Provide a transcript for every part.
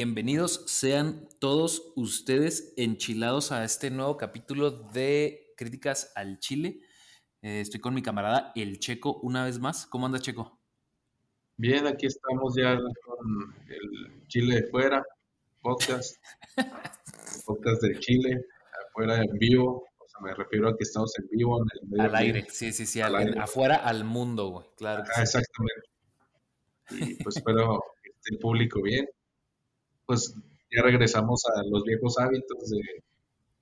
Bienvenidos sean todos ustedes enchilados a este nuevo capítulo de Críticas al Chile. Eh, estoy con mi camarada El Checo una vez más. ¿Cómo anda Checo? Bien, aquí estamos ya con el Chile de fuera, podcast, podcast de Chile, afuera en vivo. O sea, me refiero a que estamos en vivo en el medio Al aire, sí, sí, sí, afuera al mundo, güey, claro. Exactamente. Y pues espero que esté el público bien pues ya regresamos a los viejos hábitos de,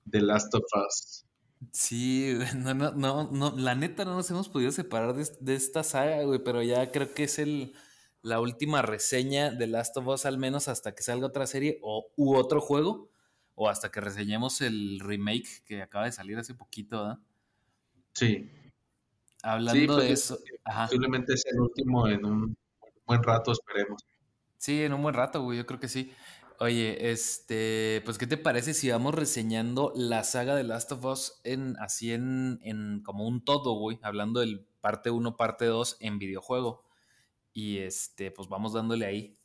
de Last of Us. Sí, no, no, no, no, la neta no nos hemos podido separar de, esta saga, güey, pero ya creo que es el, la última reseña de Last of Us, al menos hasta que salga otra serie o, u otro juego, o hasta que reseñemos el remake que acaba de salir hace poquito, ¿verdad? Sí. Hablando pues, de eso. Posiblemente es el último en un buen rato, esperemos. Sí, en un buen rato, güey, yo creo que sí. Oye, este, pues, ¿qué te parece si vamos reseñando la saga de Last of Us en, así en, en como un todo, güey? Hablando del parte 1, parte 2 en videojuego. Y este, pues vamos dándole ahí.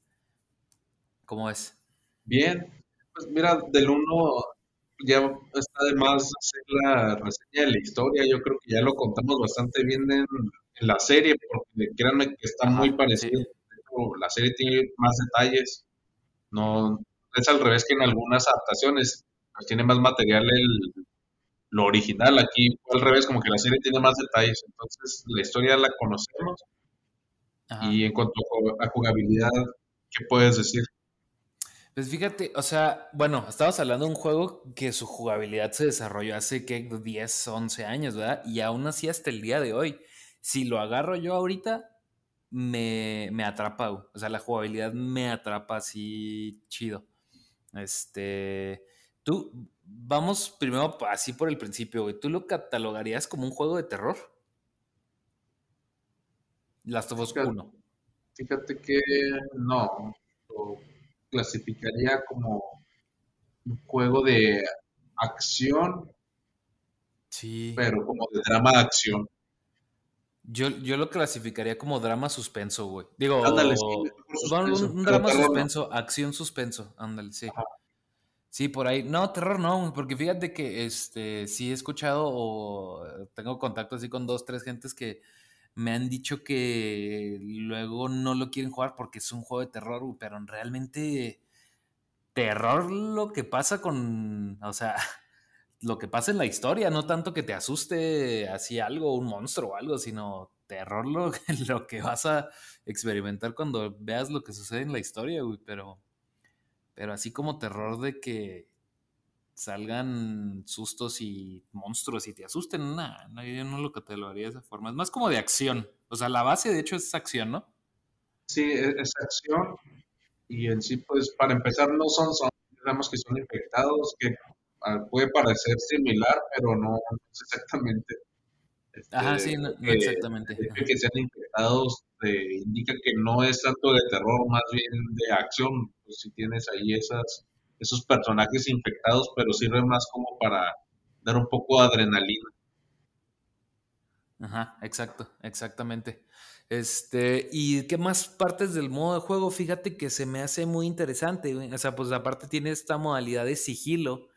¿Cómo es? Bien, pues mira, del 1 ya está de más hacer la reseña de la historia. Yo creo que ya lo contamos bastante bien en, la serie, porque créanme que está muy parecido. La serie tiene más detalles no es al revés que en algunas adaptaciones, pues tiene más material el, lo original. Aquí fue al revés, como que la serie tiene más detalles. Entonces, la historia la conocemos. Y en cuanto a jugabilidad, ¿qué puedes decir? Pues fíjate, o sea, bueno, estabas hablando de un juego que su jugabilidad se desarrolló hace que 10, 11 años, ¿verdad? Y aún así hasta el día de hoy, si lo agarro yo ahorita, me, me atrapa, o sea, la jugabilidad me atrapa así chido. Este, tú, vamos primero así por el principio, güey. ¿Tú lo catalogarías como un juego de terror? Last of Us 1. Fíjate que no, lo clasificaría como un juego de acción, sí. pero como de drama de acción. Yo, yo lo clasificaría como drama suspenso, güey. Digo, ándale, un, drama suspenso, acción suspenso, ándale, sí. Sí, por ahí. No, terror no, porque fíjate que este sí he escuchado o tengo contacto así con dos, tres gentes que me han dicho que luego no lo quieren jugar porque es un juego de terror, pero realmente terror lo que pasa con, o sea, lo que pasa en la historia, no tanto que te asuste así algo, un monstruo o algo, sino terror lo, lo que vas a experimentar cuando veas lo que sucede en la historia, güey, pero, pero así como terror de que salgan sustos y monstruos y te asusten, nada, no, yo no lo catalogaría de esa forma, es más como de acción, o sea, la base de hecho es acción, ¿no? Sí, e, es acción y en sí, pues para empezar no son, son digamos que son infectados, que puede parecer similar, pero no es exactamente. Este, Ajá, sí, no, exactamente. que sean infectados indica que no es tanto de terror, más bien de acción. Pues si tienes ahí esas, esos personajes infectados, pero sirve más como para dar un poco de adrenalina. Ajá, exacto, exactamente. Este, ¿y qué más partes del modo de juego? Fíjate que se me hace muy interesante. O sea, pues aparte tiene esta modalidad de sigilo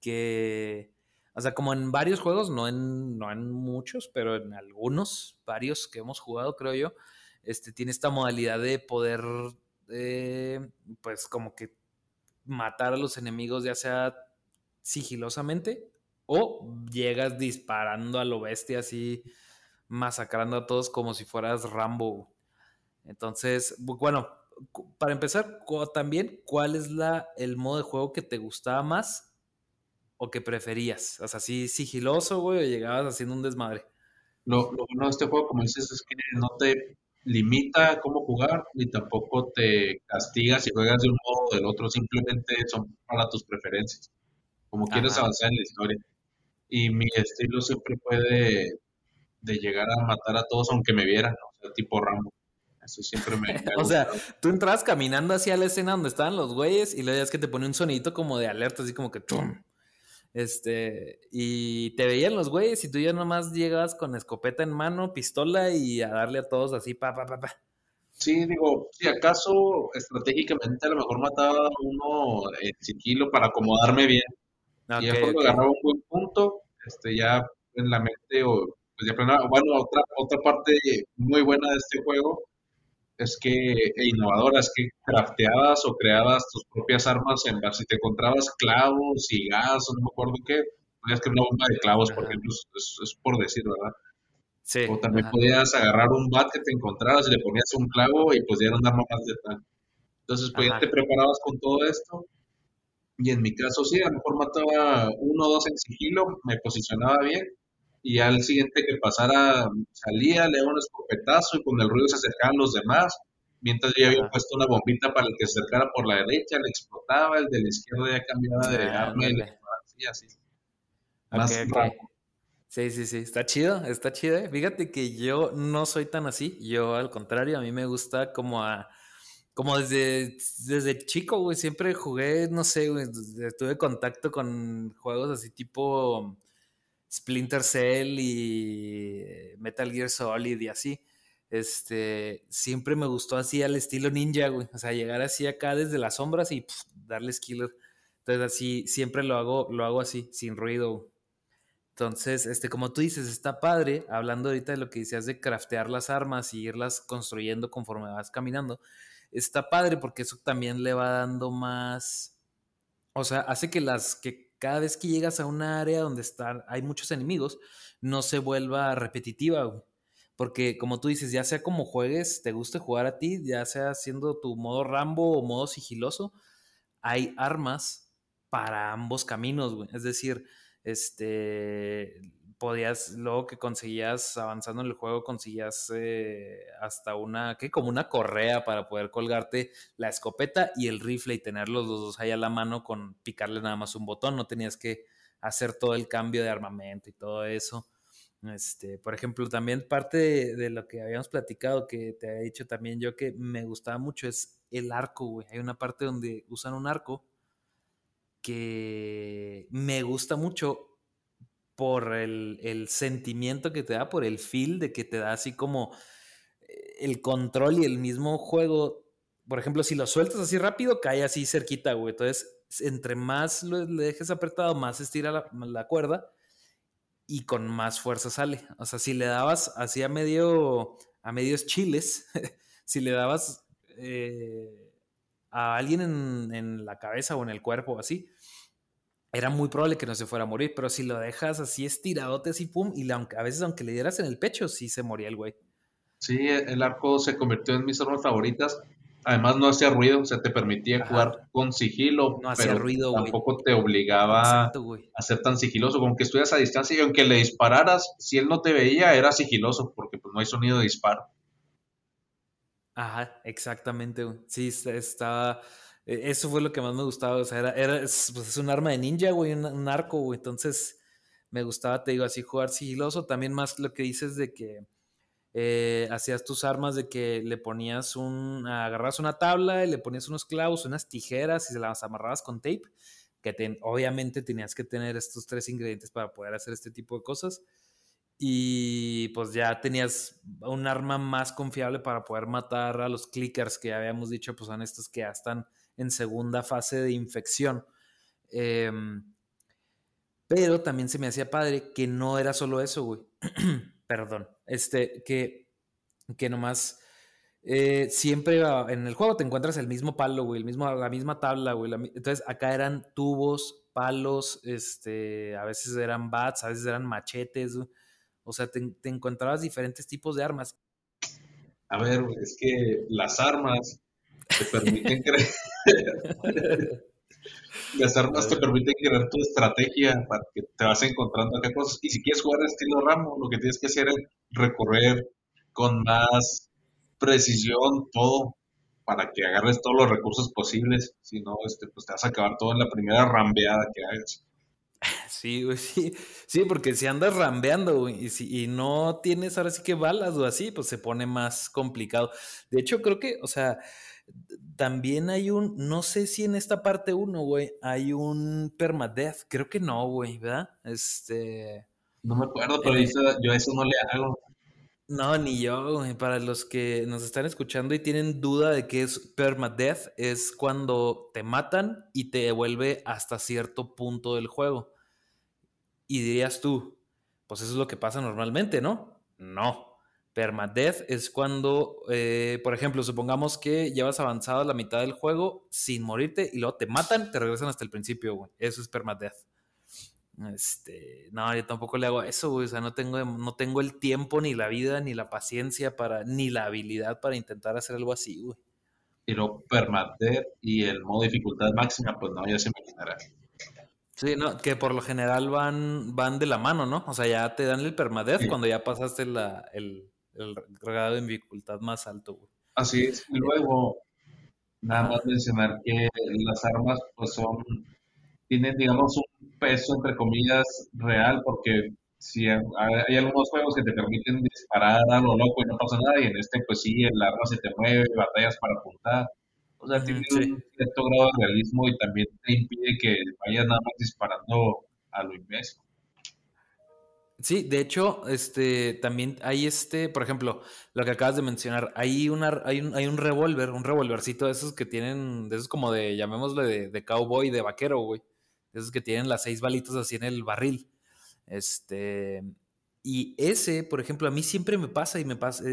que, o sea, como en varios juegos, no en, no en muchos, pero en algunos, varios que hemos jugado, creo yo, este, tiene esta modalidad de poder, eh, pues como que matar a los enemigos, ya sea sigilosamente o llegas disparando a lo bestia así, masacrando a todos como si fueras Rambo. Entonces, bueno, para empezar, también, ¿cuál es la, el modo de juego que te gustaba más o que preferías? O sea, así sigiloso, güey, o llegabas haciendo un desmadre. Lo, lo bueno de este juego, como dices, es que no te limita cómo jugar, ni tampoco te castiga si juegas de un modo o del otro, simplemente son para tus preferencias, como quieres avanzar en la historia. Y mi estilo siempre puede de, llegar a matar a todos aunque me vieran, o sea, tipo Rambo. Eso siempre me. o sea, tú entrabas caminando hacia la escena donde estaban los güeyes y luego es que te pone un sonidito como de alerta, así como que ¡tum! Este, y te veían los güeyes y tú ya nomás llegabas con escopeta en mano, pistola y a darle a todos así, pa, pa, pa, pa. Sí, digo, si acaso estratégicamente a lo mejor mataba uno en sigilo para acomodarme bien. y ya cuando agarraba un buen punto, este, ya en la mente, o, pues ya bueno, otra, otra parte muy buena de este juego es que, e innovadora, es que crafteabas o creabas tus propias armas en base, si te encontrabas clavos y gas, o no me acuerdo qué, podías crear una bomba de clavos, por ejemplo, es, por decir, ¿verdad? Sí, o también podías agarrar un bat que te encontrabas y le ponías un clavo y pues ya era un arma más tal. Entonces, pues ya te preparabas con todo esto. Y en mi caso, sí, a lo mejor mataba uno o dos en sigilo, me posicionaba bien y al siguiente que pasara salía, le daba un escopetazo y con el ruido se acercaban los demás. Mientras yo había puesto una bombita para el que se acercara por la derecha, le explotaba, el de la izquierda ya cambiaba de ah, arma y así. Más Sí, sí, sí, está chido, está chido. ¿eh? Fíjate que yo no soy tan así, yo al contrario, a mí me gusta como a, como desde, desde chico, güey, siempre jugué, no sé, güey, tuve contacto con juegos así tipo Splinter Cell y Metal Gear Solid y así. Este, siempre me gustó así al estilo ninja, güey. O sea, llegar así acá desde las sombras y darle killer. Entonces así, siempre lo hago, lo hago así, sin ruido. Entonces, este, como tú dices, está padre, hablando ahorita de lo que decías de craftear las armas y irlas construyendo conforme vas caminando. Está padre porque eso también le va dando más. O sea, hace que las que cada vez que llegas a una área donde están, hay muchos enemigos, no se vuelva repetitiva, Porque como tú dices, ya sea como juegues, te guste jugar a ti, ya sea haciendo tu modo Rambo o modo sigiloso, hay armas para ambos caminos, güey. Es decir, este, podías, luego que conseguías, avanzando en el juego, conseguías eh, hasta una, ¿qué? Como una correa para poder colgarte la escopeta y el rifle y tenerlos los dos ahí a la mano con picarle nada más un botón, no tenías que hacer todo el cambio de armamento y todo eso. Este, por ejemplo, también parte de, lo que habíamos platicado, que te había dicho también yo que me gustaba mucho, es el arco. Hay una parte donde usan un arco que me gusta mucho por el, sentimiento que te da, por el feel de que te da así como eh, el control y el mismo juego. Por ejemplo, si lo sueltas así rápido, cae así cerquita, güey. Entonces, entre más lo, le dejes apretado, más estira la, cuerda y con más fuerza sale. O sea, si le dabas así a medio, a medios chiles, si le dabas eh, a alguien en, en, la cabeza o en el cuerpo así, era muy probable que no se fuera a morir, pero si lo dejas así estiradote, así pum, y a veces aunque le dieras en el pecho, sí se moría el güey. Sí, el arco se convirtió en mis armas favoritas. Además no hacía ruido, o sea, te permitía jugar con sigilo, no hacía pero ruido, tampoco te obligaba a ser tan sigiloso, como que estuvieras a distancia y aunque le dispararas, si él no te veía, era sigiloso, porque pues no hay sonido de disparo. Ajá, exactamente, güey. Sí, estaba... E, eso fue lo que más me gustaba. O sea, era, era es, pues, un arma de ninja, güey, un, arco, güey. Entonces, me gustaba, te digo, así jugar sigiloso. También más lo que dices de que eh, hacías tus armas de que le ponías un, agarras una tabla y le ponías unos clavos, unas tijeras y se las amarrabas con tape, que obviamente tenías que tener estos tres ingredientes para poder hacer este tipo de cosas. Y pues ya tenías un arma más confiable para poder matar a los clickers que ya habíamos dicho, pues son estos que ya están en segunda fase de infección. Em, pero también se me hacía padre que no era solo eso, güey. Perdón. Este, que, que nomás eh, siempre en el juego te encuentras el mismo palo, güey, el mismo, la misma tabla, güey. entonces acá eran tubos, palos, este, a veces eran bats, a veces eran machetes, O sea, te, te encontrabas diferentes tipos de armas. A ver, es que las armas te permiten creer. Las armas te permiten crear tu estrategia para que te vas encontrando qué cosas. Y si quieres jugar estilo Ramo, lo que tienes que hacer es recorrer con más precisión todo para que agarres todos los recursos posibles. Si no, este, pues te vas a acabar todo en la primera rambeada que hagas. Sí, sí, sí, porque si andas rambeando y, si, y no tienes ahora sí que balas o así, pues se pone más complicado. De hecho, creo que, o sea, también hay un, no sé si en esta parte uno, güey, hay un permadeath. Creo que no, güey, ¿verdad? Este. No me acuerdo, pero eh, yo eso no le hago. No, ni yo, Para los que nos están escuchando y tienen duda de qué es permadeath, es cuando te matan y te devuelve hasta cierto punto del juego. Y dirías tú, pues eso es lo que pasa normalmente, ¿no? No. Permadeath es cuando, eh, por ejemplo, supongamos que llevas avanzado a la mitad del juego sin morirte y luego te matan, te regresan hasta el principio, güey. Eso es permadeath. Este, no, yo tampoco le hago eso, güey. O sea, no tengo, no tengo el tiempo, ni la vida, ni la paciencia para, ni la habilidad para intentar hacer algo así, güey. Y lo permadeath y el modo dificultad máxima, pues no, ya se imaginará. Sí, no, que por lo general van, van de la mano, ¿no? O sea, ya te dan el permadeath cuando ya pasaste la, el, el grado de dificultad más alto, güey. Así es. Y luego, nada más mencionar que las armas, pues son, tienen, digamos, un peso, entre comillas, real, porque si hay, algunos juegos que te permiten disparar a lo loco y no pasa nada, y en este, pues sí, el arma se te mueve, batallas para apuntar. O sea, tiene un cierto grado de realismo y también te impide que vayas nada más disparando a lo inmenso. Sí, de hecho, este, también hay este, por ejemplo, lo que acabas de mencionar, hay una, hay un, hay un revólver, un revólvercito de esos que tienen, de esos como de, llamémosle de, de cowboy, de vaquero, güey. Esos que tienen las seis balitas así en el barril. Este, y ese, por ejemplo, a mí siempre me pasa y me pasa,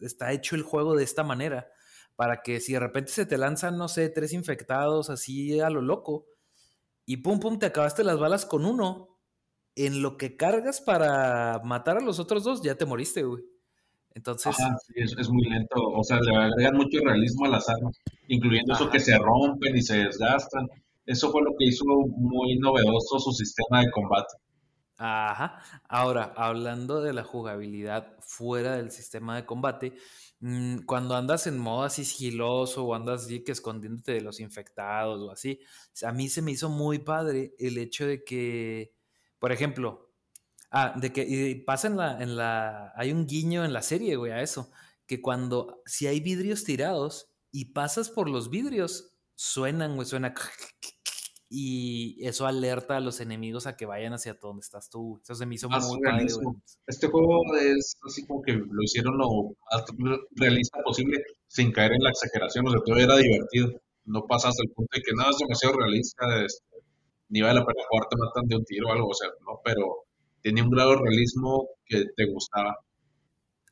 está hecho el juego de esta manera, para que si de repente se te lanzan, no sé, tres infectados así a lo loco, y pum, pum, te acabaste las balas con uno, en lo que cargas para matar a los otros dos, ya te moriste, güey. Entonces. sí, es, muy lento. O sea, le agregan mucho realismo a las armas, incluyendo eso que se rompen y se desgastan. Eso fue lo que hizo muy novedoso su sistema de combate. Ajá. Ahora, hablando de la jugabilidad fuera del sistema de combate, mm, cuando andas en modo así sigiloso o andas así que escondiéndote de los infectados o así, a mí se me hizo muy padre el hecho de que por ejemplo, ah, de que y pasa en la, en la, hay un guiño en la serie, güey, a eso, que cuando, si hay vidrios tirados y pasas por los vidrios, suenan, güey, suena y eso alerta a los enemigos a que vayan hacia donde estás tú. Eso se me hizo muy padre, Este juego es así como que lo hicieron lo más realista posible sin caer en la exageración, o sea, todo era divertido. No pasas al punto de que nada es demasiado realista, este, ni vale la pena jugar, te matan de un tiro o algo, o sea, ¿no? Pero tenía un grado de realismo que te gustaba.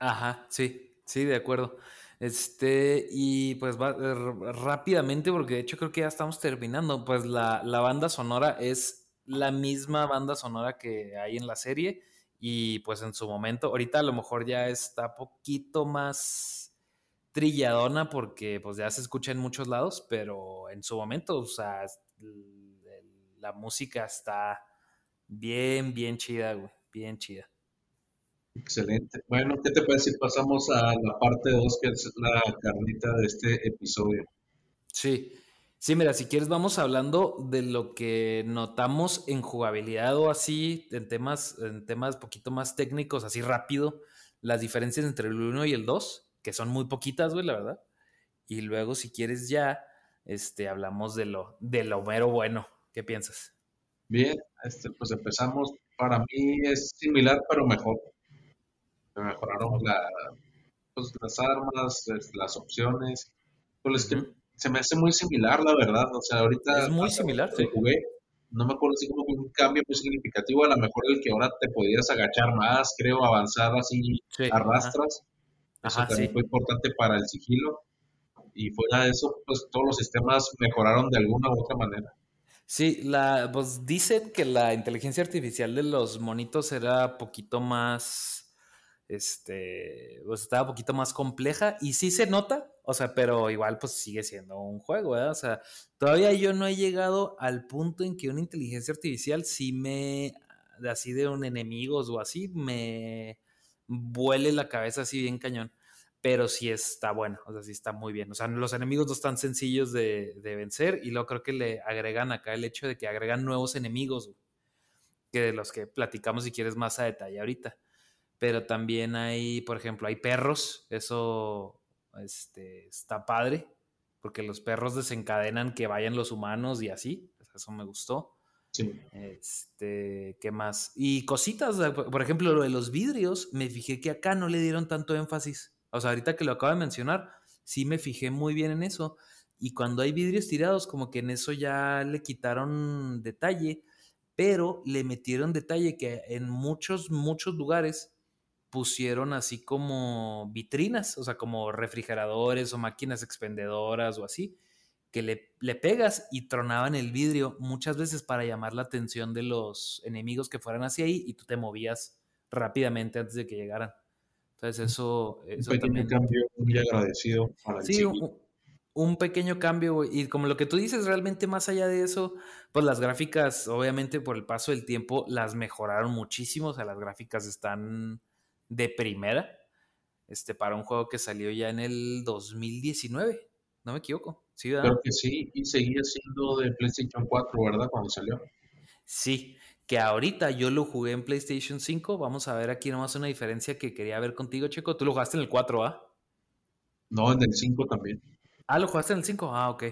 Ajá, sí, sí, de acuerdo. Este, y pues va, eh, rápidamente, porque de hecho creo que ya estamos terminando, pues la, la, banda sonora es la misma banda sonora que hay en la serie y pues en su momento, ahorita a lo mejor ya está poquito más trilladona porque pues ya se escucha en muchos lados, pero en su momento, o sea, la música está bien, bien chida, güey, bien chida. Excelente. Bueno, ¿qué te parece si pasamos a la parte 2, que es la carnita de este episodio? Sí, sí, mira, si quieres vamos hablando de lo que notamos en jugabilidad o así, en temas, en temas poquito más técnicos, así rápido, las diferencias entre el 1 y el 2, que son muy poquitas, güey, la verdad. Y luego, si quieres ya, este, hablamos de lo, de lo mero bueno. ¿Qué piensas? Bien, este, pues empezamos. Para mí es similar, pero mejor. mejoraron pues, las armas, las opciones. Pues que se me hace muy similar, la verdad. O sea, ahorita. Es muy similar. sí. jugué, no me acuerdo si como un cambio muy significativo. A lo mejor el que ahora te podías agachar más, creo, avanzar así, arrastras. Eso también fue importante para el sigilo. Y fuera de eso, pues todos los sistemas mejoraron de alguna u otra manera. Sí, la, pues dicen que la inteligencia artificial de los monitos era poquito más, este, pues estaba poquito más compleja y sí se nota, o sea, pero igual pues sigue siendo un juego, ¿verdad? O sea, todavía yo no he llegado al punto en que una inteligencia artificial sí me, así de un enemigos o así, me vuele la cabeza así bien cañón pero sí está bueno, o sea, sí está muy bien. O sea, los enemigos no están sencillos de, vencer y luego creo que le agregan acá el hecho de que agregan nuevos enemigos, que de los que platicamos si quieres más a detalle ahorita. Pero también hay, por ejemplo, hay perros, eso este, está padre, porque los perros desencadenan que vayan los humanos y así, eso me gustó. Sí. Este, ¿qué más? Y cositas, por ejemplo, lo de los vidrios, me fijé que acá no le dieron tanto énfasis. O sea, ahorita que lo acabo de mencionar, sí me fijé muy bien en eso. Y cuando hay vidrios tirados, como que en eso ya le quitaron detalle, pero le metieron detalle que en muchos, muchos lugares pusieron así como vitrinas, o sea, como refrigeradores o máquinas expendedoras o así, que le, le, pegas y tronaban el vidrio muchas veces para llamar la atención de los enemigos que fueran hacia ahí y tú te movías rápidamente antes de que llegaran. Entonces eso... eso un pequeño cambio muy agradecido para el Sí, un, pequeño cambio, y como lo que tú dices, realmente más allá de eso, pues las gráficas, obviamente por el paso del tiempo, las mejoraron muchísimo, o sea, las gráficas están de primera, este, para un juego que salió ya en el 2019, no me equivoco. Sí, Creo que sí, y seguía siendo de PlayStation 4, ¿verdad? Cuando salió. Sí, que ahorita yo lo jugué en PlayStation 5. Vamos a ver aquí nomás una diferencia que quería ver contigo, Checo. Tú lo jugaste en el 4, ¿ah? No, en el 5 también. Ah, lo jugaste en el 5. Ah, ok.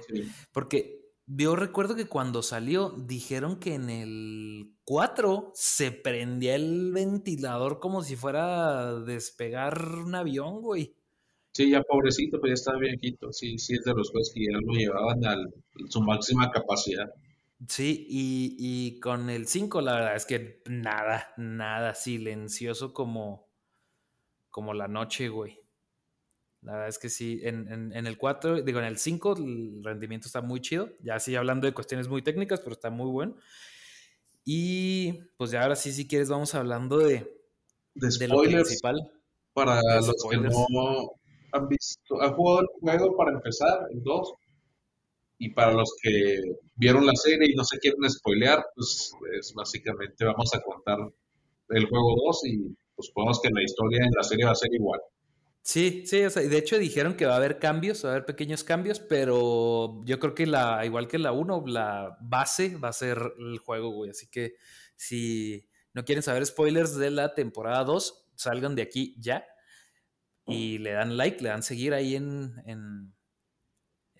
Porque yo recuerdo que cuando salió dijeron que en el 4 se prendía el ventilador como si fuera a despegar un avión, güey. Sí, ya pobrecito, pero ya está viejito. Sí, sí, es de los juegos que ya lo llevaban a su máxima capacidad. Sí, y, y, con el 5 la verdad es que nada, nada silencioso como, como la noche, güey. La verdad es que sí, en, en, el 4, digo, en el 5 el rendimiento está muy chido. Ya sí hablando de cuestiones muy técnicas, pero está muy bueno. Y pues ya ahora sí, si quieres, vamos hablando de, de, lo principal. Para los que no han visto, han jugado el juego para empezar, el 2, y para los que vieron la serie y no se quieren spoilear, pues es básicamente vamos a contar el juego 2 y pues podemos que la historia en la serie va a ser igual. Sí, sí, o sea, de hecho dijeron que va a haber cambios, va a haber pequeños cambios, pero yo creo que la, igual que la 1, la base va a ser el juego, güey. Así que si no quieren saber spoilers de la temporada 2, salgan de aquí ya y le dan like, le dan seguir ahí en, en,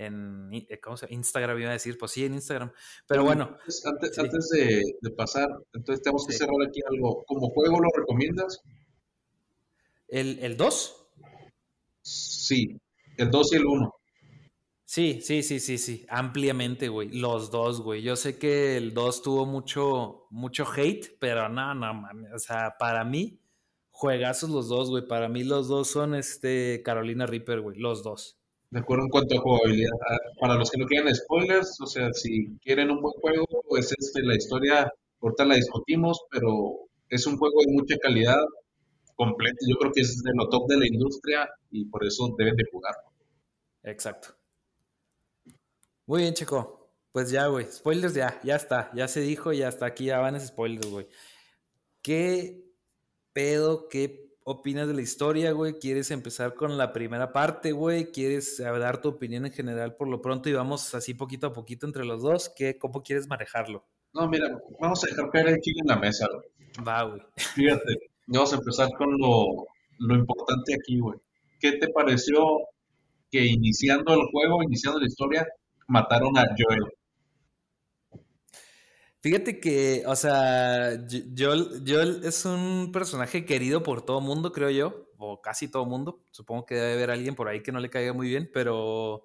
en eh, ¿cómo se Instagram iba a decir, pues sí, en Instagram. Pero bueno. Antes, antes de, pasar, entonces tenemos que cerrar aquí algo. ¿Como juego lo recomiendas? ¿El 2? Sí, el 2 y el 1. Sí, sí, sí, sí, sí, ampliamente, güey. Los dos, güey. Yo sé que el 2 tuvo mucho, mucho hate, pero no, no, man. O sea, para mí, juegazos los dos, güey. Para mí los dos son este Carolina Reaper, güey. Los dos. De acuerdo en cuanto a jugabilidad. Ah, para los que no quieran spoilers, o sea, si quieren un buen juego, pues este, la historia, ahorita la discutimos, pero es un juego de mucha calidad, completo. Yo creo que es de lo top de la industria y por eso deben de jugar. Exacto. Muy bien, Checo. Pues ya, güey. Spoilers ya, ya está. Ya se dijo, ya está. Aquí ya van spoilers, güey. ¿Qué pedo, qué opinas de la historia, güey? ¿Quieres empezar con la primera parte, güey? ¿Quieres dar tu opinión en general por lo pronto y vamos así poquito a poquito entre los dos? ¿Qué, ¿Cómo quieres manejarlo? No, mira, vamos a dejar caer el chile en la mesa, güey. Va, güey. Fíjate, vamos a empezar con lo, lo importante aquí, güey. ¿Qué te pareció que iniciando el juego, iniciando la historia, mataron a Joel? Fíjate que, o sea, Joel, es un personaje querido por todo mundo, creo yo, o casi todo mundo. Supongo que debe haber alguien por ahí que no le caiga muy bien, pero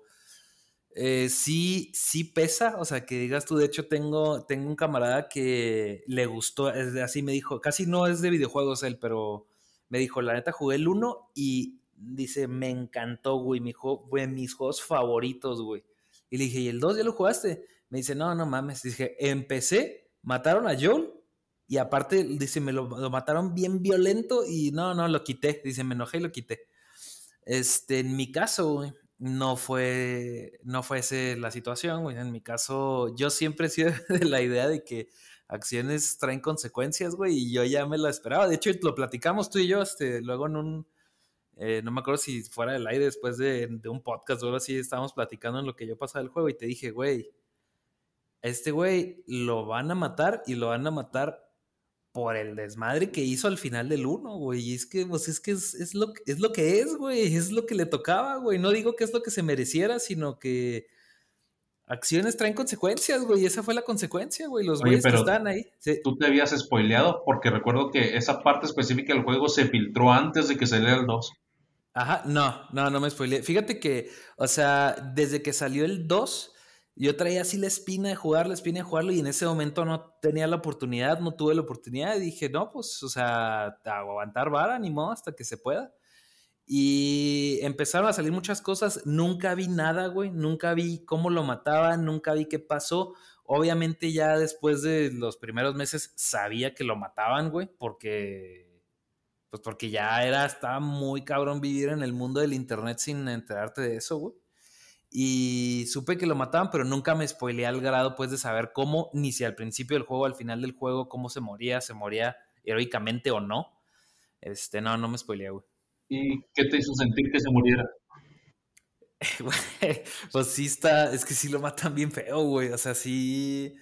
eh, sí, sí pesa. O sea, que digas tú, de hecho, tengo, tengo un camarada que le gustó, así me dijo, casi no es de videojuegos él, pero me dijo, la neta, jugué el 1 y dice, me encantó, güey, mi juego, mis juegos favoritos, güey. Y le dije, ¿y el 2 ya lo jugaste? Me dice, no, no mames. Dije, empecé, mataron a Joel y aparte, dice, me lo, mataron bien violento y no, no, lo quité. Dice, me enojé y lo quité. Este, en mi caso, güey, no fue, no fue esa la situación, güey. En mi caso, yo siempre he sido de la idea de que acciones traen consecuencias, güey, y yo ya me lo esperaba. De hecho, lo platicamos tú y yo, este, luego en un, eh, no me acuerdo si fuera del aire después de, de, un podcast o algo así, estábamos platicando en lo que yo pasaba del juego y te dije, güey, este güey lo van a matar y lo van a matar por el desmadre que hizo al final del 1, güey. Y es que, pues es que es, lo, es lo que es, güey. Es lo que le tocaba, güey. No digo que es lo que se mereciera, sino que Acciones traen consecuencias, güey. Esa fue la consecuencia, güey. Los güeyes que están ahí. Tú te habías spoileado porque recuerdo que esa parte específica del juego se filtró antes de que saliera el 2. Ajá, no, no, no me spoileé. Fíjate que, o sea, desde que salió el 2, yo traía así la espina de jugar, la espina de jugarlo y en ese momento no tenía la oportunidad, no tuve la oportunidad y dije, no, pues, o sea, aguantar vara, ni modo, hasta que se pueda. Y empezaron a salir muchas cosas. Nunca vi nada, güey. Nunca vi cómo lo mataban, nunca vi qué pasó. Obviamente ya después de los primeros meses sabía que lo mataban, güey, porque pues porque ya era estaba muy cabrón vivir en el mundo del internet sin enterarte de eso, güey. Y supe que lo mataban, pero nunca me spoileé al grado pues de saber cómo, ni si al principio del juego, al final del juego, cómo se moría, se moría heroicamente o no. Este, no, no me spoileé, güey. ¿Y qué te hizo sentir que se muriera? pues sí está, es que sí lo matan bien feo, güey. O sea, sí.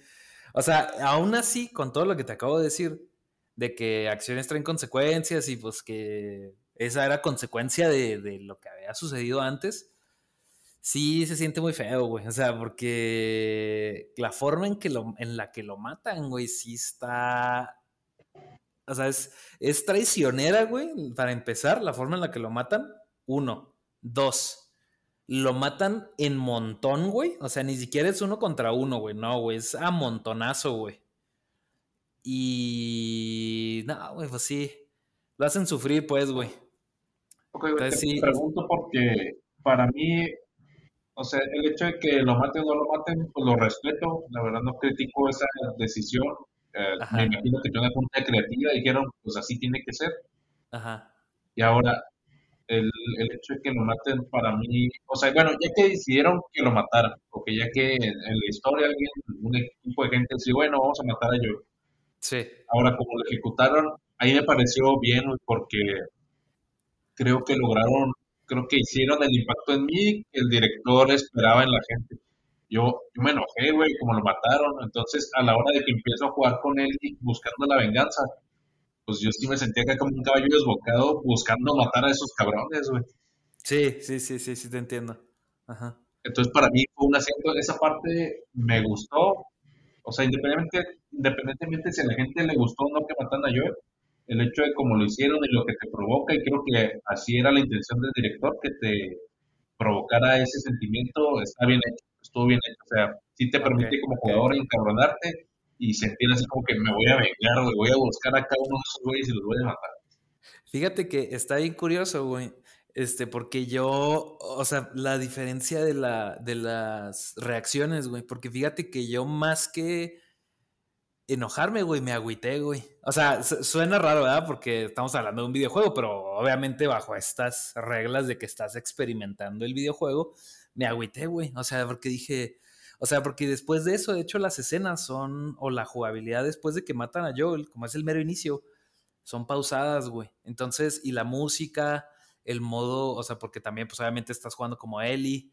O sea, aún así, con todo lo que te acabo de decir, de que acciones traen consecuencias y pues que esa era consecuencia de, de lo que había sucedido antes, sí se siente muy feo, güey. O sea, porque la forma en, que lo, en la que lo matan, güey, sí está o sea, es, es traicionera, güey, para empezar, la forma en la que lo matan. Uno. Dos. Lo matan en montón, güey. O sea, ni siquiera es uno contra uno, güey. No, güey. Es a montonazo, güey. Y. No, güey, pues sí. Lo hacen sufrir, pues, güey. Ok, güey, te pregunto porque para mí, o sea, el hecho de que lo maten o no lo maten, pues lo respeto. La verdad no critico esa decisión. Eh, me imagino que una junta creativa dijeron, pues así tiene que ser. Ajá. Y ahora, el, el, hecho de que lo maten para mí, o sea, bueno, ya que decidieron que lo mataran, porque ya que en, la historia alguien, un equipo de gente decía, bueno, vamos a matar a Joe. Sí. Ahora, como lo ejecutaron, ahí me pareció bien, porque creo que lograron, creo que hicieron el impacto en mí que el director esperaba en la gente yo, yo me enojé, güey, como lo mataron. Entonces, a la hora de que empiezo a jugar con él y buscando la venganza, pues yo sí me sentía acá como un caballo desbocado buscando matar a esos cabrones, güey. Sí, sí, sí, sí, sí, te entiendo. Ajá. Entonces, para mí fue un asiento, esa parte me gustó. O sea, independientemente, independientemente si a la gente le gustó o no que matan a Joel, el hecho de cómo lo hicieron y lo que te provoca, y creo que así era la intención del director, que te provocara ese sentimiento, está bien hecho estuvo bien hecho. O sea, sí te permite como jugador encabronarte y sentir así como que me voy a vengar, güey, voy a buscar a cada uno de esos güeyes y los voy a matar. Fíjate que está bien curioso, güey. Este, porque yo, o sea, la diferencia de, la, de las reacciones, güey, porque fíjate que yo más que enojarme, güey, me agüité, güey. O sea, suena raro, ¿verdad? Porque estamos hablando de un videojuego, pero obviamente bajo estas reglas de que estás experimentando el videojuego, me agüité, güey. O sea, porque dije, o sea, porque después de eso, de hecho, las escenas son, o la jugabilidad después de que matan a Joel, como es el mero inicio, son pausadas, güey. Entonces, y la música, el modo, o sea, porque también, pues obviamente estás jugando como Ellie.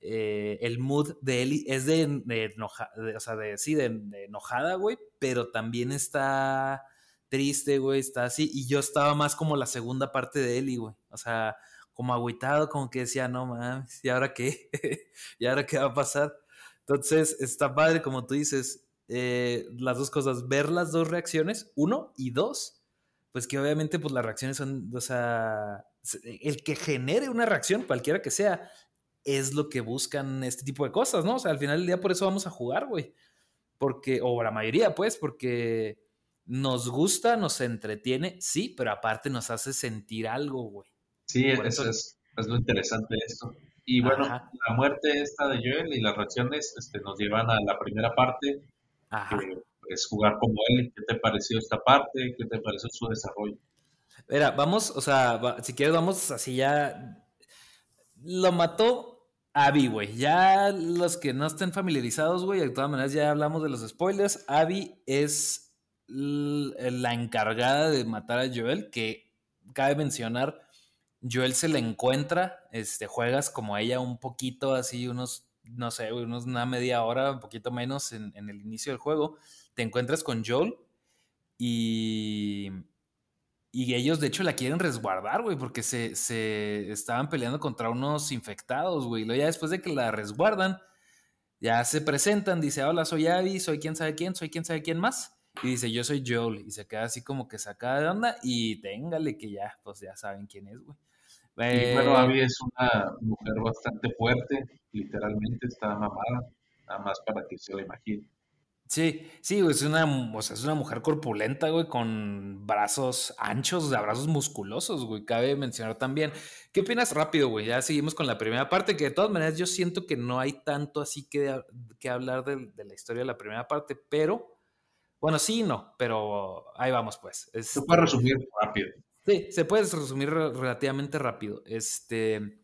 Eh, el mood de Ellie es de, enojada, o sea, de, sí, de, enojada, güey, pero también está triste, güey, está así. Y yo estaba más como la segunda parte de Ellie, güey. O sea, como agüitado, como que decía, no mames, ¿y ahora qué? ¿Y ahora qué va a pasar? Entonces, está padre, como tú dices, eh, las dos cosas, ver las dos reacciones, uno, y dos, pues que obviamente pues las reacciones son, o sea, el que genere una reacción, cualquiera que sea, es lo que buscan este tipo de cosas, ¿no? O sea, al final del día por eso vamos a jugar, güey. Porque, o la mayoría, pues, porque nos gusta, nos entretiene, sí, pero aparte nos hace sentir algo, güey. Sí, eso, es, es, lo interesante de esto. Y bueno, la muerte esta de Joel y las reacciones este, nos llevan a la primera parte, que es jugar como él. ¿Qué te pareció esta parte? ¿Qué te pareció su desarrollo? Mira, vamos, o sea, si quieres, vamos así ya. Lo mató Abby, güey. Ya los que no estén familiarizados, güey, de todas maneras ya hablamos de los spoilers. Abby es la encargada de matar a Joel, que cabe mencionar Joel se le encuentra, este, juegas como ella un poquito, así unos, no sé, unos una media hora, un poquito menos en, el inicio del juego, te encuentras con Joel y, y ellos de hecho la quieren resguardar, güey, porque se, se, estaban peleando contra unos infectados, güey. Y luego ya después de que la resguardan, Ya se presentan, dice, hola, soy Abby, soy quién sabe quién, soy quién sabe quién más. Y dice, yo soy Joel. Y se queda así como que sacada de onda y téngale que ya, pues ya saben quién es, güey. y bueno, eh, Abby es una mujer bastante fuerte, literalmente está mamada, nada más para que se lo imagine. Sí, sí, es una, o sea, es una mujer corpulenta, güey, con brazos anchos, de brazos musculosos, güey. Cabe mencionar también. ¿Qué opinas rápido, güey? Ya seguimos con la primera parte, que de todas maneras yo siento que no hay tanto así que, que hablar de, la historia de la primera parte, pero, bueno, sí no, pero ahí vamos, pues. se puede resumir rápido. Sí, se puede resumir relativamente rápido. Este.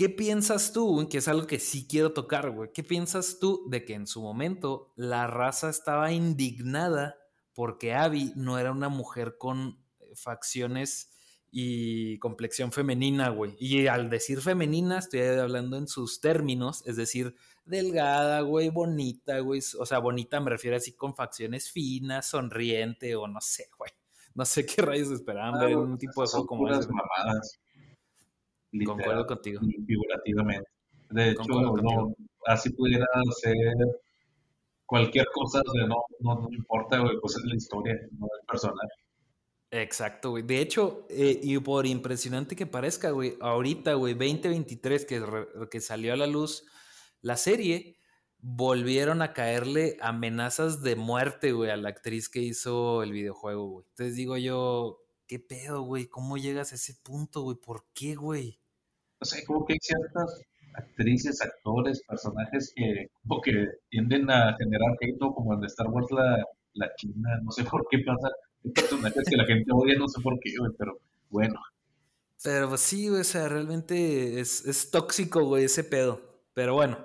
¿Qué piensas tú? Que es algo que sí quiero tocar, güey. ¿Qué piensas tú de que en su momento la raza estaba indignada porque Abby no era una mujer con eh, facciones y complexión femenina, güey? Y al decir femenina, estoy hablando en sus términos, es decir, delgada, güey, bonita, güey. O sea, bonita me refiero así con facciones finas, sonriente o no sé, güey. No sé qué rayos esperaban ver en un tipo de juego como ese. Mamadas. Concuerdo contigo. Figurativamente. De hecho, no, así pudiera ser cualquier cosa, no, no, importa, güey, pues es la historia, no el personaje. Exacto, güey. De hecho, eh, y por impresionante que parezca, güey, ahorita, güey, 2023 que, que salió a la luz la serie, volvieron a caerle amenazas de muerte, güey, a la actriz que hizo el videojuego, güey. Entonces digo yo, ¿qué pedo, güey? ¿Cómo llegas a ese punto, güey? ¿Por qué, güey? O sea, como que hay ciertas actrices, actores, personajes que como que tienden a generar hate, como en Star Wars la, la China, no sé por qué pasa. Hay personajes que la gente odia, no sé por qué, güey, pero bueno. Pero pues, sí, güey, o sea, realmente es, es tóxico, güey, ese pedo. Pero bueno,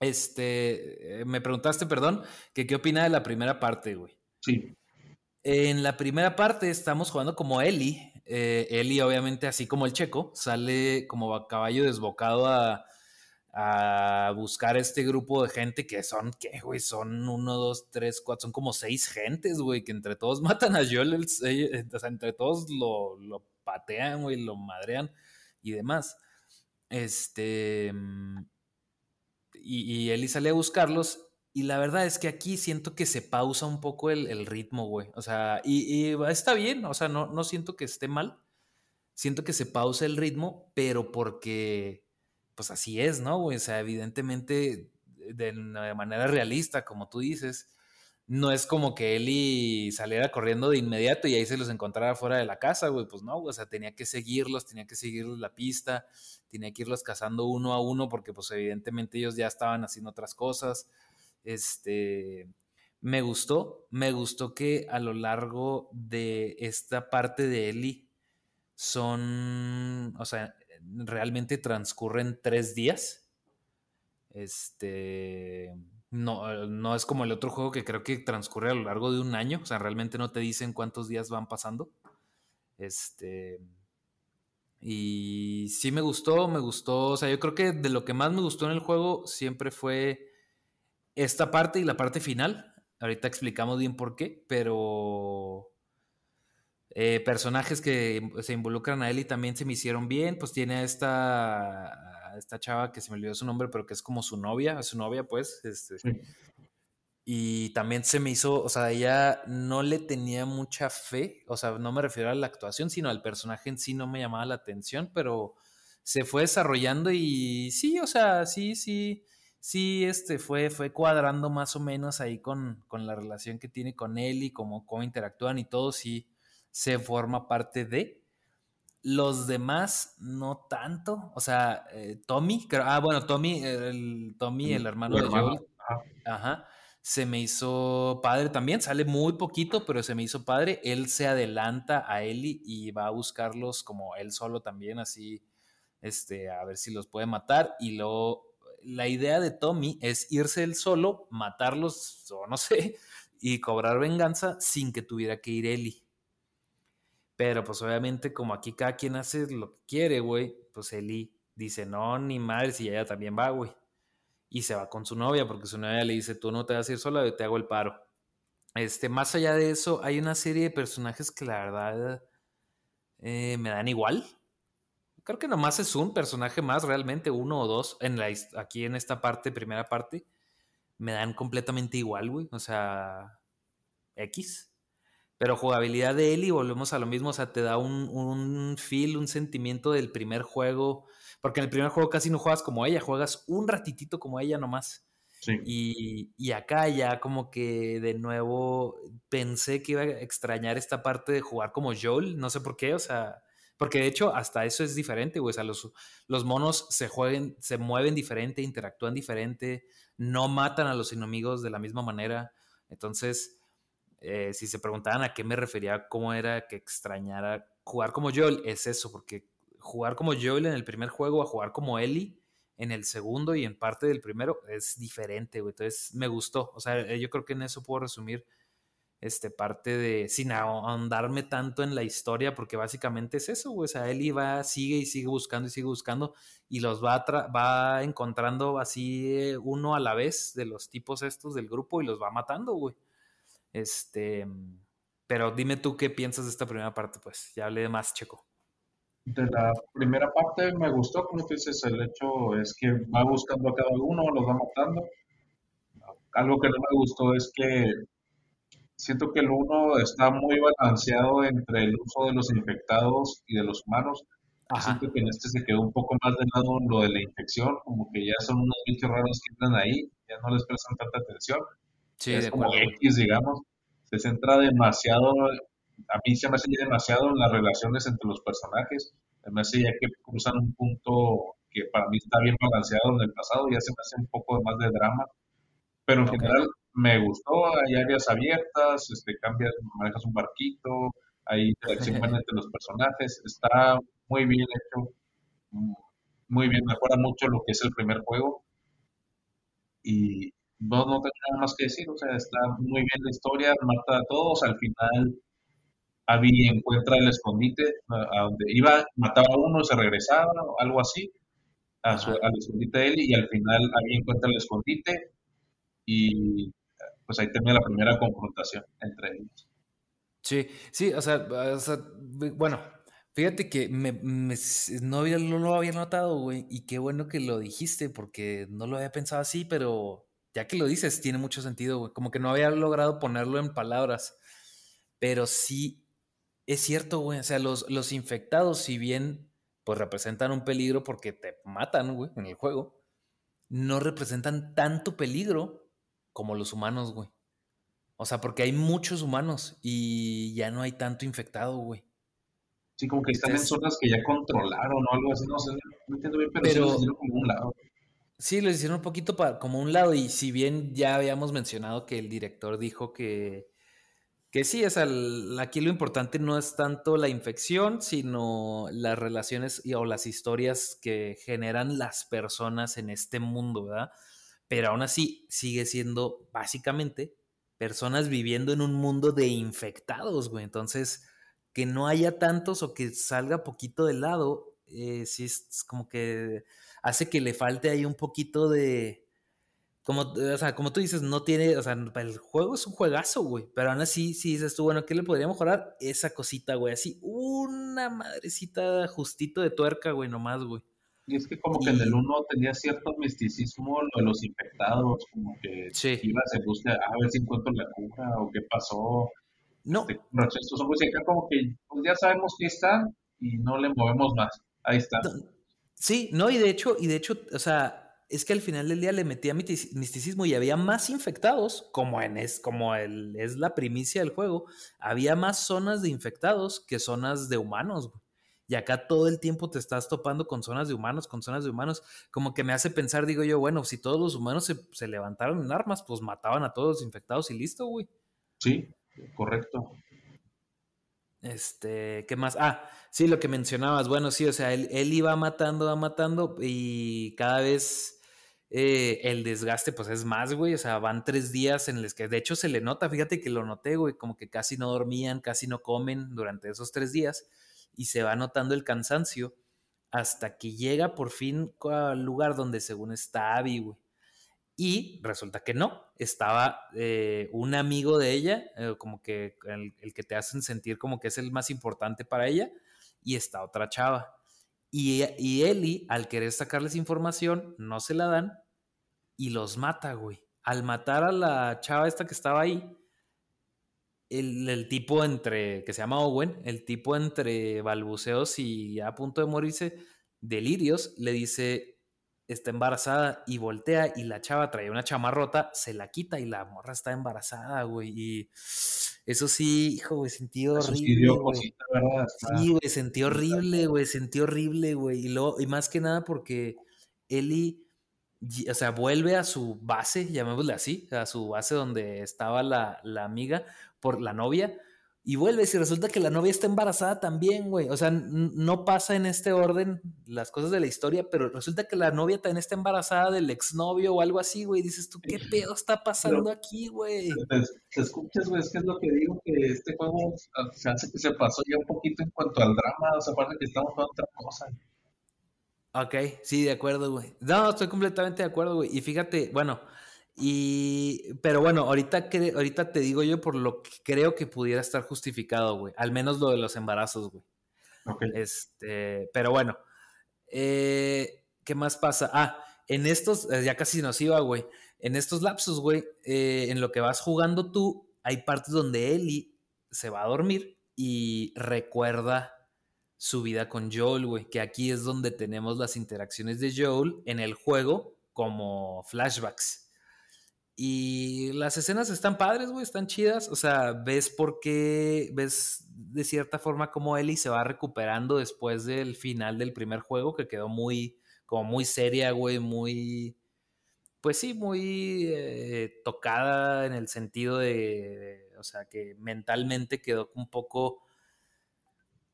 este, eh, me preguntaste, perdón, que qué opina de la primera parte, güey. Sí. En la primera parte estamos jugando como Ellie. Eh, Ellie, obviamente, así como el checo, sale como a caballo desbocado a, buscar este grupo de gente que son, ¿qué, güey? Son uno, dos, tres, cuatro, son como seis gentes, güey, que entre todos matan a Joel, o sea, entre todos lo, lo patean, güey, lo madrean y demás. Este. Mm, y, y Ellie sale a buscarlos y la verdad es que aquí siento que se pausa un poco el, ritmo, güey. O sea, y, está bien, o sea, no, no siento que esté mal. Siento que se pausa el ritmo, pero porque, pues así es, ¿no, güey? O sea, evidentemente, de, manera realista, como tú dices, no es como que Eli saliera corriendo de inmediato y ahí se los encontrara fuera de la casa, güey. Pues no, o sea, tenía que seguirlos, tenía que seguirlos la pista, tenía que irlos cazando uno a uno porque, pues, evidentemente ellos ya estaban haciendo otras cosas. Este, me gustó, me gustó que a lo largo de esta parte de Eli son, o sea, realmente transcurren tres días. Este, no, no es como el otro juego que creo que transcurre a lo largo de un año, o sea, realmente no te dicen cuántos días van pasando. Este, y sí me gustó, me gustó, o sea, yo creo que de lo que más me gustó en el juego siempre fue esta parte y la parte final. Ahorita explicamos bien por qué, pero eh, personajes que se involucran a él y también se me hicieron bien. Pues tiene a esta, esta chava que se me olvidó su nombre, pero que es como su novia, su novia, pues. Este, Y también se me hizo, o sea, ella no le tenía mucha fe, o sea, no me refiero a la actuación, sino al personaje en sí no me llamaba la atención, pero se fue desarrollando y sí, o sea, sí, sí sí este, fue, fue cuadrando más o menos ahí con, la relación que tiene con él y cómo, cómo interactúan y todo, sí se forma parte de. Los demás no tanto, o sea, eh, Tommy, ah, bueno, Tommy, el, Tommy, el hermano de Joel, ajá, se me hizo padre también, sale muy poquito, pero se me hizo padre. Él se adelanta a Ellie y va a buscarlos como él solo también, así, este, a ver si los puede matar. Y luego la idea de Tommy es irse él solo, matarlos o no sé, y cobrar venganza sin que tuviera que ir Eli. Pero pues obviamente como aquí cada quien hace lo que quiere, güey, pues Eli dice, no, ni madre, si ella también va, güey. Y se va con su novia, porque su novia le dice, tú no te vas a ir sola, yo te hago el paro. Este, más allá de eso, hay una serie de personajes que la verdad eh, me dan igual. Creo que nomás es un personaje más, realmente, uno o dos, en la, aquí en esta parte, primera parte, me dan completamente igual, güey. O sea, X. Pero jugabilidad de Ellie, volvemos a lo mismo, o sea, te da un, un feel, un sentimiento del primer juego, porque en el primer juego casi no juegas como ella, juegas un ratitito como ella nomás. Sí. Y, y, acá ya como que de nuevo pensé que iba a extrañar esta parte de jugar como Joel, no sé por qué, o sea, porque de hecho hasta eso es diferente, güey, o sea, los, los monos se, jueguen, se mueven diferente, interactúan diferente, no matan a los enemigos de la misma manera, entonces eh, si se preguntaban a qué me refería, cómo era que extrañara jugar como Joel, es eso, porque jugar como Joel en el primer juego a jugar como Ellie en el segundo y en parte del primero es diferente, güey. Entonces me gustó. O sea, eh, yo creo que en eso puedo resumir este, parte de, sin ahondarme tanto en la historia, porque básicamente es eso, güey. O sea, Ellie va, sigue y sigue buscando y sigue buscando y los va, va encontrando así eh, uno a la vez de los tipos estos del grupo y los va matando, güey. Este, pero dime tú qué piensas de esta primera parte, pues ya hablé de más, Checo. De la primera parte me gustó, como tú dices, el hecho es que va buscando a cada uno, los va matando. Algo que no me gustó es que siento que el uno está muy balanceado entre el uso de los infectados y de los humanos. Siento que en este se quedó un poco más de lado lo de la infección, como que ya son unos bichos raros que entran ahí, ya no les prestan tanta atención. Sí, es como X, digamos, se centra demasiado, a mí se me hace demasiado en las relaciones entre los personajes, me hace ya que cruzan un punto que para mí está bien balanceado en el pasado, ya se me hace un poco más de drama, pero en general me gustó, hay áreas abiertas, este, cambias, manejas un barquito, hay interacción entre los personajes, está muy bien hecho, muy bien, mejora mucho lo que es el primer juego. Y, no, no tengo nada más que decir, o sea, está muy bien la historia, mata a todos, al final Abby encuentra el escondite, a, donde iba, mataba a uno, se regresaba, o algo así, a su, al escondite de él, y al final Abby encuentra el escondite, y pues ahí termina la primera confrontación entre ellos. Sí, sí, o sea, bueno, fíjate que me, no, había, no lo había notado, güey, y qué bueno que lo dijiste, porque no lo había pensado así, pero ya que lo dices, tiene mucho sentido, güey. Como que no había logrado ponerlo en palabras. Pero sí, es cierto, güey. O sea, los, los infectados, si bien pues representan un peligro porque te matan, güey, en el juego, no representan tanto peligro como los humanos, güey. O sea, porque hay muchos humanos y ya no hay tanto infectado, güey. Sí, como que están en zonas que ya controlaron o algo así, no sé, no entiendo bien, pero, pero como un lado. Sí, lo hicieron un poquito para, como un lado, y si bien ya habíamos mencionado que el director dijo que, que sí, es aquí lo importante no es tanto la infección, sino las relaciones y, o las historias que generan las personas en este mundo, ¿verdad? Pero aún así sigue siendo básicamente personas viviendo en un mundo de infectados, güey. Entonces, que no haya tantos o que salga poquito de lado, eh, sí es como que hace que le falte ahí un poquito de. Como, o sea, como tú dices, no tiene, o sea, el juego es un juegazo, güey, pero aún así, si dices tú, bueno, ¿qué le podría mejorar? Esa cosita, güey, así, una madrecita justito de tuerca, güey, nomás, güey. Y es que como que en el 1 tenía cierto misticismo lo de los infectados, como que sí. ibas en busca a ver si encuentro la cura o qué pasó. No. Este, estos ojos y acá como que pues ya sabemos que están y no le movemos más. Ahí está. Sí, no, y de hecho, y de hecho, o sea, es que al final del día le metía misticismo y había más infectados, como en es, como el, es la primicia del juego, había más zonas de infectados que zonas de humanos, Y acá todo el tiempo te estás topando con zonas de humanos, con zonas de humanos. Como que me hace pensar, digo yo, bueno, si todos los humanos se, se levantaron en armas, pues mataban a todos los infectados y listo, güey. Sí, correcto. Este, ¿qué más? Ah, sí, lo que mencionabas. Bueno, sí, o sea, él, iba matando, va matando y cada vez eh, el desgaste pues es más, güey. O sea, van tres días en los que de hecho se le nota, fíjate que lo noté, güey, como que casi no dormían, casi no comen durante esos tres días y se va notando el cansancio hasta que llega por fin al lugar donde según está Abby. Y resulta que no, estaba eh, un amigo de ella, eh, como que el, que te hacen sentir como que es el más importante para ella, y está otra chava. Y, y Ellie, al querer sacarles información, no se la dan y los mata, güey. Al matar a la chava esta que estaba ahí, el, el, tipo entre, que se llama Owen, el tipo entre balbuceos y a punto de morirse, delirios, le dice, está embarazada y voltea y la chava trae una chamarrota, se la quita y la morra está embarazada, güey. Y eso sí, hijo, güey, sentí horrible. Sí, güey, sentí horrible, güey, sentí horrible, güey. Y, luego, y más que nada porque Eli, o sea, vuelve a su base, llamémosle así, a su base donde estaba la, la amiga por la novia y vuelves y resulta que la novia está embarazada también, güey. O sea, no pasa en este orden las cosas de la historia, pero resulta que la novia también está embarazada del exnovio o algo así, güey. Dices tú, ¿qué pedo está pasando aquí, güey? Te, escuchas, güey, es que es lo que digo, que este juego se hace que se pasó ya un poquito en cuanto al drama, o sea, aparte que estamos con otra cosa. Ok, sí, de acuerdo, güey. No, estoy completamente de acuerdo, güey. Y fíjate, bueno, y, pero bueno, ahorita, ahorita te digo yo por lo que creo que pudiera estar justificado, güey. Al menos lo de los embarazos, güey. Este, pero bueno, eh, ¿qué más pasa? Ah, en estos, eh, ya casi nos iba, güey. En estos lapsos, güey, eh, en lo que vas jugando tú, hay partes donde Ellie se va a dormir y recuerda su vida con Joel, güey. Que aquí es donde tenemos las interacciones de Joel en el juego como flashbacks. Y las escenas están padres, güey, están chidas. O sea, ves por qué, ves de cierta forma cómo Ellie se va recuperando después del final del primer juego, que quedó muy, como muy seria, güey, muy, pues sí, muy eh, tocada en el sentido de, o sea, que mentalmente quedó un poco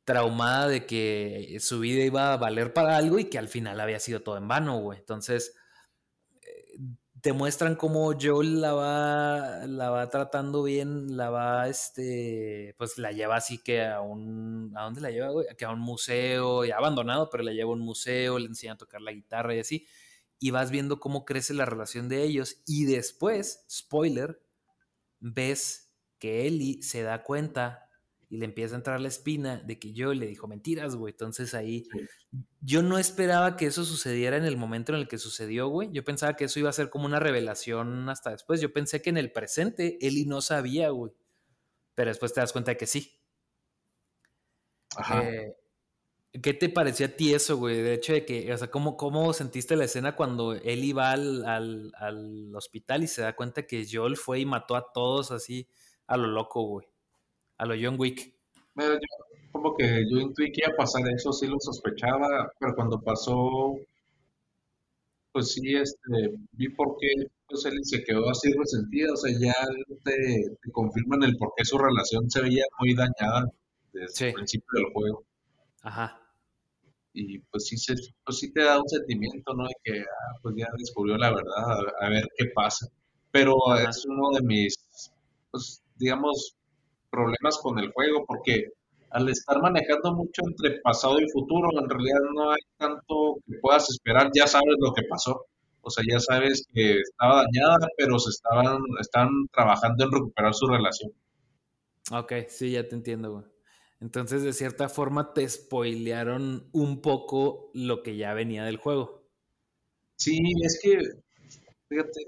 traumada de que su vida iba a valer para algo y que al final había sido todo en vano, güey. Entonces, te muestran cómo Joel la va, la va tratando bien, la va, este, pues la lleva así que a un, ¿a dónde la lleva, güey? Que a un museo, ya abandonado, pero la lleva a un museo, le enseña a tocar la guitarra y así, y vas viendo cómo crece la relación de ellos, y después, spoiler, ves que Ellie se da cuenta y le empieza a entrar la espina de que yo le dijo mentiras, güey. Entonces ahí yo no esperaba que eso sucediera en el momento en el que sucedió, güey. Yo pensaba que eso iba a ser como una revelación hasta después. Yo pensé que en el presente Eli no sabía, güey. Pero después te das cuenta de que sí. Ajá. Eh, ¿Qué te pareció a ti eso, güey? De hecho, de que, o sea, ¿cómo, cómo sentiste la escena cuando Eli va al, al, al hospital y se da cuenta que Joel fue y mató a todos así a lo loco, güey? A lo John Wick. Mira, yo, como que yo intuí que iba a pasar eso, sí lo sospechaba, pero cuando pasó, pues sí, este, vi por qué pues él se quedó así resentida, o sea, ya te, confirman el por qué su relación se veía muy dañada desde el principio del juego. Ajá. Y pues sí, se, pues sí te da un sentimiento, ¿no? De que, ah, pues ya descubrió la verdad, a, ver qué pasa. Pero es uno de mis, pues, digamos, problemas con el juego, porque al estar manejando mucho entre pasado y futuro, en realidad no hay tanto que puedas esperar, ya sabes lo que pasó. O sea, ya sabes que estaba dañada, pero se estaban, están trabajando en recuperar su relación. Ok, sí, ya te entiendo, güey. Entonces, de cierta forma, te spoilearon un poco lo que ya venía del juego. Sí, es que, fíjate,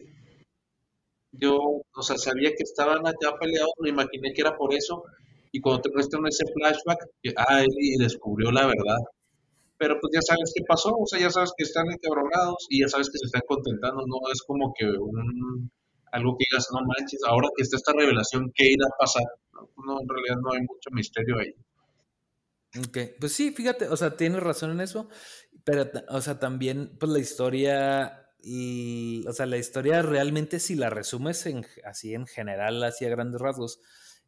yo, o sea, sabía que estaban allá peleados, me imaginé que era por eso, y cuando te muestran ese flashback, que, ah, y descubrió la verdad. Pero pues ya sabes qué pasó, o sea, ya sabes que están encabronados y ya sabes que se están contentando, no es como que un, algo que digas, no manches, ahora que está esta revelación, ¿qué irá a pasar? No, en realidad no hay mucho misterio ahí. Ok, pues sí, fíjate, o sea, tienes razón en eso, pero, o sea, también, pues la historia y, o sea, la historia realmente, si la resumes en, así en general, así a grandes rasgos,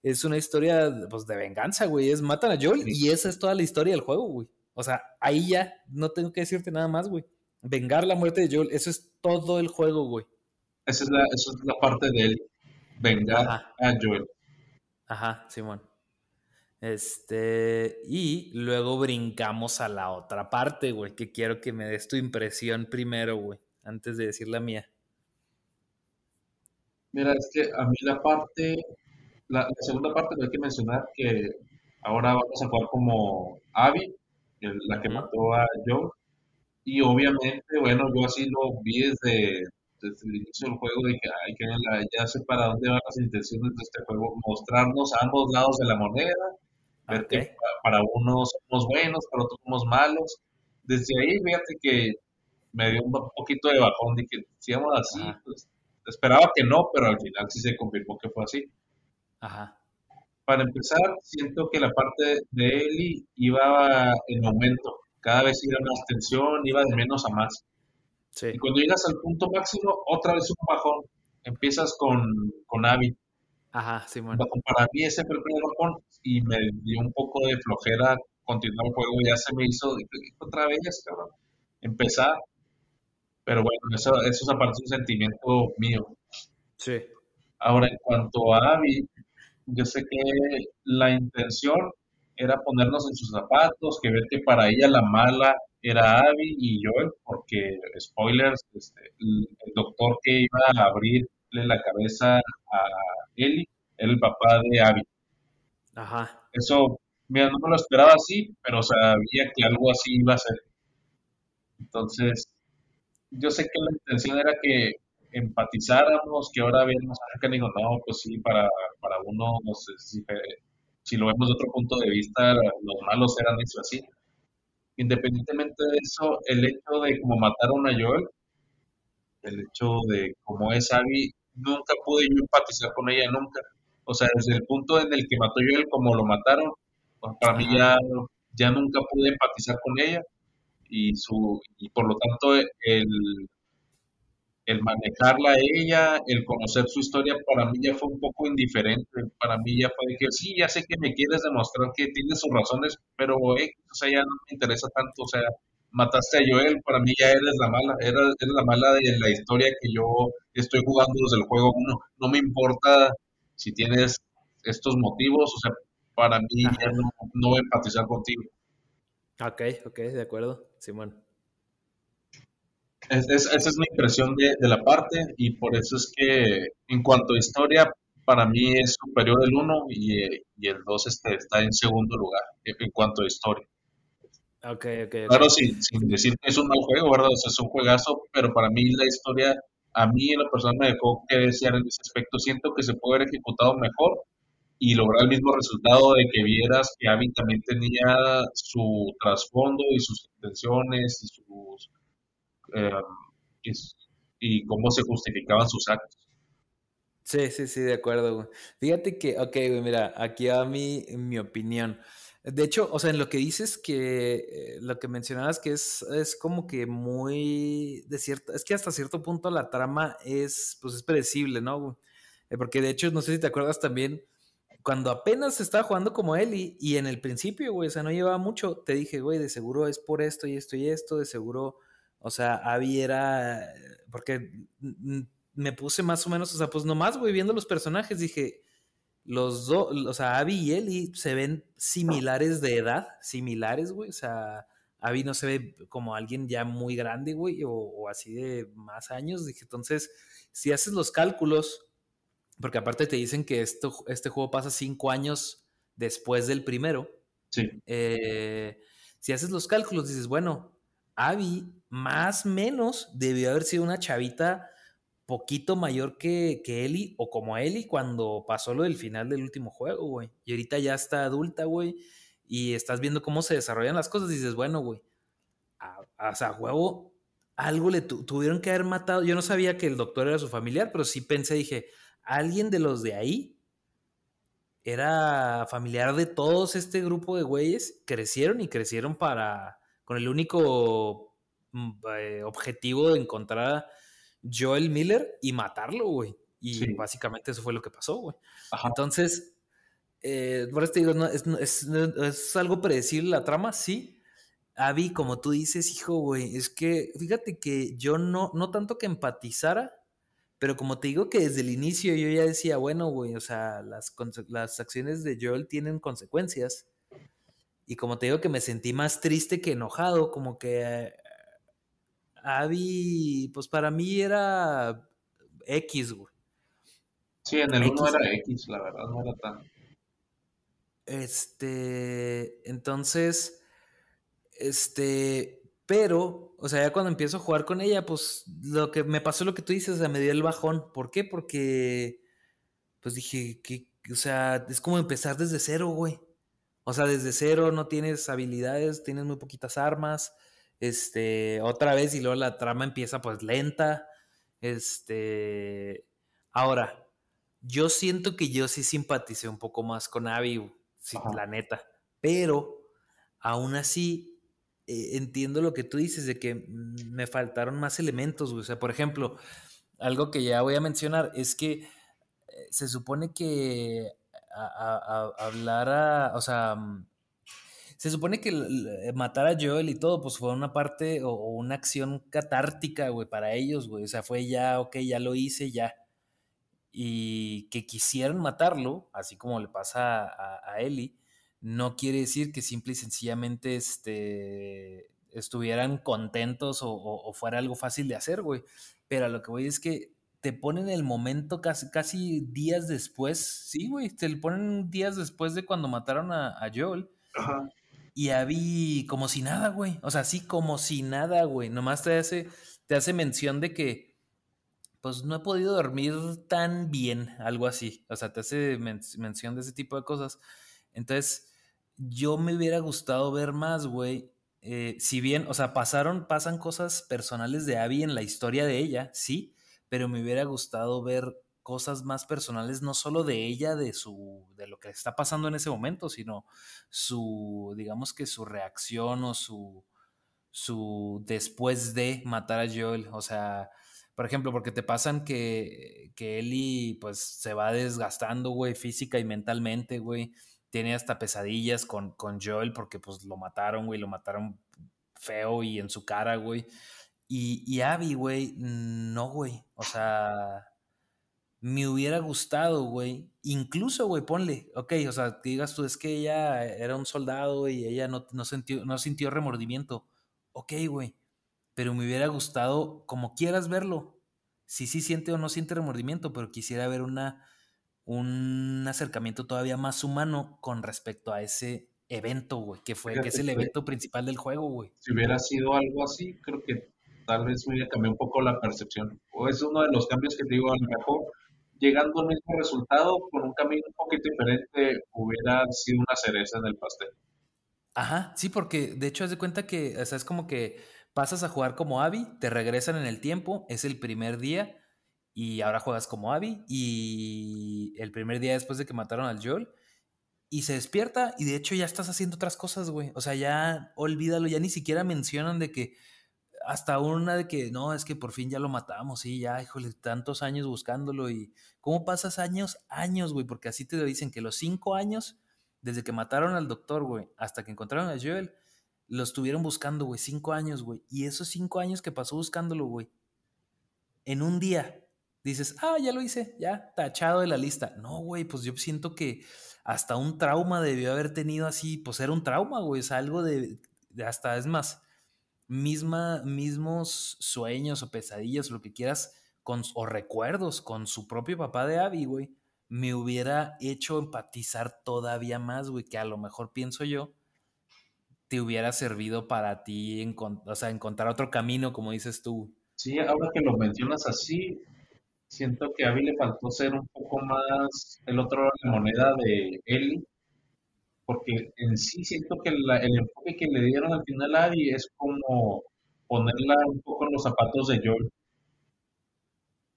es una historia pues, de venganza, güey. Es matan a Joel y esa es toda la historia del juego, güey. O sea, ahí ya no tengo que decirte nada más, güey. Vengar la muerte de Joel, eso es todo el juego, güey. Esa es la, esa es la parte de él. Vengar a Joel. Ajá, Simón. Este, y luego brincamos a la otra parte, güey, que quiero que me des tu impresión primero, güey antes de decir la mía? Mira, es que a mí la parte, la, segunda parte hay que mencionar que ahora vamos a jugar como Abby, la que mató a Joe. Y obviamente, bueno, yo así lo vi desde, desde el inicio del juego, dije, ay, que ya sé para dónde van las intenciones de este juego, mostrarnos ambos lados de la moneda, ver que para unos somos buenos, para otros somos malos. Desde ahí, fíjate que me dio un poquito de bajón, dije, si vamos así, pues esperaba que no, pero al final sí se confirmó que fue así. Ajá. Para empezar, siento que la parte de Eli iba en aumento. Cada vez iba más tensión, iba de menos a más. Sí. Y cuando llegas al punto máximo, otra vez un bajón. Empiezas con, con Abby. Ajá, sí, bueno. Para mí ese fue el primer bajón y me dio un poco de flojera continuar el juego. Ya se me hizo otra vez, cabrón. Empezar. Pero bueno, eso, eso es aparte un sentimiento mío. Sí. Ahora, en cuanto a Abby, yo sé que la intención era ponernos en sus zapatos, que ver que para ella la mala era Abby y Joel, porque, spoilers, este, el, doctor que iba a abrirle la cabeza a Ellie era el papá de Abby. Ajá. Eso, mira, no me lo esperaba así, pero sabía que algo así iba a ser. Entonces, yo sé que la intención era que empatizáramos, que ahora vemos a digo, no, pues sí, para, para uno, si lo vemos de otro punto de vista, los malos eran eso así. Independientemente de eso, el hecho de cómo mataron a Joel, el hecho de cómo es Abby, nunca pude yo empatizar con ella, nunca. O sea, desde el punto en el que mató Joel, como lo mataron, pues, para mí ya, ya nunca pude empatizar con ella y su y por lo tanto el, el manejarla a ella, el conocer su historia, para mí ya fue un poco indiferente. Para mí ya fue de que sí, ya sé que me quieres demostrar que tienes sus razones, pero eh, o sea, ya no me interesa tanto. O sea, mataste a Joel, para mí ya eres la mala, eres, eres la mala de la historia que yo estoy jugando desde el juego uno. No me importa si tienes estos motivos, o sea, para mí ya no, no voy a empatizar contigo. Ok, ok, de acuerdo, Simón esa es mi impresión de, la parte y por eso es que en cuanto a historia, para mí es superior el 1 y, el 2 este, está en segundo lugar en cuanto a historia. Okay, okay, claro, sin, decir que es un mal juego, ¿verdad? es un juegazo, pero para mí la historia, a mí en la persona me dejó que desear en ese aspecto. Siento que se puede haber ejecutado mejor y lograr el mismo resultado de que vieras que Abby también tenía su trasfondo y sus intenciones y sus eh, y, cómo se justificaban sus actos. Sí, sí, sí, de acuerdo, Fíjate que, ok, güey, mira, aquí a mí, mi opinión. De hecho, o sea, en lo que dices que, eh, lo que mencionabas que es, es como que muy, de cierto, es que hasta cierto punto la trama es, pues es predecible, ¿no? Eh, porque de hecho, no sé si te acuerdas también, cuando apenas estaba jugando como él y, en el principio, güey, o sea, no llevaba mucho, te dije, güey, de seguro es por esto y esto y esto, de seguro o sea, Abby era. Porque me puse más o menos, o sea, pues nomás, güey, viendo los personajes, dije. Los dos, o sea, Abby y Ellie se ven similares de edad, similares, güey. O sea, Abby no se ve como alguien ya muy grande, güey, o, así de más años. Dije, entonces, si haces los cálculos, porque aparte te dicen que esto, este juego pasa cinco años después del primero. Sí. Eh, si haces los cálculos, dices, bueno, Abby más o menos debió haber sido una chavita poquito mayor que, que Ellie o como Ellie cuando pasó lo del final del último juego, güey. Y ahorita ya está adulta, güey. Y estás viendo cómo se desarrollan las cosas y dices, bueno, güey, a, sea, huevo, algo le tuvieron que haber matado. Yo no sabía que el doctor era su familiar, pero sí pensé, dije, alguien de los de ahí era familiar de todos este grupo de güeyes, crecieron y crecieron para, con el único mm, eh, objetivo de encontrar a Joel Miller y matarlo, güey. Y básicamente eso fue lo que pasó, güey. Entonces, eh, por esto digo, es, algo predecible la trama, sí. Abby, como tú dices, hijo, güey, es que fíjate que yo no, no tanto que empatizara, pero como te digo que desde el inicio yo ya decía, bueno, güey, o sea, las, las acciones de Joel tienen consecuencias. Y como te digo que me sentí más triste que enojado, como que Abby, pues para mí era X, güey. Sí, en el 1 era X, la verdad, no era tan. Este, entonces, Este, pero, o sea, ya cuando empiezo a jugar con ella, pues lo que me pasó lo que tú dices, o sea, me dio el bajón. ¿Por qué? Porque, pues dije, que, o sea, es como empezar desde cero, güey. O sea, desde cero no tienes habilidades, tienes muy poquitas armas. Este, otra vez y luego la trama empieza pues lenta. Este, ahora, yo siento que yo sí simpaticé un poco más con Abby, sí, la neta. Pero, aún así, eh, entiendo lo que tú dices de que me faltaron más elementos, O sea, por ejemplo, algo que ya voy a mencionar es que eh, se supone que hablara, o sea, mm, se supone que matar a Joel y todo, pues fue una parte o, una acción catártica, güey, para ellos, güey. O sea, fue ya, ok, ya lo hice, ya. Y que quisieran matarlo, así como le pasa a, a Ellie, no quiere decir que simple y sencillamente este, estuvieran contentos o, fuera algo fácil de hacer, güey. Pero a lo que voy es que te ponen el momento casi, casi días después, sí, güey, te lo ponen días después de cuando mataron a, a Joel. Ajá. Y Abby como si nada, güey. O sea, sí, como si nada, güey. Nomás te hace, te hace mención de que, pues no he podido dormir tan bien, algo así. O sea, te hace mención de ese tipo de cosas. Entonces, yo me hubiera gustado ver más, güey. Eh, si bien, o sea, pasaron, pasan cosas personales de Abby en la historia de ella, sí, pero me hubiera gustado ver cosas más personales, no solo de ella, de su, de lo que está pasando en ese momento, sino su, digamos que su reacción o su, su después de matar a Joel, o sea, por ejemplo, porque te pasan que, que Ellie pues se va desgastando, güey, física y mentalmente, güey, tiene hasta pesadillas con, con Joel porque pues lo mataron, güey, lo mataron feo y en su cara, güey. Y, y Abby, güey, no, güey. O sea, me hubiera gustado, güey. Incluso, güey, ponle, ok, o sea, que digas tú, es que ella era un soldado y ella no, no, sintió, no sintió remordimiento. Ok, güey. Pero me hubiera gustado, como quieras verlo, si sí siente o no siente remordimiento, pero quisiera ver una un acercamiento todavía más humano con respecto a ese evento, güey, que fue, que es el evento principal del juego, güey. Si hubiera sido algo así, creo que tal vez hubiera cambiado un poco la percepción. O es uno de los cambios que te digo, a lo mejor llegando al mismo resultado, con un camino un poquito diferente, hubiera sido una cereza en el pastel. Ajá, sí, porque de hecho haz de cuenta que, o sea, es como que pasas a jugar como Abby, te regresan en el tiempo, es el primer día, y ahora juegas como Abby y el primer día después de que mataron al Joel y se despierta y de hecho ya estás haciendo otras cosas, güey. O sea, ya olvídalo, ya ni siquiera mencionan de que hasta una de que no, es que por fin ya lo matamos, sí, ya, híjole, tantos años buscándolo y ¿cómo pasas años? Años, güey, porque así te dicen que los cinco años desde que mataron al doctor, güey, hasta que encontraron a Joel, lo estuvieron buscando, güey, cinco años, güey. Y esos cinco años que pasó buscándolo, güey, en un día dices, ah, ya lo hice, ya, tachado de la lista. No, güey, pues yo siento que hasta un trauma debió haber tenido así, pues era un trauma, güey, es algo de, hasta, es más, misma, mismos sueños o pesadillas, lo que quieras, con, o recuerdos con su propio papá de Abby, güey, me hubiera hecho empatizar todavía más, güey, que a lo mejor pienso yo, te hubiera servido para ti, o sea, encontrar otro camino, como dices tú. Sí, ahora que lo mencionas así, siento que a Abby le faltó ser un poco más el otro lado de la moneda de Ellie, porque en sí siento que el enfoque que le dieron al final a Abby es como ponerla un poco en los zapatos de Joel.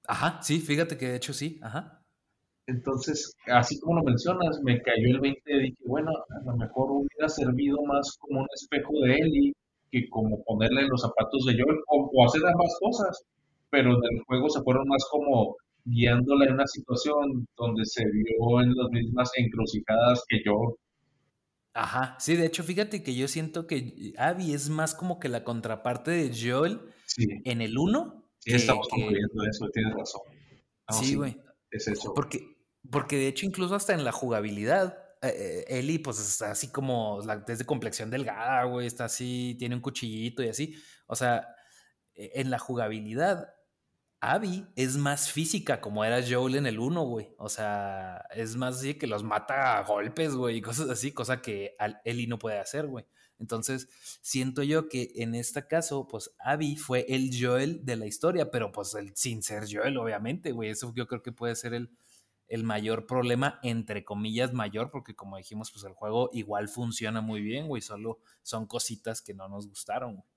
Ajá, sí, fíjate que de hecho sí, ajá. Entonces, así como lo mencionas, me cayó el 20 y dije, bueno, a lo mejor hubiera servido más como un espejo de Ellie que como ponerle en los zapatos de Joel o, o hacer ambas cosas pero en el juego se fueron más como guiándola en una situación donde se vio en las mismas encrucijadas que yo. Ajá, sí, de hecho, fíjate que yo siento que Abby es más como que la contraparte de Joel en el 1. Sí, estamos concluyendo eso, tienes razón. sí, güey. Es eso. Porque, porque de hecho, incluso hasta en la jugabilidad, eh, eh, Ellie, pues está así como, la, es de complexión delgada, güey, está así, tiene un cuchillito y así. O sea, e, en la jugabilidad, Abby es más física como era Joel en el 1, güey. O sea, es más así que los mata a golpes, güey, y cosas así, cosa que Ellie no puede hacer, güey. Entonces, siento yo que en este caso, pues Abby fue el Joel de la historia, pero pues el, sin ser Joel, obviamente, güey. Eso yo creo que puede ser el, el mayor problema, entre comillas, mayor, porque como dijimos, pues el juego igual funciona muy bien, güey. Solo son cositas que no nos gustaron, güey.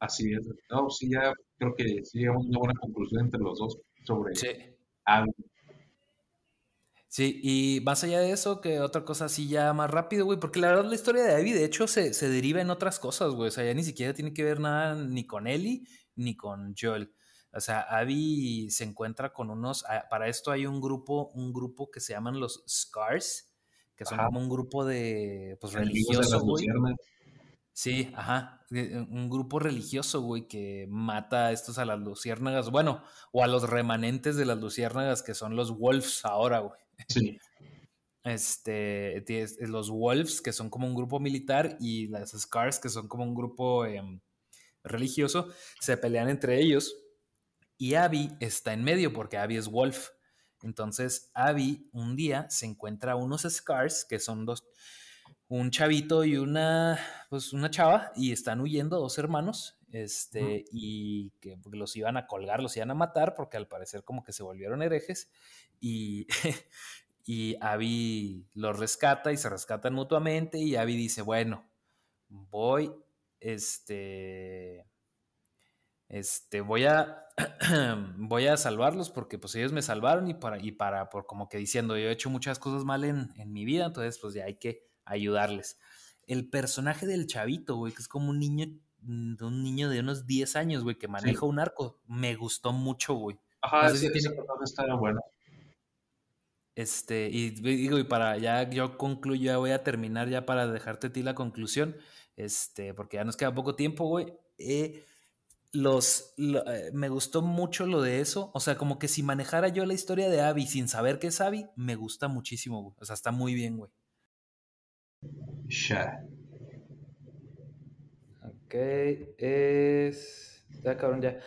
Así es. No, sí, ya creo que sí llegamos una buena conclusión entre los dos sobre Abby. Sí, y más allá de eso, que otra cosa así ya más rápido, güey, porque la verdad la historia de Abby, de hecho, se, se, deriva en otras cosas, güey, o sea, ya ni siquiera tiene que ver nada ni con Ellie ni con Joel. O sea, Abby se encuentra con unos, ah, para esto hay un grupo, un grupo que se llaman los Scars, que son como un grupo de, pues, religioso, güey. Sí, ajá. Eh, un grupo religioso, güey, que mata a estos a las luciérnagas, bueno, o a los remanentes de las luciérnagas, que son los wolves ahora, güey. Sí. Este, los wolves, que son como un grupo militar, y las scars, que son como un grupo em, religioso, se pelean entre ellos. Y Abby está en medio, porque Abby es wolf. Entonces, Abby un día se encuentra unos scars, que son dos, un chavito y una, pues una chava, y están huyendo dos hermanos, este, y que los iban a colgar, los iban a matar, porque al parecer como que se volvieron herejes, y, y Abby los rescata y se rescatan mutuamente, y Abby dice, bueno, voy, este, este, voy a, voy a salvarlos porque pues ellos me salvaron y para, y para, por como que diciendo, yo he hecho muchas cosas mal en, en mi vida, entonces pues ya hay que ayudarles. El personaje del chavito, güey, que es como un niño, mm, un niño de unos 10 años, güey, que maneja un arco, me gustó mucho, güey. Ajá, no sí, tiene... está bueno. Este, y digo, y para ya yo concluyo, ya voy a terminar ya para dejarte a ti la conclusión, este, porque ya nos queda poco tiempo, güey. Eh, los, eh, me gustó mucho lo de eso, o sea, como que si manejara yo la historia de Abby sin saber que es Abby, me gusta muchísimo, güey. O sea, está muy bien, güey. Ya. Ok, es. Ya, cabrón, ya.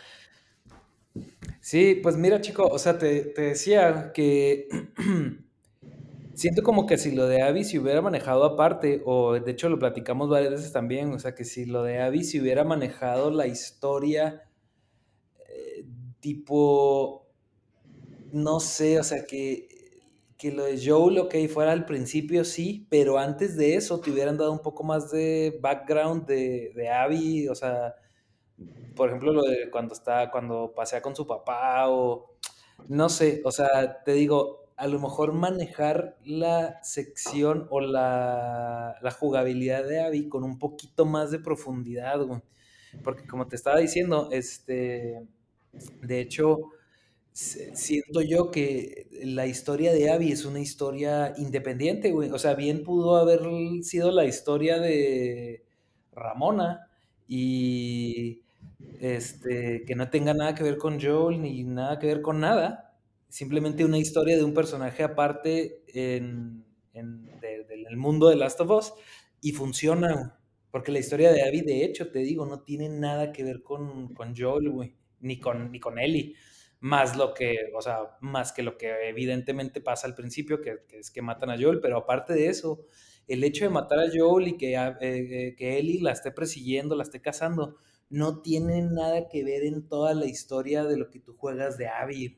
Sí, pues mira, chico, o sea, te, te decía que siento como que si lo de Abby se hubiera manejado aparte, o de hecho lo platicamos varias veces también, o sea, que si lo de Abby se hubiera manejado la historia eh, tipo, no sé, o sea, que que lo de Joel, ok, fuera al principio sí, pero antes de eso te hubieran dado un poco más de background de, de Abby, o sea, por ejemplo, lo de cuando está, cuando pasea con su papá o no sé, o sea, te digo, a lo mejor manejar la sección o la, la jugabilidad de Abby con un poquito más de profundidad, Porque como te estaba diciendo, este, de hecho, siento yo que la historia de Abby es una historia independiente, güey. O sea, bien pudo haber sido la historia de Ramona y este que no tenga nada que ver con Joel ni nada que ver con nada. Simplemente una historia de un personaje aparte en, el mundo de Last of Us y funciona, porque la historia de Abby, de hecho, te digo, no tiene nada que ver con, con Joel, güey, ni con, ni con Ellie más lo que, o sea, más que lo que evidentemente pasa al principio, que, es que matan a Joel, pero aparte de eso, el hecho de matar a Joel y que, eh, eh, que Ellie la esté persiguiendo, la esté cazando, no tiene nada que ver en toda la historia de lo que tú juegas de Abby.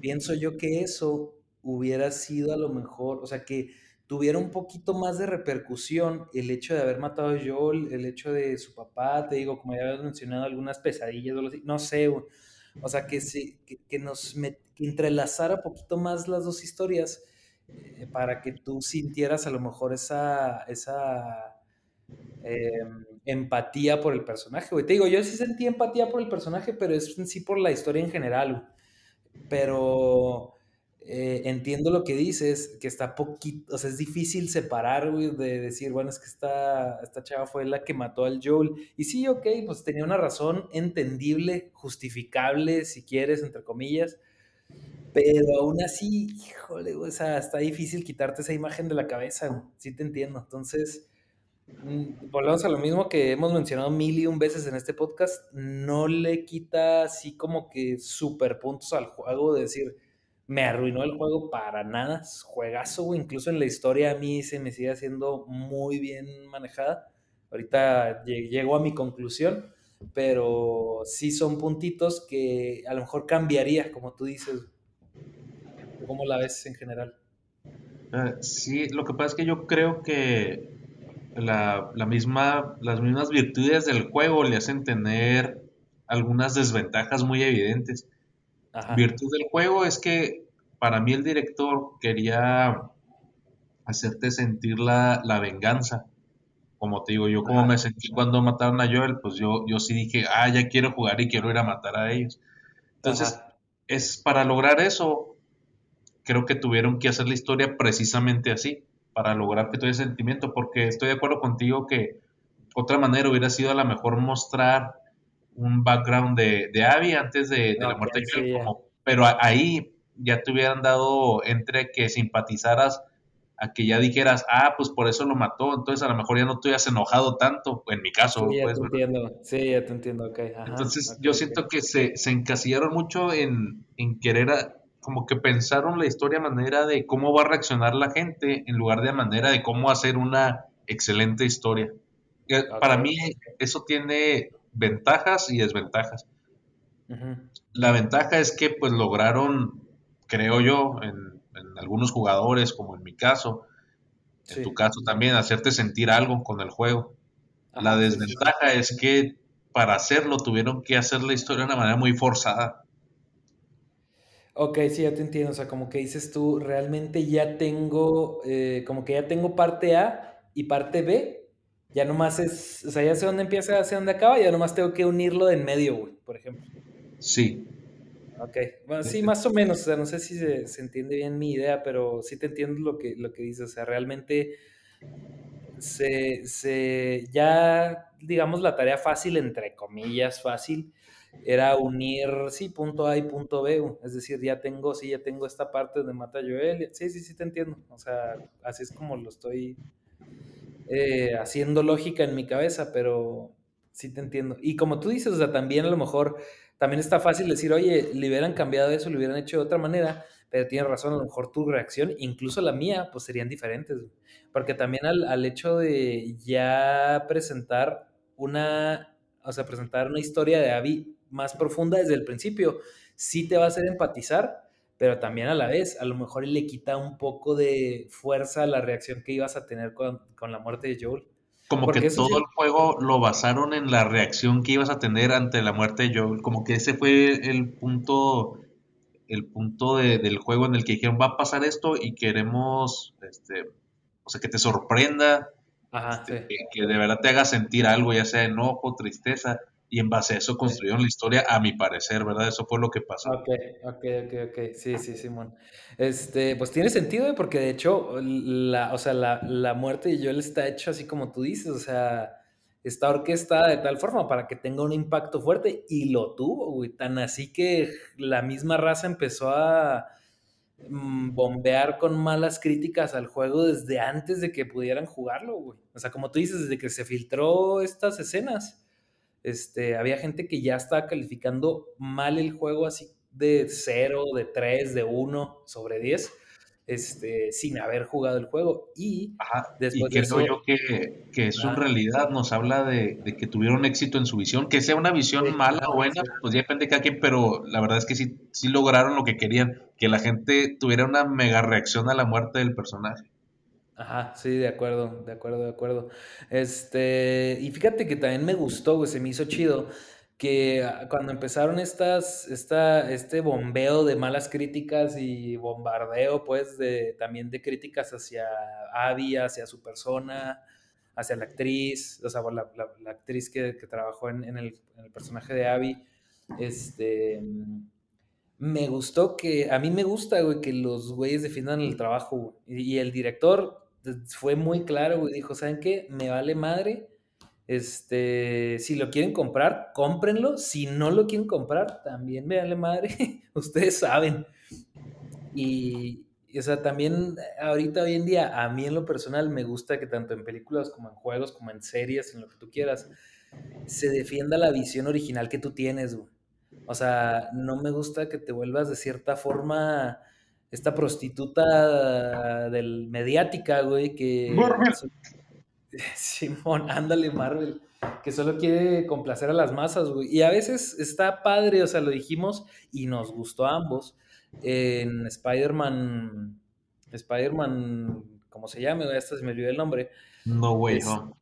Pienso yo que eso hubiera sido a lo mejor, o sea, que tuviera un poquito más de repercusión el hecho de haber matado a Joel, el hecho de su papá, te digo, como ya habías mencionado, algunas pesadillas no sé, o sea, que, se, que, nos entrelazara poquito más las dos historias eh, para que tú sintieras a lo mejor esa, esa em, empatía por el personaje, güey. Te digo, yo sí sentí empatía por el personaje, pero es en sí por la historia en general, Pero eh, entiendo lo que dices, que está poquito, o sea, es difícil separar, güey, de decir, bueno, es que esta, esta chava fue la que mató al Joel. Y sí, ok, pues tenía una razón entendible, justificable, si quieres, entre comillas. Pero aún así, híjole, güey, o sea, está difícil quitarte esa imagen de la cabeza, sí te entiendo. Entonces, mm, volvemos a lo mismo que hemos mencionado mil y un veces en este podcast, no le quita así como que super puntos al juego de decir, me arruinó el juego para nada. Juegazo, incluso en la historia a mí se me sigue haciendo muy bien manejada. ahorita llego a mi conclusión, pero sí son puntitos que a lo mejor cambiaría, como tú dices. ¿Cómo la ves en general? Eh, sí, lo que pasa es que yo creo que la, misma, las mismas virtudes del juego le hacen tener algunas desventajas muy evidentes. Virtud del juego es que para mí el director quería hacerte sentir la, venganza. Como te digo, yo como me sentí cuando mataron a Joel, pues yo, yo sí dije, ah, ya quiero jugar y quiero ir a matar a ellos. Entonces, es para lograr eso, creo que tuvieron que hacer la historia precisamente así, para lograr que tuviera sentimiento, porque estoy de acuerdo contigo que otra manera hubiera sido a lo mejor mostrar un background de, de Abby antes de, la muerte de Joel, pero ahí ya te hubieran dado entre que simpatizaras a que ya dijeras, ah, pues por eso lo mató, entonces a lo mejor ya no te hubieras enojado tanto, en mi caso. Sí, ya pues, te entiendo, sí, ya te entiendo, ok. entonces yo siento que se, se, encasillaron mucho en, en querer, como que pensaron la historia a manera de cómo va a reaccionar la gente, en lugar de manera de cómo hacer una excelente historia. Para mí eso tiene ventajas y desventajas. La ventaja es que pues lograron, creo yo, en en algunos jugadores, como en mi caso, en tu caso también, hacerte sentir algo con el juego. la desventaja es que para hacerlo tuvieron que hacer la historia de una manera muy forzada. Ok, sí, ya te entiendo. O sea, como que dices tú, realmente ya tengo, eh, como que ya tengo parte A y parte B. Ya nomás es, o sea, ya sé dónde empieza, sé dónde acaba, ya nomás tengo que unirlo de en medio, güey, por ejemplo. Sí, Ok, bueno, sí, más o menos, o sea, no sé si se, entiende bien mi idea, pero sí te entiendo lo que, lo que dices, o sea, realmente se, se, ya, digamos, la tarea fácil, entre comillas, fácil, era unir, sí, punto A y punto B, es decir, ya tengo, sí, ya tengo esta parte de Mata Joel, sí, sí, sí te entiendo, o sea, así es como lo estoy eh, haciendo lógica en mi cabeza, pero sí te entiendo. Y como tú dices, o sea, también a lo mejor también está fácil decir, oye, le hubieran cambiado eso, le hubieran hecho de otra manera, pero tienes razón, a lo mejor tu reacción, incluso la mía, pues serían diferentes. Porque también al, hecho de ya presentar una, o sea, presentar una historia de Abby más profunda desde el principio, sí te va a hacer empatizar, pero también a la vez, a lo mejor le quita un poco de fuerza a la reacción que ibas a tener con, con la muerte de Joel. Como que todo el juego lo basaron en la reacción que ibas a tener ante la muerte de Joel. Como que ese fue el punto, el punto del juego en el que dijeron va a pasar esto y queremos, este, o sea, que te sorprenda, este, que, de verdad te haga sentir algo, ya sea enojo, tristeza y en base a eso construyeron la historia, a mi parecer, ¿verdad? Eso fue lo que pasó. Ok, ok, ok, ok. Sí, sí, Simón. Este, pues tiene sentido, ¿eh? porque de hecho, la, o sea, la, la muerte de Joel está hecha así como tú dices, o sea, está orquestada de tal forma para que tenga un impacto fuerte y lo tuvo, güey. Tan así que la misma raza empezó a mm, bombear con malas críticas al juego desde antes de que pudieran jugarlo, güey. O sea, como tú dices, desde que se filtró estas escenas este, había gente que ya estaba calificando mal el juego así de 0, de 3, de 1 sobre 10, este, sin haber jugado el juego. Y después y creo yo que, que eso en realidad nos habla de, que tuvieron éxito en su visión, que sea una visión mala o buena, pues ya depende de cada quien, pero la verdad es que sí, sí lograron lo que querían, que la gente tuviera una mega reacción a la muerte del personaje. Ajá, sí, de acuerdo, de acuerdo, de acuerdo. Este, y fíjate que también me gustó, güey, se me hizo chido que ah, cuando empezaron estas, esta, este bombeo de malas críticas y bombardeo, pues, de, también de críticas hacia Abby, hacia su persona, hacia la actriz, o sea, la, la, actriz que, que trabajó en, en, el, personaje de Abby, este, me gustó que, a mí me gusta, güey, que los güeyes defiendan el trabajo, y el director fue muy claro. Dijo, ¿saben qué? Me vale madre. Este, si lo quieren comprar, cómprenlo. Si no lo quieren comprar, también me vale madre. Ustedes saben. Y, o sea, también ahorita, hoy en día, a mí en lo personal me gusta que tanto en películas como en juegos, como en series, en lo que tú quieras, se defienda la visión original que tú tienes. O sea, no me gusta que te vuelvas de cierta forma esta prostituta del mediática, güey, que... Simón, ándale, Marvel, que solo quiere complacer a las masas, güey. Y a veces está padre, o sea, lo dijimos y nos gustó a ambos. En Spider-Man, Spider-Man, ¿cómo se llama? Esta se me olvidó el nombre. No Way Home.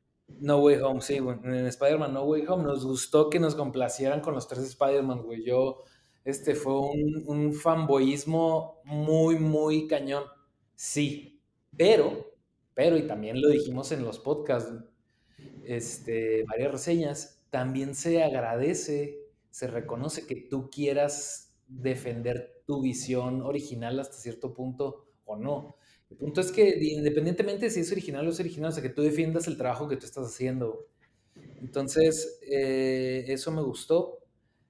No Way Home, sí, güey. En Spider-Man No Way Home nos gustó que nos complacieran con los tres Spider-Man, güey. Yo, este fue un, un fanboyismo muy, muy cañón. Sí, pero pero, y también lo dijimos en los podcasts, este, varias reseñas, también se agradece, se reconoce que tú quieras defender tu visión original hasta cierto punto o no. El punto es que independientemente de si es original o es original, o sea, que tú defiendas el trabajo que tú estás haciendo. Entonces, eh, eso me gustó.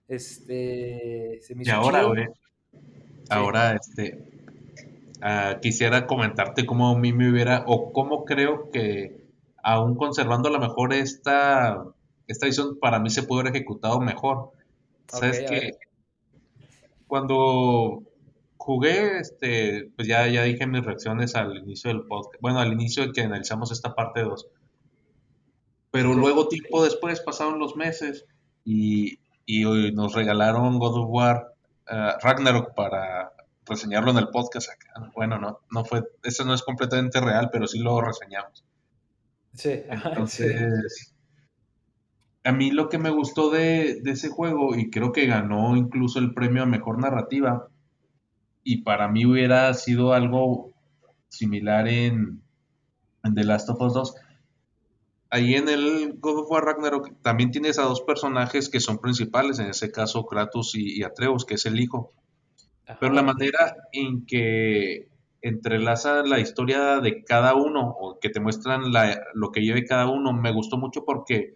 Este, se me hizo y ahora, güey, ahora, este, Ah, quisiera comentarte cómo a mí me hubiera, o cómo creo que aún conservando a lo mejor esta, esta visión, para mí se pudo haber ejecutado mejor. Sabes que cuando jugué, este, pues ya, ya dije mis reacciones al inicio del podcast, bueno, al inicio de que analizamos esta parte 2. Pero luego, tiempo después, pasaron los meses y, y nos regalaron God of War uh, Ragnarok para reseñarlo en el podcast acá. Bueno, no, no fue, eso no es completamente real, pero sí lo reseñamos. Sí, entonces, a mí lo que me gustó de, ese juego, y creo que ganó incluso el premio a mejor narrativa, y para mí hubiera sido algo similar en, en The Last of Us 2. Ahí en el God of War Ragnarok también tienes a dos personajes que son principales, en ese caso Kratos y Atreus, que es el hijo. Pero la manera en que entrelaza la historia de cada uno o que te muestran lo que lleve cada uno me gustó mucho porque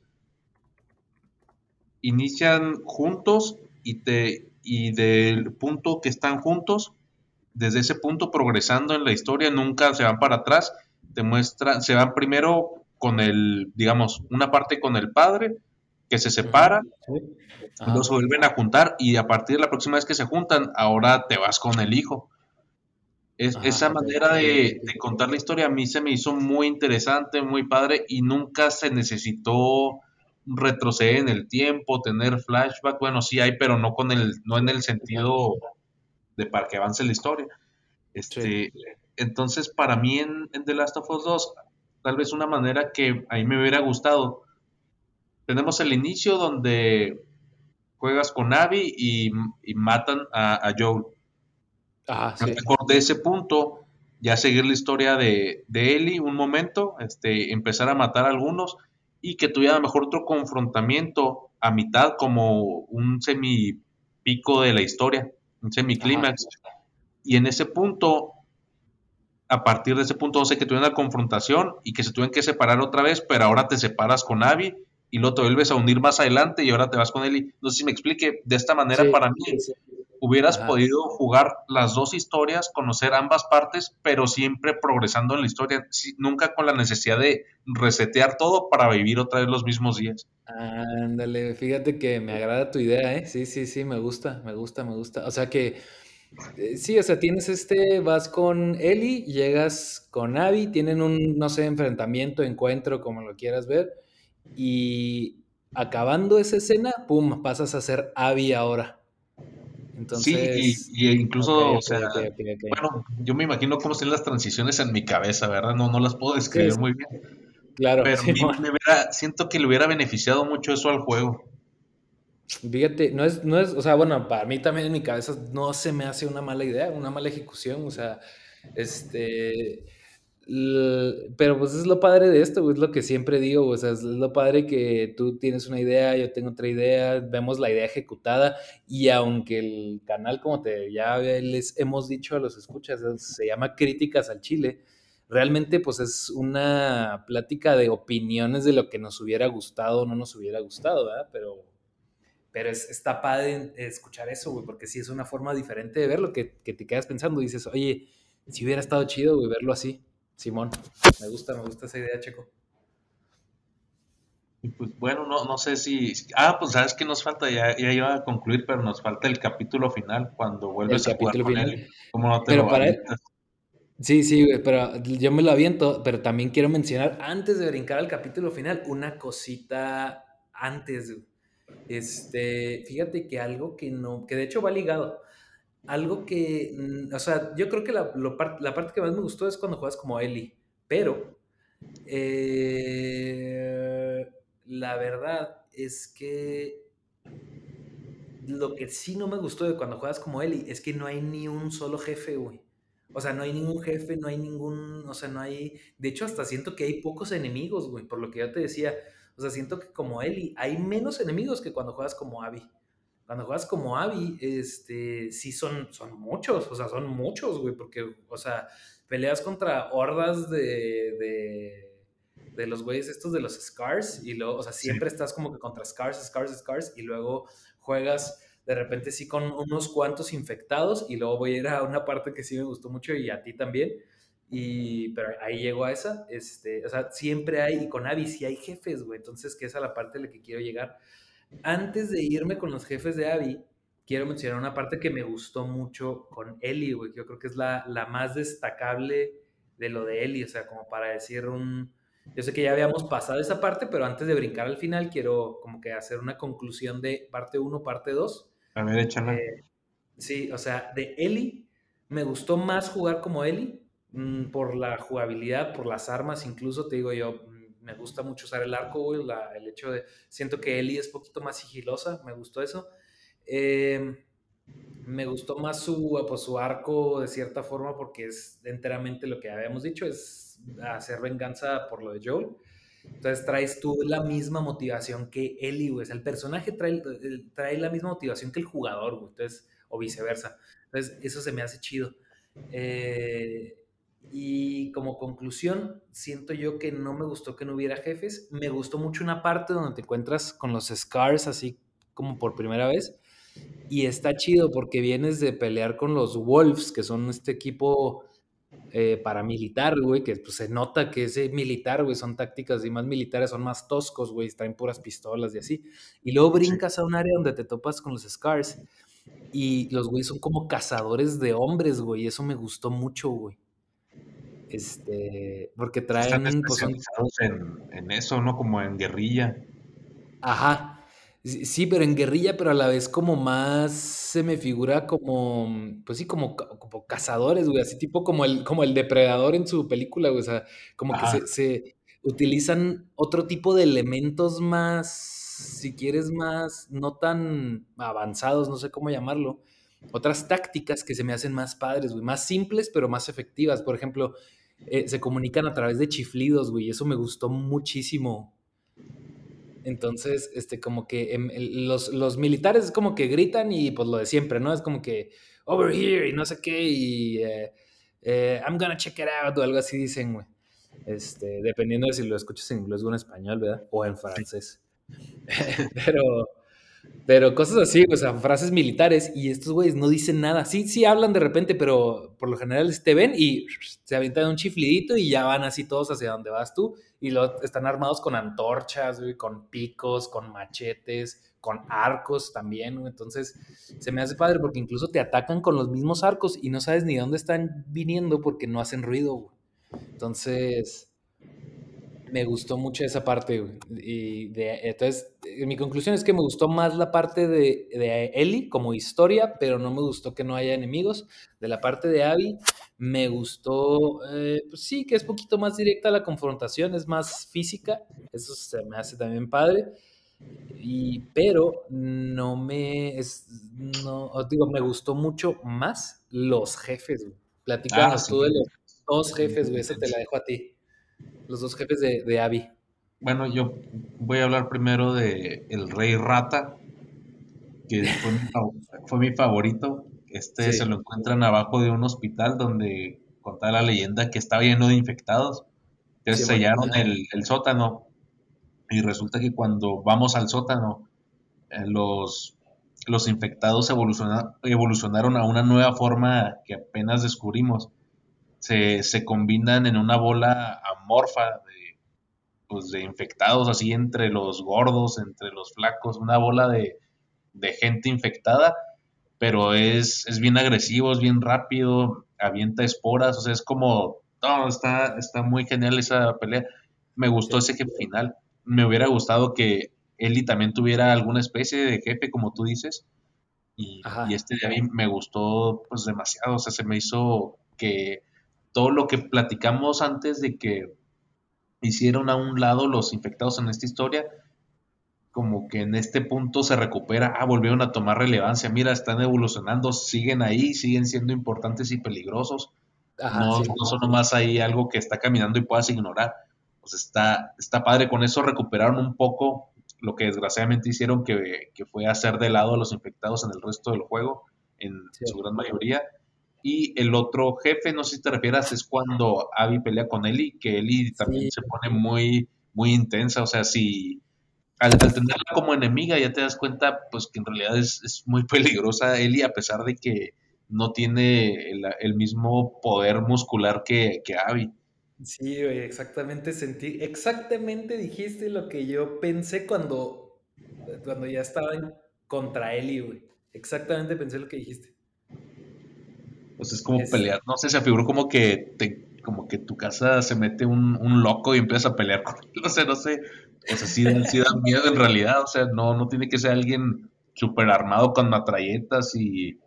inician juntos y te y del punto que están juntos desde ese punto progresando en la historia nunca se van para atrás te muestran se van primero con el digamos una parte con el padre que se separa los vuelven a juntar y a partir de la próxima vez que se juntan, ahora te vas con el hijo. Es, esa manera de, contar la historia a mí se me hizo muy interesante, muy padre y nunca se necesitó retroceder en el tiempo, tener flashback. Bueno, sí hay, pero no con el, no en el sentido de para que avance la historia. Este, Entonces, para mí en, en, The Last of Us 2, tal vez una manera que a mí me hubiera gustado, tenemos el inicio donde juegas con Abby y, matan a, Joel. Ah, sí. Mejor de ese punto, ya seguir la historia de, de Ellie un momento, este, empezar a matar a algunos y que tuviera mejor otro confrontamiento a mitad como un semi pico de la historia, un semiclímax. Y en ese punto, a partir de ese punto, no sé, que tuvieran una confrontación y que se tuvieran que separar otra vez, pero ahora te separas con Abby y luego te vuelves a unir más adelante y ahora te vas con. Y no sé si me explique, de esta manera para mí hubieras podido jugar las dos historias, conocer ambas partes, pero siempre progresando en la historia, nunca con la necesidad de resetear todo para vivir otra vez los mismos días. Ándale, fíjate que me agrada tu idea, ¿eh? Sí, sí, sí, me gusta, me gusta, me gusta. O sea que, sí, o sea, tienes este, vas con Eli, llegas con Abby, tienen un, no sé, enfrentamiento, encuentro, como lo quieras ver y acabando esa escena, pum, pasas a ser Abby ahora. Entonces, sí, y, incluso, o sea, bueno, yo me imagino cómo son las transiciones en mi cabeza, ¿verdad? No, no las puedo describir muy bien. Claro. Pero siento que le hubiera beneficiado mucho eso al juego. Fíjate, no es, no es, o sea, bueno, para mí también en mi cabeza no se me hace una mala idea, una mala ejecución, o sea, este, pero pues es lo padre de esto, es lo que siempre digo, o sea, es lo padre que tú tienes una idea, yo tengo otra idea, vemos la idea ejecutada y aunque el canal, como te ya les hemos dicho a los escuchas, se llama Críticas al Chile, realmente pues es una plática de opiniones de lo que nos hubiera gustado o no nos hubiera gustado, ¿verdad? Pero, pero es, está padre escuchar eso, güey, porque sí es una forma diferente de verlo, que, que te quedas pensando y dices, oye, si hubiera estado chido, güey, verlo así. Simón, me gusta, me gusta esa idea, Checo. Y pues bueno, no, no sé si. Ah, pues sabes que nos falta, ya, ya iba a concluir, pero nos falta el capítulo final, cuando vuelves a jugar con él. ¿Cómo no te pero para, Sí, sí, pero yo me lo aviento, pero también quiero mencionar, antes de brincar al capítulo final, una cosita antes. Este, fíjate que algo que no, que de hecho va ligado. Algo que, mm, o sea, yo creo que la, la parte que más me gustó es cuando juegas como Ellie, pero eh, la verdad es que lo que sí no me gustó de cuando juegas como Ellie es que no hay ni un solo jefe, güey. O sea, no hay ningún jefe, no hay ningún, o sea, no hay, de hecho hasta siento que hay pocos enemigos, güey, por lo que yo te decía, o sea, siento que como Ellie hay menos enemigos que cuando juegas como Abby. Cuando juegas como Abby, este, sí son, son muchos, o sea, son muchos, güey, porque, o sea, peleas contra hordas de, de, de los güeyes estos de los Scars y luego, o sea, siempre estás como que contra Scars, Scars, Scars y luego juegas de repente sí con unos cuantos infectados y luego voy a ir a una parte que sí me gustó mucho y a ti también. Y, pero ahí llego a esa, este, o sea, siempre hay, y con Abby sí hay jefes, güey, entonces que esa es la parte de la que quiero llegar. Antes de irme con los jefes de Abby, quiero mencionar una parte que me gustó mucho con Ellie, güey, yo creo que es la, la más destacable de lo de Ellie, o sea, como para decir un... Yo sé que ya habíamos pasado esa parte, pero antes de brincar al final, quiero como que hacer una conclusión de parte 1, parte 2. A ver, échala. Eh, sí, o sea, de Ellie, me gustó más jugar como mm, por la jugabilidad, por las armas, incluso te digo yo, mm, me gusta mucho usar el arco, güey, el hecho de, siento que Ellie es poquito más sigilosa, me gustó eso. Em, me gustó más su, pues, su arco de cierta forma porque es enteramente lo que habíamos dicho, es hacer venganza por lo de Joel. Entonces traes tú la misma motivación que Ellie, güey. el personaje trae, trae la misma motivación que el jugador, güey. Entonces, o viceversa. Entonces, eso se me hace chido. Eh, y como conclusión, siento yo que no me gustó que no hubiera jefes. Me gustó mucho una parte donde te encuentras con los Scars, así como por primera vez. Y está chido porque vienes de pelear con los Wolves, que son este equipo eh, paramilitar, güey, que pues, se nota que ese militar, güey, son tácticas y más militares, son más toscos, güey, traen puras pistolas y así. Y luego brincas a un área donde te topas con los Scars y los güeyes son como cazadores de hombres, güey, y eso me gustó mucho, güey. Este, porque traen... Están pues, en, en eso, ¿no? Como en guerrilla. Ajá, Sí, pero en guerrilla, pero a la vez como más se me figura como, pues sí, como, como cazadores, güey, así tipo como el, como el depredador en su película, güey, o sea, como que se, utilizan otro tipo de elementos más, si quieres, más, no tan avanzados, no sé cómo llamarlo, otras tácticas que se me hacen más padres, güey, más simples, pero más efectivas. Por ejemplo, eh, se comunican a través de chiflidos, güey, y eso me gustó muchísimo entonces, este, como que em, los, los, militares es como que gritan y pues lo de siempre, ¿no? Es como que over here y no sé qué y eh, eh, I'm gonna check it out o algo así dicen, güey. Este, dependiendo de si lo escuchas en inglés o en español, ¿verdad? O en francés. pero, pero cosas así, o sea, frases militares y estos güeyes no dicen nada. Sí, sí hablan de repente, pero por lo general te ven y se avientan un chiflidito y ya van así todos hacia donde vas tú. Y lo, están armados con antorchas, con picos, con machetes, con arcos también. Entonces se me hace padre porque incluso te atacan con los mismos arcos y no sabes ni dónde están viniendo porque no hacen ruido. Entonces me gustó mucho esa parte, Y de, entonces, eh, mi conclusión es que me gustó más la parte de, de Ellie como historia, pero no me gustó que no haya enemigos. De la parte de Abby, me gustó, eh, pues sí, que es poquito más directa la confrontación, es más física. Eso se me hace también padre. Y, pero no me, es, no, digo, me gustó mucho más los jefes, Platicamos ah, tú de los dos jefes, güey, esa te la dejo a ti los dos jefes de, de Abby. Bueno, yo voy a hablar primero de El Rey Rata, que fue mi, favorito. Este se lo encuentran abajo de un hospital donde contaba la leyenda que estaba lleno de infectados. Entonces sellaron el, sótano y resulta que cuando vamos al sótano, eh, los, los infectados evolucionaron a una nueva forma que apenas descubrimos se, combinan en una bola amorfa de, pues, de infectados, así entre los gordos, entre los flacos, una bola de, gente infectada, pero es, es, bien agresivo, es bien rápido, avienta esporas, o sea, es como, no, está, está muy genial esa pelea. Me gustó ese jefe final. Me hubiera gustado que Eli también tuviera alguna especie de jefe, como tú dices. Y, y este de mí me gustó pues demasiado, o sea, se me hizo que todo lo que platicamos antes de que hicieron a un lado los infectados en esta historia, como que en este punto se recupera, ah, volvieron a tomar relevancia, mira, están evolucionando, siguen ahí, siguen siendo importantes y peligrosos. no, no son nomás ahí algo que está caminando y puedas ignorar. Pues está, está padre, con eso recuperaron un poco lo que desgraciadamente hicieron que, fue hacer de lado a los infectados en el resto del juego, en su gran mayoría. Y el otro jefe, no sé si te refieras, es cuando Abby pelea con Ellie, que Ellie también se pone muy, muy intensa. O sea, si al, tenerla como enemiga ya te das cuenta, pues que en realidad es, muy peligrosa Ellie, a pesar de que no tiene el, mismo poder muscular que, que Abby. Sí, exactamente sentí, exactamente dijiste lo que yo pensé cuando, cuando ya estaba en contra Eli, güey. Exactamente pensé lo que dijiste. Pues es como pelear, no sé, se figuró como que te, como que tu casa se mete un, un loco y empiezas a pelear con él, no sé, no sé. O sea, sí, sí da miedo en realidad, o sea, no, no tiene que ser alguien súper armado con matralletas y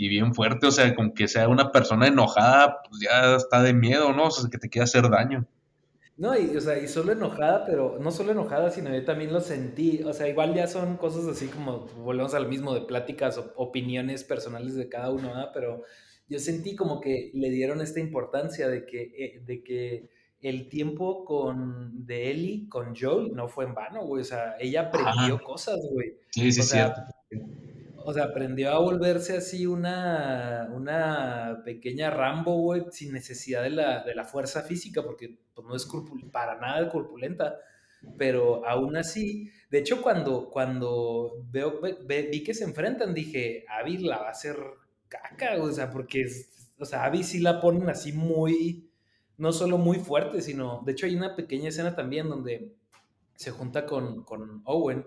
y bien fuerte, o sea, con que sea una persona enojada, pues ya está de miedo, ¿no? O sea, que te quiere hacer daño. No, y, o sea, y solo enojada, pero no solo enojada, sino yo también lo sentí. O sea, igual ya son cosas así como, volvemos al mismo de pláticas o opiniones personales de cada uno, ¿verdad? Pero yo sentí como que le dieron esta importancia de que, eh, de que el tiempo con, de Ellie con Joel no fue en vano, güey. O sea, ella aprendió cosas, güey. Sí, sí, cierto o sea, aprendió a volverse así una, una pequeña Rambo, güey, sin necesidad de la, de la fuerza física, porque pues, no es para nada corpulenta. Pero aún así, de hecho, cuando, cuando veo, vi que se enfrentan, dije, Abby la va a hacer caca, o sea, porque, o sea, Abby sí la ponen así muy, no solo muy fuerte, sino, de hecho, hay una pequeña escena también donde se junta con, con Owen,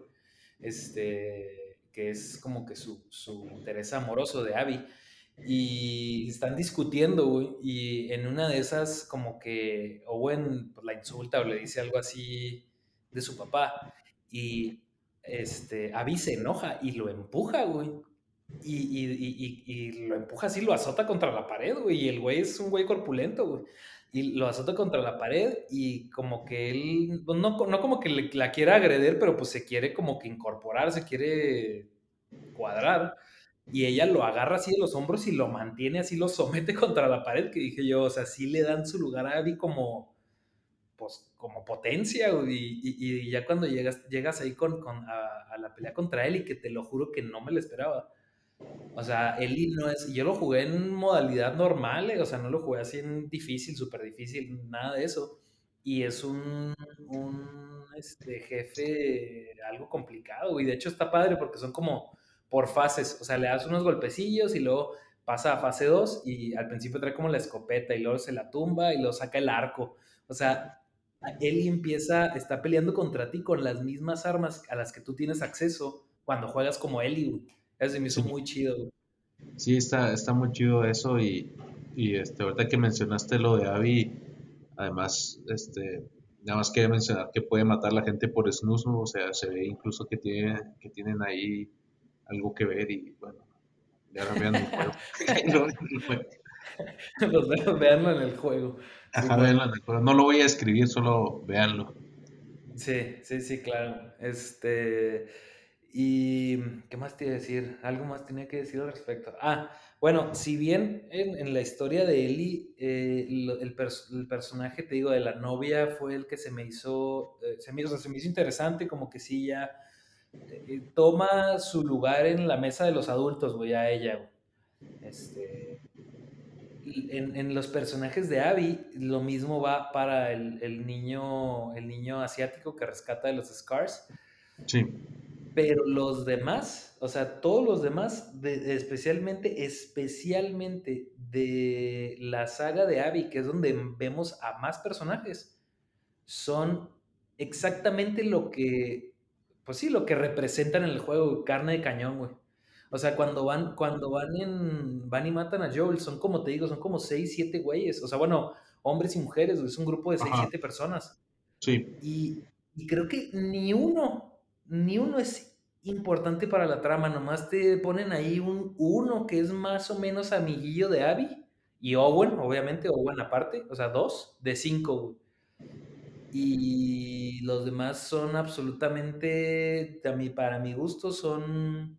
este que es como que su, interés amoroso de Abby. Y están discutiendo, güey, y en una de esas como que Owen pues, la insulta o le dice algo así de su papá. Y este, Abby se enoja y lo empuja, güey. Y, y, lo empuja así, lo azota contra la pared, güey. Y el güey es un güey corpulento, güey. Y lo azota contra la pared y como que él, pues, no, no como que la quiera agredir, pero pues se quiere como que incorporar, se quiere cuadrar. Y ella lo agarra así de los hombros y lo mantiene así, lo somete contra la pared, que dije yo, o sea, sí le dan su lugar a Abby como, pues, como potencia, y, y, ya cuando llegas, llegas ahí con, con a, la pelea contra él y que te lo juro que no me lo esperaba. O sea, Eli no es, yo lo jugué en modalidad normal, eh, o sea, no lo jugué así en difícil, súper difícil, nada de eso. Y es un, un este, jefe algo complicado, y de hecho está padre porque son como por fases, o sea, le das unos golpecillos y luego pasa a fase 2 y al principio trae como la escopeta y luego se la tumba y luego saca el arco. O sea, Eli empieza, está peleando contra ti con las mismas armas a las que tú tienes acceso cuando juegas como Eli, Eso me hizo muy chido, Sí, está, está muy chido eso y, y este, ahorita que mencionaste lo de Abby, además, este, nada más quería mencionar que puede matar a la gente por snus, o sea, se ve incluso que, tiene, que tienen ahí algo que ver y bueno, ya vean el juego. Los veanlo en el juego. Ajá, veanlo en el juego. No lo voy a escribir, solo véanlo. Sí, sí, sí, claro. Este. Y. ¿Qué más te iba a decir? Algo más tenía que decir al respecto. Ah, bueno, si bien en, la historia de Ellie, eh, el, personaje, te digo, de la novia fue el que se me hizo. Eh, se, me, se me hizo interesante, como que sí, ya eh, toma su lugar en la mesa de los adultos, voy a ella. Este, en, los personajes de Abby, lo mismo va para el, niño, el niño asiático que rescata de los Scars. Sí. Pero los demás, o sea, todos los demás, especialmente, especialmente de la saga de Abby, que es donde vemos a más personajes, son exactamente lo que pues sí, lo que representan en el juego, carne de cañón, güey. O sea, cuando van, cuando van en, van y matan a Joel, son como te digo, son como seis, siete güeyes. O sea, bueno, hombres y mujeres, es un grupo de seis, siete personas. Sí. Y, y creo que ni uno, ni uno es importante para la trama, nomás te ponen ahí un uno que es más o menos amiguillo de Abby y Owen, obviamente, Owen aparte, o sea, dos de cinco. Y los demás son absolutamente, para mi gusto, son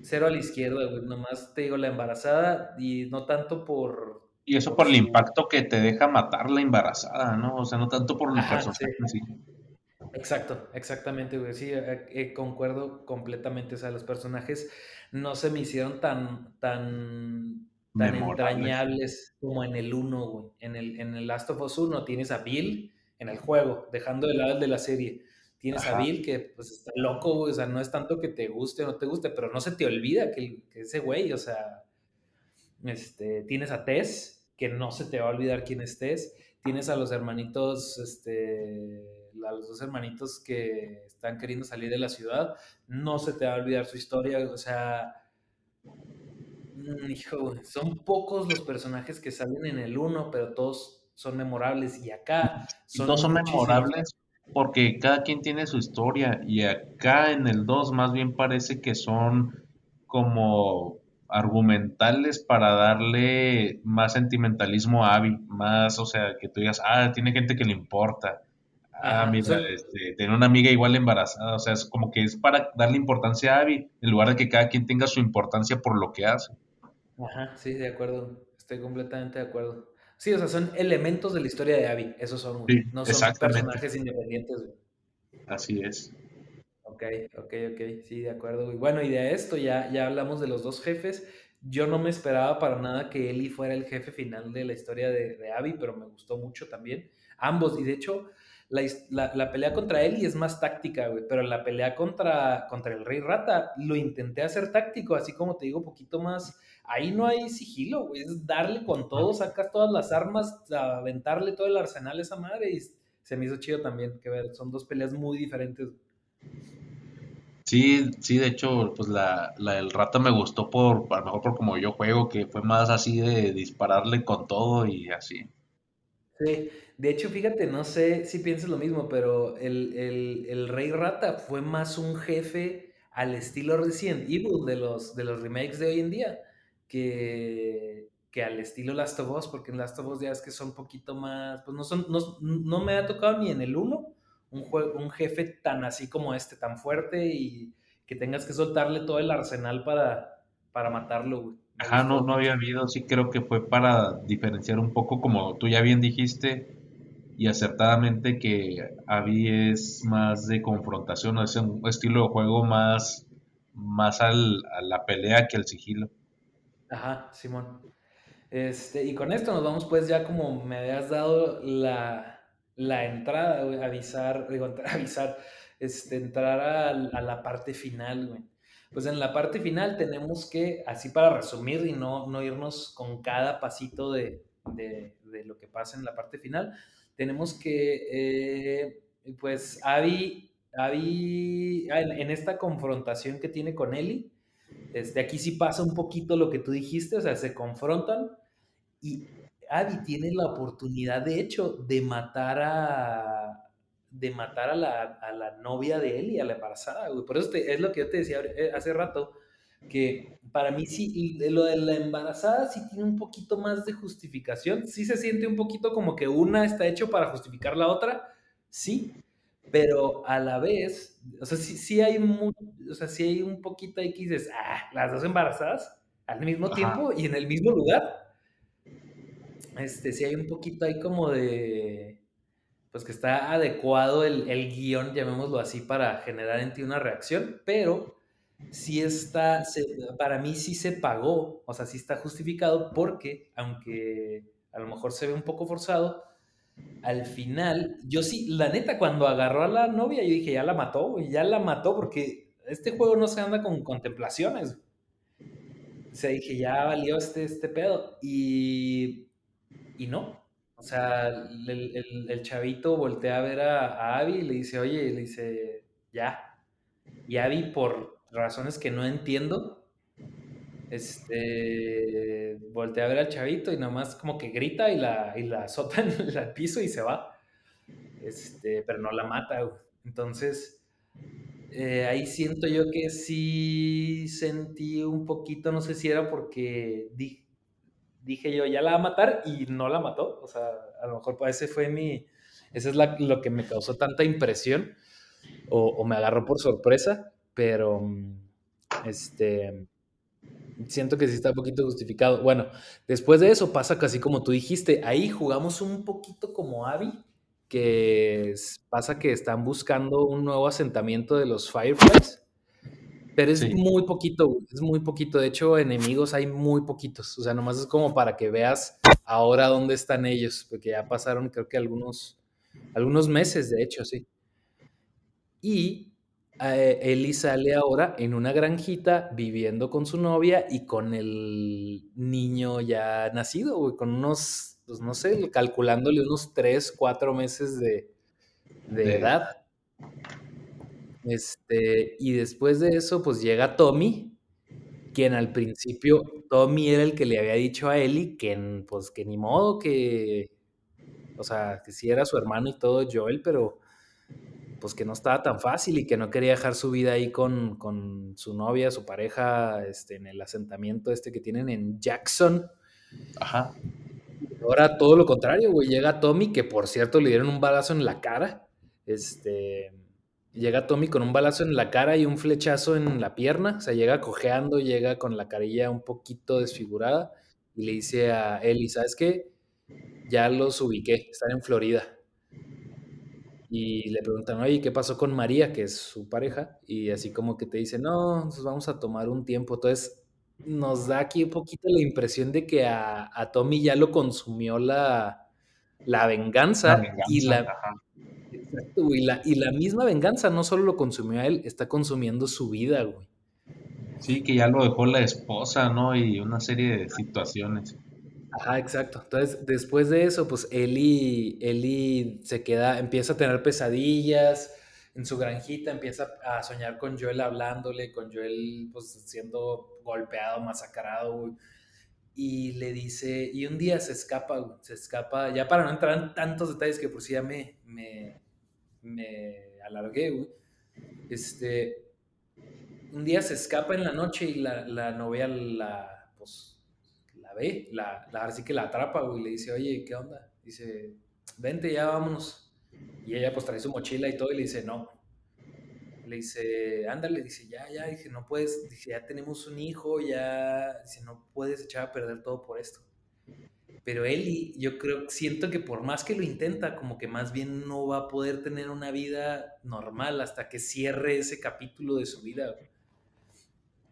cero a la izquierda, güey. Nomás te digo la embarazada y no tanto por... Y eso por el impacto que te deja matar la embarazada, ¿no? O sea, no tanto por el personaje sí. Exacto, exactamente, güey. Sí, eh, eh, concuerdo completamente. O sea, los personajes no se me hicieron tan, tan, tan entrañables como en el 1, güey. En el, en el Last of Us 1 tienes a Bill en el juego, dejando de lado el de la serie. Tienes a Bill que pues está loco, güey. O sea, no es tanto que te guste o no te guste, pero no se te olvida que, que ese güey, o sea, este, tienes a Tess, que no se te va a olvidar quién es Tess. Tienes a los hermanitos, este a los dos hermanitos que están queriendo salir de la ciudad, no se te va a olvidar su historia, o sea, mm, hijo, son pocos los personajes que salen en el 1, pero todos son memorables y acá son... Todos son memorables porque cada quien tiene su historia y acá en el 2 más bien parece que son como argumentales para darle más sentimentalismo a Abby, más, o sea, que tú digas, ah, tiene gente que le importa, Ah, mira, este, tener una amiga igual embarazada, o sea, es como que es para darle importancia a Abby, en lugar de que cada quien tenga su importancia por lo que hace. Ajá, sí, de acuerdo, estoy completamente de acuerdo. Sí, o sea, son elementos de la historia de Abby, esos son, no son personajes independientes. Así es. Ok, ok, ok, sí, de acuerdo. Y bueno, y de esto ya, ya hablamos de los dos jefes. Yo no me esperaba para nada que Ellie fuera el jefe final de la historia de, de Abby, pero me gustó mucho también. Ambos, y de hecho, la, pelea contra Eli es más táctica, güey, pero la pelea contra, contra el Rey Rata lo intenté hacer táctico, así como te digo, poquito más. Ahí no hay sigilo, güey, es darle con todo, sacas todas las armas, aventarle todo el arsenal a esa madre y se me hizo chido también, que ver, son dos peleas muy diferentes. Sí, sí, de hecho, pues la, la del rata me gustó por, a lo mejor por como yo juego, que fue más así de dispararle con todo y así. Sí, de hecho, fíjate, no sé si piensas lo mismo, pero el, Rey Rata fue más un jefe al estilo Resident Evil de los, de los remakes de hoy en día que, que al estilo Last of Us, porque en Last of Us ya es que son un poquito más, pues no son, no, me ha tocado ni en el 1 un, un jefe tan así como este, tan fuerte y que tengas que soltarle todo el arsenal para, para matarlo, güey. Ajá, no, no había habido, sí creo que fue para diferenciar un poco, como tú ya bien dijiste, y acertadamente que Abby es más de confrontación, es un estilo de juego más, más al, a la pelea que al sigilo. Ajá, Simón. Este, y con esto nos vamos pues ya como me habías dado la, la entrada, avisar, digo, avisar, este, entrar a, la parte final. Pues en la parte final tenemos que, así para resumir y no, no irnos con cada pasito de, de lo que pasa en la parte final, tenemos que, eh, pues, Abby, Abby ah, en, esta confrontación que tiene con Ellie, este, aquí sí pasa un poquito lo que tú dijiste, o sea, se confrontan y Abby tiene la oportunidad, de hecho, de matar a de matar a la, a la novia de Ellie, a la embarazada, Por eso es lo que yo te decía eh, hace rato, que para mí sí, lo de la embarazada sí tiene un poquito más de justificación, sí se siente un poquito como que una está hecho para justificar la otra, sí, pero a la vez, o sea, sí, hay, o sea, sí hay un poquito ahí que dices, ah, las dos embarazadas al mismo tiempo y en el mismo lugar. Este, sí hay un poquito ahí como de, pues que está adecuado el, el guion, llamémoslo así, para generar en ti una reacción, pero sí está, para mí sí se pagó, o sea, sí está justificado porque, aunque a lo mejor se ve un poco forzado, al final, yo sí, la neta, cuando agarró a la novia, yo dije, ya la mató, y ya la mató porque este juego no se anda con contemplaciones. O sea, dije, ya valió este, este pedo. Y, y no. O sea, el, chavito voltea a ver a, a Abby y le dice, oye, le dice, ya. Y Abby, por razones que no entiendo, Este, voltea a ver al chavito y nomás como que grita y la, y la azota en el piso y se va. Este, pero no la mata, Entonces, eh, ahí siento yo que sí sentí un poquito, no sé si era porque dije yo, ya la va a matar y no la mató. O sea, a lo mejor pues, ese fue mi, eso es lo que me causó tanta impresión o, o me agarró por sorpresa, pero mm, este siento que sí está un poquito justificado. Bueno, después de eso pasa casi como tú dijiste, ahí jugamos un poquito como Abby, que pasa que están buscando un nuevo asentamiento de los Fireflies, pero es muy poquito, es muy poquito. De hecho, enemigos hay muy poquitos, o sea, nomás es como para que veas ahora dónde están ellos, porque ya pasaron creo que algunos, algunos meses, de hecho, sí. Y eh, Eli sale ahora en una granjita viviendo con su novia y con el niño ya nacido, con unos, pues no sé, calculándole unos 3, 4 meses de, edad. Este, y después de eso, pues llega Tommy, quien al principio, Tommy era el que le había dicho a Eli que, pues, que ni modo, que, o sea, que sí era su hermano y todo, Joel, pero pues que no estaba tan fácil y que no quería dejar su vida ahí con, con su novia, su pareja, este, en el asentamiento este que tienen en Jackson. Ajá. Ahora todo lo contrario, güey. Llega Tommy, que por cierto le dieron un balazo en la cara. Este. Llega Tommy con un balazo en la cara y un flechazo en la pierna. O sea, llega cojeando, llega con la carilla un poquito desfigurada. Y le dice a Eli, ¿sabes qué? Ya los ubiqué, están en Florida y le preguntan, oye, ¿qué pasó con María, que es su pareja? Y así como que te dice, no, nos vamos a tomar un tiempo. Entonces, nos da aquí un poquito la impresión de que a, Tommy ya lo consumió la, la, venganza, y, la, y, la, y la misma venganza no solo lo consumió a él, está consumiendo su vida, güey. Sí, que ya lo dejó la esposa, ¿no? Y una serie de situaciones. Ajá, exacto. Entonces, después de eso, pues Eli, Eli se queda, empieza a tener pesadillas en su granjita, empieza a soñar con Joel hablándole, con Joel pues siendo golpeado, masacrado, Y le dice, y un día se escapa, se escapa, ya para no entrar en tantos detalles que por si ya me, me, me alargué, güey. Este, un día se escapa en la noche y la, la novia la, ve, la, la así que la atrapa, güey, y le dice, oye, ¿qué onda? Dice, vente, ya vámonos. Y ella pues trae su mochila y todo y le dice, no. Le dice, ándale, dice, ya, ya, dice, no puedes, dice, ya tenemos un hijo, ya, dice, no puedes echar a perder todo por esto. Pero Eli, yo creo, siento que por más que lo intenta, como que más bien no va a poder tener una vida normal hasta que cierre ese capítulo de su vida.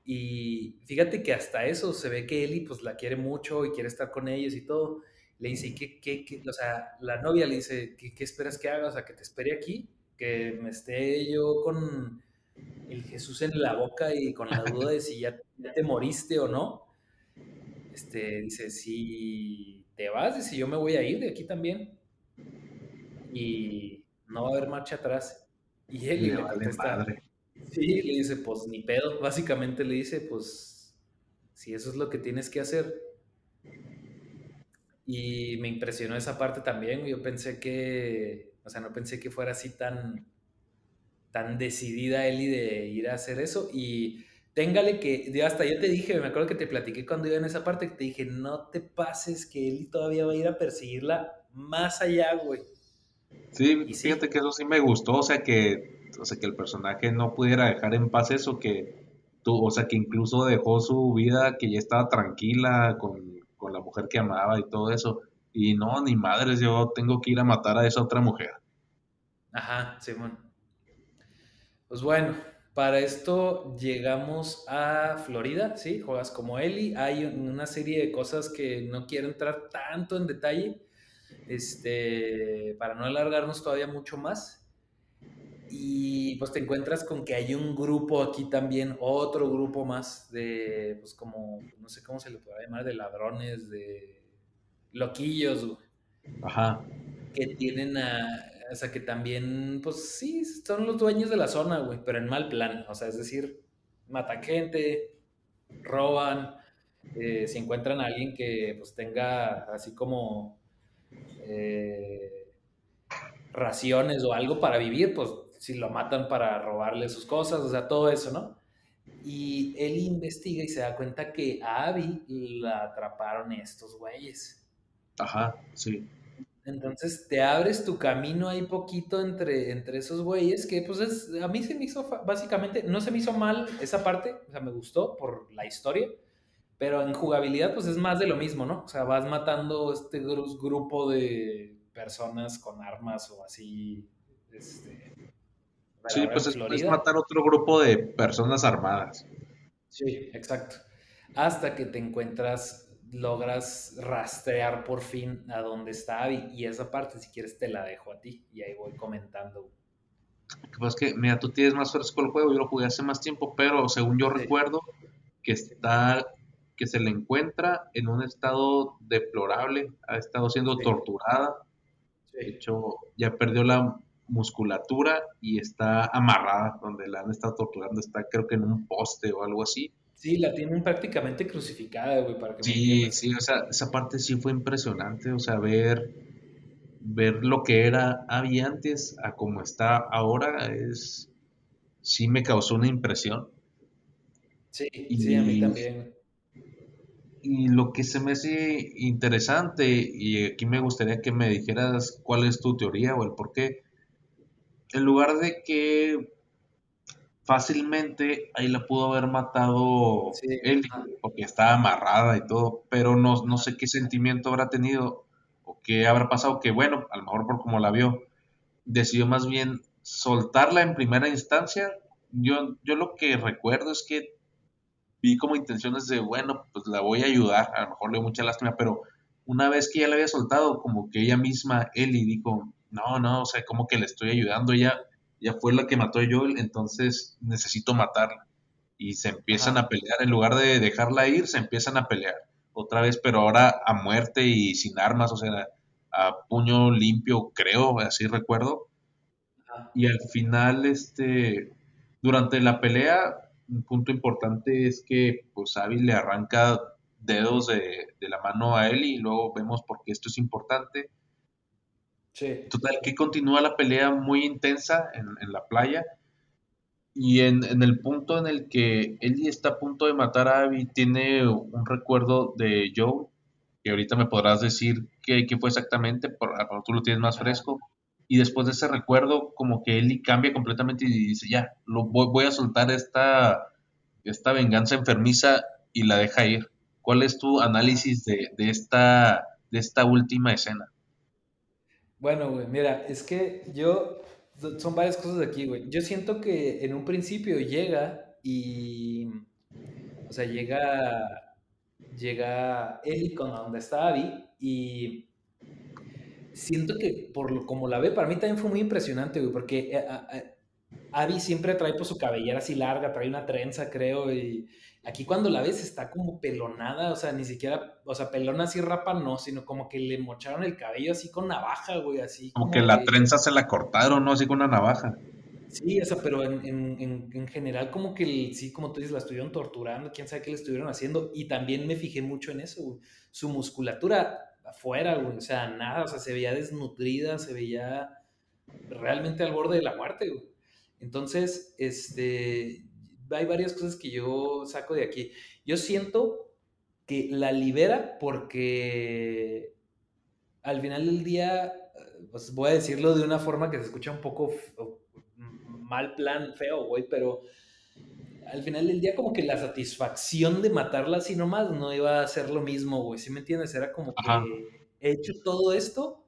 Y fíjate que hasta eso se ve que Eli pues la quiere mucho y quiere estar con ellos y todo. Le dice, ¿qué, qué, qué? O sea, la novia le dice, ¿qué, ¿qué, esperas que haga? O sea, que te espere aquí, que me esté yo con el Jesús en la boca y con la duda de si ya, te moriste o no. Este, dice, si te vas, dice, yo me voy a ir de aquí también. Y no va a haber marcha atrás. Y Eli le, le contesta, Sí, le dice, pues ni pedo. Básicamente le dice, pues si eso es lo que tienes que hacer. Y me impresionó esa parte también. Yo pensé que, o sea, no pensé que fuera así tan, tan decidida Eli de ir a hacer eso. Y téngale que, hasta yo te dije, me acuerdo que te platiqué cuando iba en esa parte, que te dije, no te pases que Eli todavía va a ir a perseguirla más allá, güey. Sí, y fíjate que eso sí me gustó, o sea que o sea, que el personaje no pudiera dejar en paz eso, que tú, o sea, que incluso dejó su vida, que ya estaba tranquila con, la mujer que amaba y todo eso. Y no, ni madres, yo tengo que ir a matar a esa otra mujer. Ajá, Simón. Pues bueno, para esto llegamos a Florida, ¿sí? Juegas como Eli. Hay una serie de cosas que no quiero entrar tanto en detalle, este, para no alargarnos todavía mucho más y pues te encuentras con que hay un grupo aquí también, otro grupo más de, pues como, no sé cómo se le puede llamar, de ladrones, de loquillos, güey. Ajá. Que tienen a, o sea, que también, pues sí, son los dueños de la zona, güey, pero en mal plan, o sea, es decir, matan gente, roban, eh, si encuentran a alguien que pues tenga así como eh, raciones o algo para vivir, pues si lo matan para robarle sus cosas, o sea, todo eso, ¿no? Y él investiga y se da cuenta que a Abby la atraparon estos güeyes. Ajá, sí. Entonces te abres tu camino ahí poquito entre, entre esos güeyes, que pues es, a mí se me hizo, básicamente, no se me hizo mal esa parte, o sea, me gustó por la historia, pero en jugabilidad pues es más de lo mismo, ¿no? O sea, vas matando este grupo de personas con armas o así, este... Sí, pues es, es matar otro grupo de personas armadas. Sí, exacto. Hasta que te encuentras logras rastrear por fin a dónde está Abby. Y esa parte, si quieres, te la dejo a ti. Y ahí voy comentando. Pues que, mira, tú tienes más fresco el juego, yo lo jugué hace más tiempo, pero según yo recuerdo, que está, que se le encuentra en un estado deplorable, ha estado siendo torturada. De hecho, ya perdió la musculatura y está amarrada, donde la han estado torturando, está creo que en un poste o algo así. Sí, la tienen prácticamente crucificada, güey, para que Sí, sí, o sea, esa parte sí fue impresionante, o sea, ver, ver lo que era había antes a como está ahora es, sí me causó una impresión. Sí, sí, a mí también. Y lo que se me hace interesante, y aquí me gustaría que me dijeras cuál es tu teoría o el por qué, en lugar de que fácilmente ahí la pudo haber matado él, porque estaba amarrada y todo, pero no, no sé qué sentimiento habrá tenido o qué habrá pasado, que bueno, a lo mejor por como la vio, decidió más bien soltarla en primera instancia. Yo, yo lo que recuerdo es que vi como intenciones de, bueno, pues la voy a ayudar, a lo mejor le dio mucha lástima, pero una vez que ya la había soltado, como que ella misma, Eli, dijo, no, no, o sea, como que le estoy ayudando, ella ya fue la que mató a Joel, entonces necesito matarla. Y se empiezan a pelear, en lugar de dejarla ir, se empiezan a pelear otra vez, pero ahora a muerte y sin armas, o sea, a puño limpio, creo, así recuerdo. Y al final, este, durante la pelea, un punto importante es que pues Abby le arranca dedos de, de la mano a él y luego vemos por qué esto es importante Total, que continúa la pelea muy intensa en, la playa. Y en, el punto en el que Ellie está a punto de matar a Abby, tiene un recuerdo de Joe, que ahorita me podrás decir qué, fue exactamente, por, tú lo tienes más fresco. Y después de ese recuerdo, como que Ellie cambia completamente y dice, ya, lo, voy, a soltar esta, esta venganza enfermiza y la deja ir. ¿Cuál es tu análisis de, de, esta, de esta última escena? Bueno, güey, mira, es que yo, son varias cosas aquí, güey. Yo siento que en un principio llega y, o sea, llega, llega Eli con donde está Abby y siento que por lo, como la ve, para mí también fue muy impresionante, güey, porque eh, Abby siempre trae por pues, su cabellera así larga, trae una trenza, creo, y aquí cuando la ves está como pelonada, o sea, ni siquiera, o sea, pelona así rapa no, sino como que le mocharon el cabello así con navaja, güey, así. Como, que la trenza se la cortaron, ¿no? Así con una navaja. Sí, o sea, pero en, general como que sí, como tú dices, la estuvieron torturando, quién sabe qué le estuvieron haciendo, y también me fijé mucho en eso, güey. Su musculatura afuera, güey, o sea, nada, o sea, se veía desnutrida, se veía realmente al borde de la muerte, güey. Entonces, este, hay varias cosas que yo saco de aquí. Yo siento que la libera porque al final del día, pues voy a decirlo de una forma que se escucha un poco mal plan, feo, güey, pero al final del día como que la satisfacción de matarla así nomás no iba a ser lo mismo, güey, ¿sí me entiendes? Era como que he hecho todo esto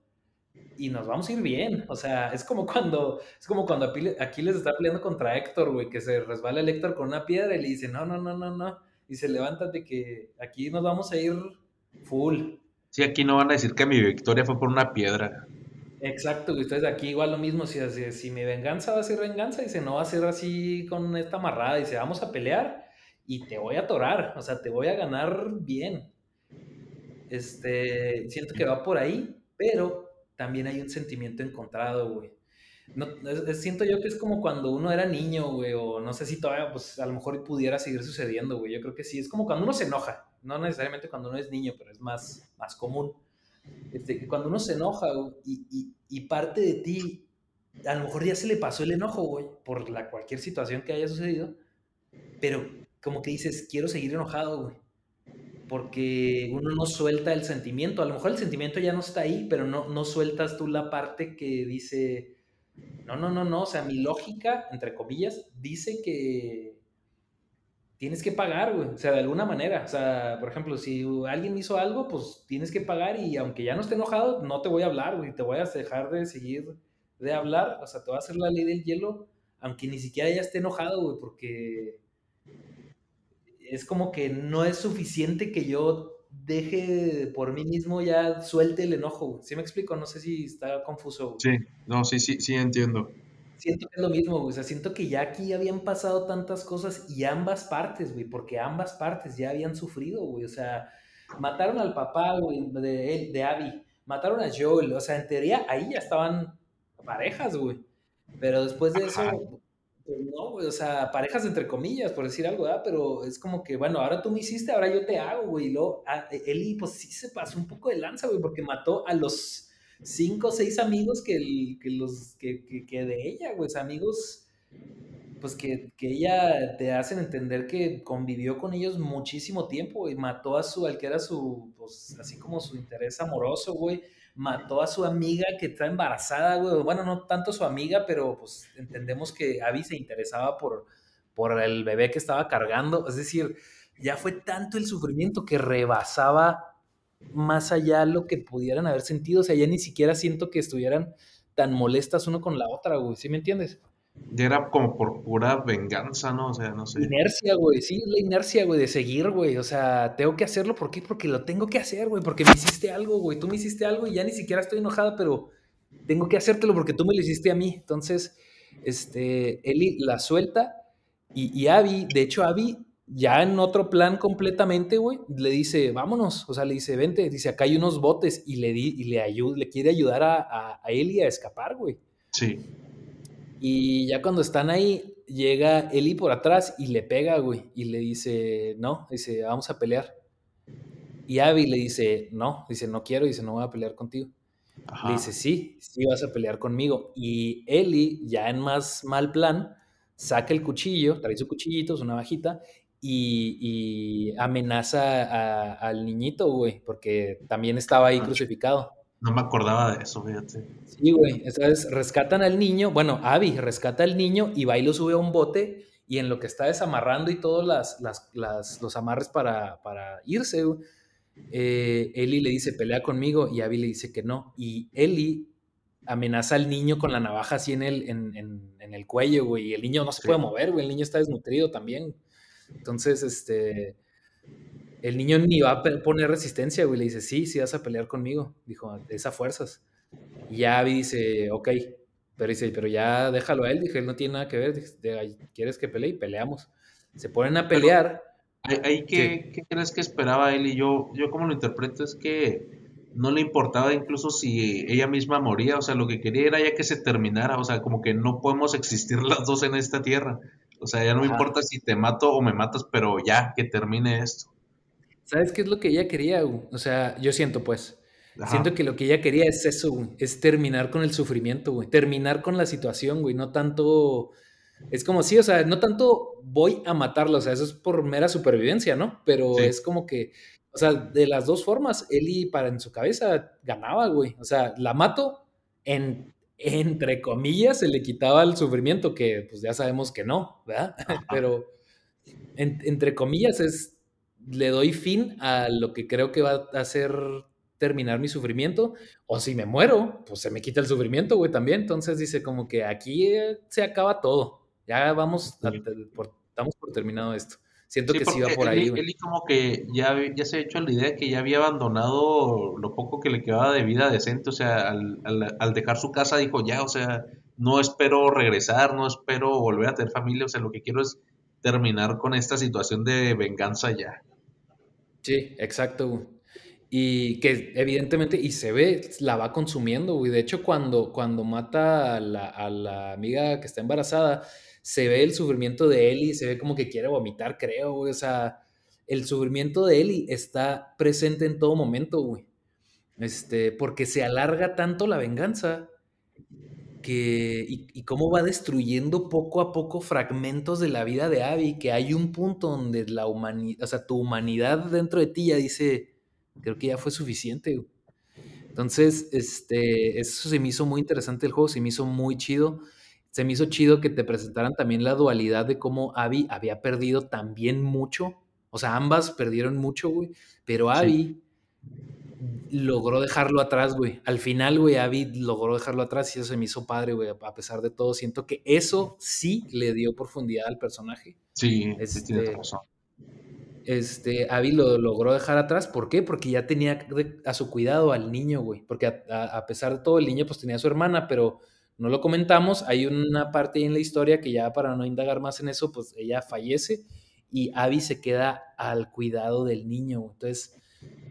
y nos vamos a ir bien. O sea, es como cuando, es como cuando Aquiles está peleando contra Héctor, güey, que se resbala el Héctor con una piedra y le dice, no, no, no, no, no. Y se levántate que aquí nos vamos a ir full. Sí, aquí no van a decir que mi victoria fue por una piedra. Exacto, y ustedes aquí igual lo mismo, si, si, mi venganza va a ser venganza, dice, no va a ser así con esta amarrada, dice, vamos a pelear y te voy a atorar, o sea, te voy a ganar bien. Este, siento que va por ahí, pero también hay un sentimiento encontrado, güey. no, siento yo que es como cuando uno era niño, güey, o no sé si todavía, pues a lo mejor pudiera seguir sucediendo, güey. Yo creo que sí, es como cuando uno se enoja, no necesariamente cuando uno es niño, pero es más, más común. Este, cuando uno se enoja y, y, y, parte de ti, a lo mejor ya se le pasó el enojo, güey, por la, cualquier situación que haya sucedido, pero como que dices, quiero seguir enojado, güey porque uno no suelta el sentimiento. A lo mejor el sentimiento ya no está ahí, pero no, no sueltas tú la parte que dice, no, no, no, no, o sea, mi lógica, entre comillas, dice que tienes que pagar, güey, o sea, de alguna manera. O sea, por ejemplo, si alguien hizo algo, pues tienes que pagar y aunque ya no esté enojado, no te voy a hablar, güey, te voy a dejar de seguir de hablar, o sea, te voy a hacer la ley del hielo, aunque ni siquiera ya esté enojado, güey, porque es como que no es suficiente que yo deje por mí mismo ya suelte el enojo. ¿Sí me explico? No sé si está confuso. Sí, no, sí, sí, sí entiendo. Siento que es lo mismo, güey. O sea, siento que ya aquí habían pasado tantas cosas y ambas partes, güey, porque ambas partes ya habían sufrido, güey. O sea, mataron al papá, güey, de, él, de Abby. Mataron a Joel. O sea, en teoría ahí ya estaban parejas, güey. Pero después de eso, pues no, güey, o sea, parejas entre comillas, por decir algo, ¿verdad? Pero es como que, bueno, ahora tú me hiciste, ahora yo te hago, güey. Y luego, ah, e, Eli, pues sí se pasó un poco de lanza, güey, porque mató a los cinco o seis amigos que, que los, que, que, de ella, güey, amigos, pues que, que, ella te hacen entender que convivió con ellos muchísimo tiempo, y mató a su, al que era su, pues así como su interés amoroso, güey mató a su amiga que está embarazada, güey. Bueno, no tanto su amiga, pero pues entendemos que Abby se interesaba por, por el bebé que estaba cargando. Es decir, ya fue tanto el sufrimiento que rebasaba más allá lo que pudieran haber sentido. O sea, ya ni siquiera siento que estuvieran tan molestas uno con la otra, güey. ¿Sí me entiendes? Ya era como por pura venganza, ¿no? O sea, no sé. Inercia, güey, sí, la inercia, güey, de seguir, güey. O sea, tengo que hacerlo, ¿por qué? Porque lo tengo que hacer, güey, porque me hiciste algo, güey. Tú me hiciste algo y ya ni siquiera estoy enojada, pero tengo que hacértelo porque tú me lo hiciste a mí. Entonces, este, Eli la suelta y, y Abby, de hecho, Abby, ya en otro plan completamente, güey, le dice, vámonos. O sea, le dice, vente, dice, acá hay unos botes y le, di, y le, ayuda, le quiere ayudar a, a, a Eli a escapar, güey. Sí. Y ya cuando están ahí, llega Eli por atrás y le pega, güey, y le dice, no, dice, vamos a pelear. Y Abby le dice, no, dice, no quiero, dice, no voy a pelear contigo. Le dice, sí, sí vas a pelear conmigo. Y Eli, ya en más mal plan, saca el cuchillo, trae su cuchillito, su navajita, y, y amenaza al niñito, güey, porque también estaba ahí crucificado. No me acordaba de eso, fíjate. Sí, güey. Entonces rescatan al niño, bueno, Abby rescata al niño y va y lo sube a un bote y en lo que está desamarrando y todos las, las, los amarres para, para irse, eh, Eli le dice, pelea conmigo y Abby le dice que no. Y Eli amenaza al niño con la navaja así en el, en, en, el cuello, güey. Y el niño no se puede mover, güey. El niño está desnutrido también. Entonces, este el niño ni va a poner resistencia, güey. Le dice, sí, sí vas a pelear conmigo. Dijo, esa fuerzas. Y ya Abby dice, ok. Pero dice, pero ya déjalo a él. Dije, él no tiene nada que ver. ¿Quieres que pelee? Peleamos. Se ponen a pelear. ¿Hay, qué, ¿Qué crees que esperaba él? Y yo, yo como lo interpreto es que no le importaba incluso si ella misma moría. O sea, lo que quería era ya que se terminara. O sea, como que no podemos existir las dos en esta tierra. O sea, ya no me importa si te mato o me matas, pero ya, que termine esto. ¿Sabes qué es lo que ella quería? Güey? O sea, yo siento pues. Siento que lo que ella quería es eso, güey. Es terminar con el sufrimiento, güey. Terminar con la situación, güey. No tanto. Es como sí, o sea, no tanto voy a matarlo, o sea, eso es por mera supervivencia, ¿no? Pero es como que, o sea, de las dos formas, Eli para en su cabeza ganaba, güey. O sea, la mato, en, entre comillas, se le quitaba el sufrimiento, que pues ya sabemos que no, ¿verdad? Pero entre comillas es le doy fin a lo que creo que va a hacer terminar mi sufrimiento, o si me muero, pues se me quita el sufrimiento, güey, también. Entonces dice como que aquí eh, se acaba todo. Ya vamos, por, damos por terminado esto. Siento que sí va por ahí. Él, como que ya, ya se ha hecho la idea que ya había abandonado lo poco que le quedaba de vida decente, o sea, al, al dejar su casa dijo ya, o sea, no espero regresar, no espero volver a tener familia, o sea, lo que quiero es terminar con esta situación de venganza ya. Sí, exacto. Y que evidentemente, y se ve, la va consumiendo, güey. De hecho, cuando, cuando mata a la, a la amiga que está embarazada, se ve el sufrimiento de Ellie, se ve como que quiere vomitar, creo, güey. O sea, el sufrimiento de Ellie está presente en todo momento, güey. Este, porque se alarga tanto la venganza que, y, cómo va destruyendo poco a poco fragmentos de la vida de Abby, que hay un punto donde la humanidad, o sea, tu humanidad dentro de ti ya dice, creo que ya fue suficiente. Entonces, este, eso se me hizo muy interesante el juego, se me hizo muy chido. Se me hizo chido que te presentaran también la dualidad de cómo Abby había perdido también mucho. O sea, ambas perdieron mucho, güey. Pero Abby logró dejarlo atrás, güey. Al final, güey, Abby logró dejarlo atrás y eso se me hizo padre, güey. A pesar de todo, siento que eso sí le dio profundidad al personaje. Sí, este, razón. Este, Abby lo logró dejar atrás. ¿Por qué? Porque ya tenía a su cuidado al niño, güey. Porque a, pesar de todo, el niño pues tenía a su hermana, pero no lo comentamos. Hay una parte ahí en la historia que ya para no indagar más en eso, pues ella fallece y Abby se queda al cuidado del niño. Entonces,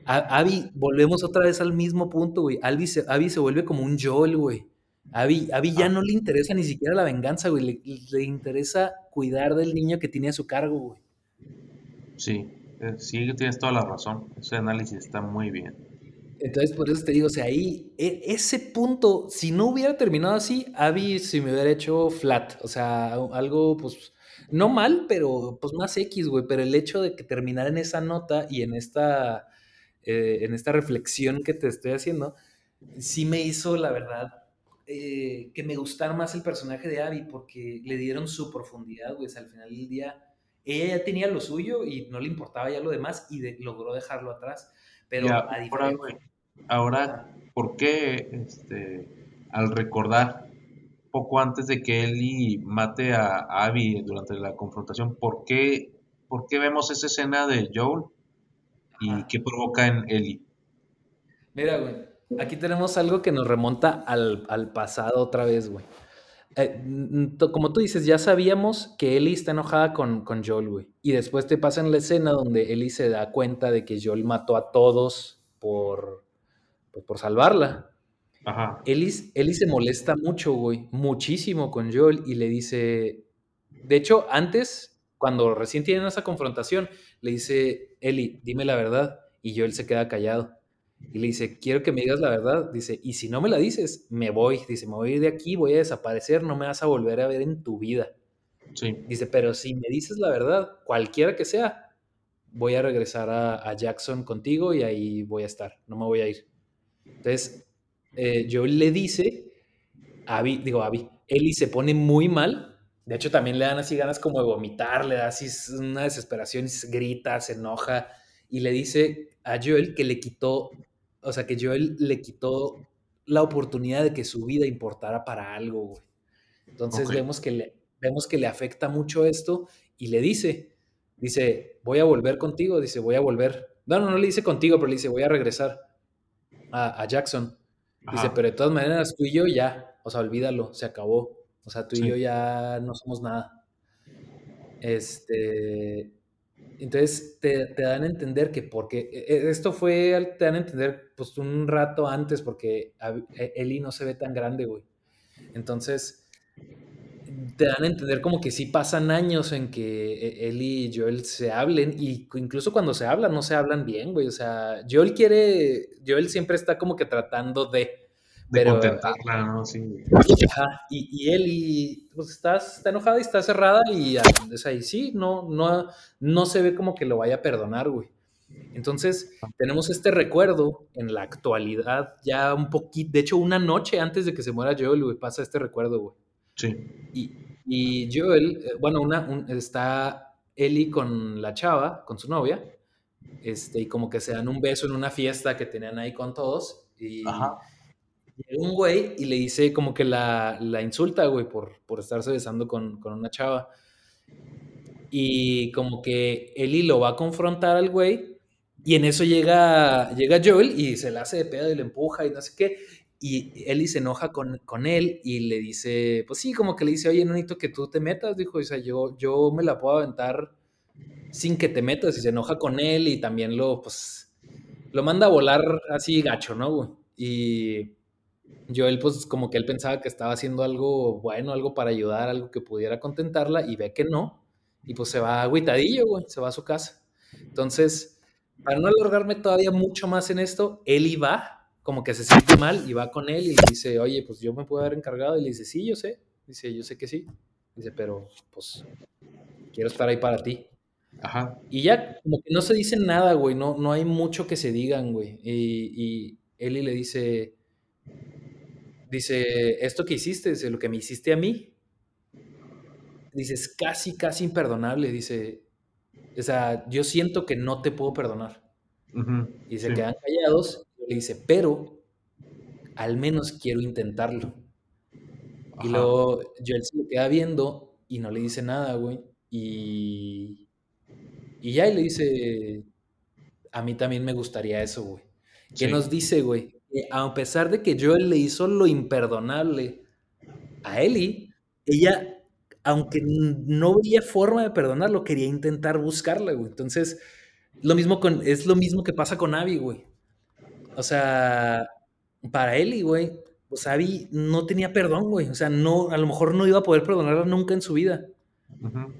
Abby, volvemos otra vez al mismo punto, güey. Abby se, se vuelve como un Joel, güey. Abby, Abby ya ah. no le interesa ni siquiera la venganza, güey. Le, interesa cuidar del niño que tiene a su cargo, güey. Sí, eh, sí, tienes toda la razón. Ese análisis está muy bien. Entonces, por eso te digo, o sea, ahí, e, ese punto, si no hubiera terminado así, Abby se me hubiera hecho flat. O sea, algo, pues, no mal, pero pues más X, güey. Pero el hecho de que terminara en esa nota y en esta eh, en esta reflexión que te estoy haciendo, sí me hizo, la verdad, eh, que me gustara más el personaje de Abby porque le dieron su profundidad, güey. al final del día, ella ya tenía lo suyo y no le importaba ya lo demás y logró dejarlo atrás. Pero ahora, ¿por qué este, al recordar poco antes de que Ellie mate a Abby durante la confrontación, ¿por qué, ¿por qué vemos esa escena de Joel y qué provoca en Eli. Mira, güey, aquí tenemos algo que nos remonta al, pasado otra vez, güey. Eh, como tú dices, ya sabíamos que Ellie está enojada con, con Joel, güey. Y después te pasa en la escena donde Ellie se da cuenta de que Joel mató a todos por, pues, por salvarla. Ajá. Ellie, Ellie se molesta mucho, güey, muchísimo con Joel y le dice, de hecho, antes, cuando recién tienen esa confrontación, le dice, Eli, dime la verdad. Y yo él se queda callado. Y le dice, quiero que me digas la verdad. Dice, y si no me la dices, me voy. Dice, me voy a ir de aquí, voy a desaparecer, no me vas a volver a ver en tu vida. Sí. Dice, pero si me dices la verdad, cualquiera que sea, voy a regresar a, Jackson contigo y ahí voy a estar, no me voy a ir. Entonces, eh, yo le dice, Abby, digo, Abby, Eli se pone muy mal de hecho, también le dan así ganas como de vomitar, le da así una desesperación, grita, se enoja y le dice a Joel que le quitó, o sea, que Joel le quitó la oportunidad de que su vida importara para algo, güey. Entonces vemos, que le, vemos que le afecta mucho esto y le dice, dice, voy a volver contigo, dice, voy a volver. No, no, no le dice contigo, pero le dice, voy a regresar a, Jackson. Dice, pero de todas maneras, tú y yo ya, o sea, olvídalo, se acabó. O sea, tú y yo ya no somos nada. Este, entonces te, dan a entender que porque e, e, esto fue, te dan a entender pues un rato antes porque e, Eli no se ve tan grande, güey. Entonces te dan a entender como que sí pasan años en que Eli y Joel se hablen y incluso cuando se hablan no se hablan bien, güey. O sea, Joel quiere, Joel siempre está como que tratando de de contentarla, ¿no? Sí. y, y, él y, pues está, está enojada y está cerrada y es ahí, sí, no, no, no se ve como que lo vaya a perdonar, güey. Entonces, tenemos este recuerdo en la actualidad, ya un poquito, de hecho, una noche antes de que se muera Joel, güey, pasa este recuerdo, güey. Sí. Y, y Joel, eh, bueno, una, está Eli con la chava, con su novia, este, y como que se dan un beso en una fiesta que tenían ahí con todos, y... Ajá Llega un güey y le dice como que la, la insulta, güey, por, por estarse besando con, con, una chava. Y como que Eli lo va a confrontar al güey. Y en eso llega, llega Joel y se le hace de pedo y le empuja y no sé qué. Y Eli se enoja con, con él y le dice, pues sí, como que le dice, oye, no necesito que tú te metas, dijo, o sea, yo, yo me la puedo aventar sin que te metas. Y se enoja con él y también lo, pues, lo manda a volar así gacho, ¿no, güey? Y Joel, pues como que él pensaba que estaba haciendo algo bueno, algo para ayudar, algo que pudiera contentarla, y ve que no. Y pues se va agüitadillo, güey, se va a su casa. Entonces, para no alargarme todavía mucho más en esto, Eli va, como que se siente mal, y va con él y le dice, oye, pues yo me puedo haber encargado. Y le dice, sí, yo sé. Dice, yo sé que sí. Dice, pero pues quiero estar ahí para ti. Ajá. Y ya, como que no se dice nada, güey, no, no hay mucho que se digan, güey. Y, y Eli le dice, dice, esto que hiciste, dice, lo que me hiciste a mí, dice, es casi, casi imperdonable, dice, o sea, yo siento que no te puedo perdonar. y se quedan callados, y le dice, pero al menos quiero intentarlo. Y luego Joel se le queda viendo y no le dice nada, güey. Y, y ya y le dice, a mí también me gustaría eso, güey. ¿Qué nos dice, güey? Que a pesar de que Joel le hizo lo imperdonable a Ellie, ella, aunque no veía forma de perdonarlo, quería intentar buscarla, güey. Entonces, lo mismo con, es lo mismo que pasa con Abby, güey. O sea, para Ellie, güey, pues Abby no tenía perdón, güey. O sea, no, a lo mejor no iba a poder perdonarla nunca en su vida.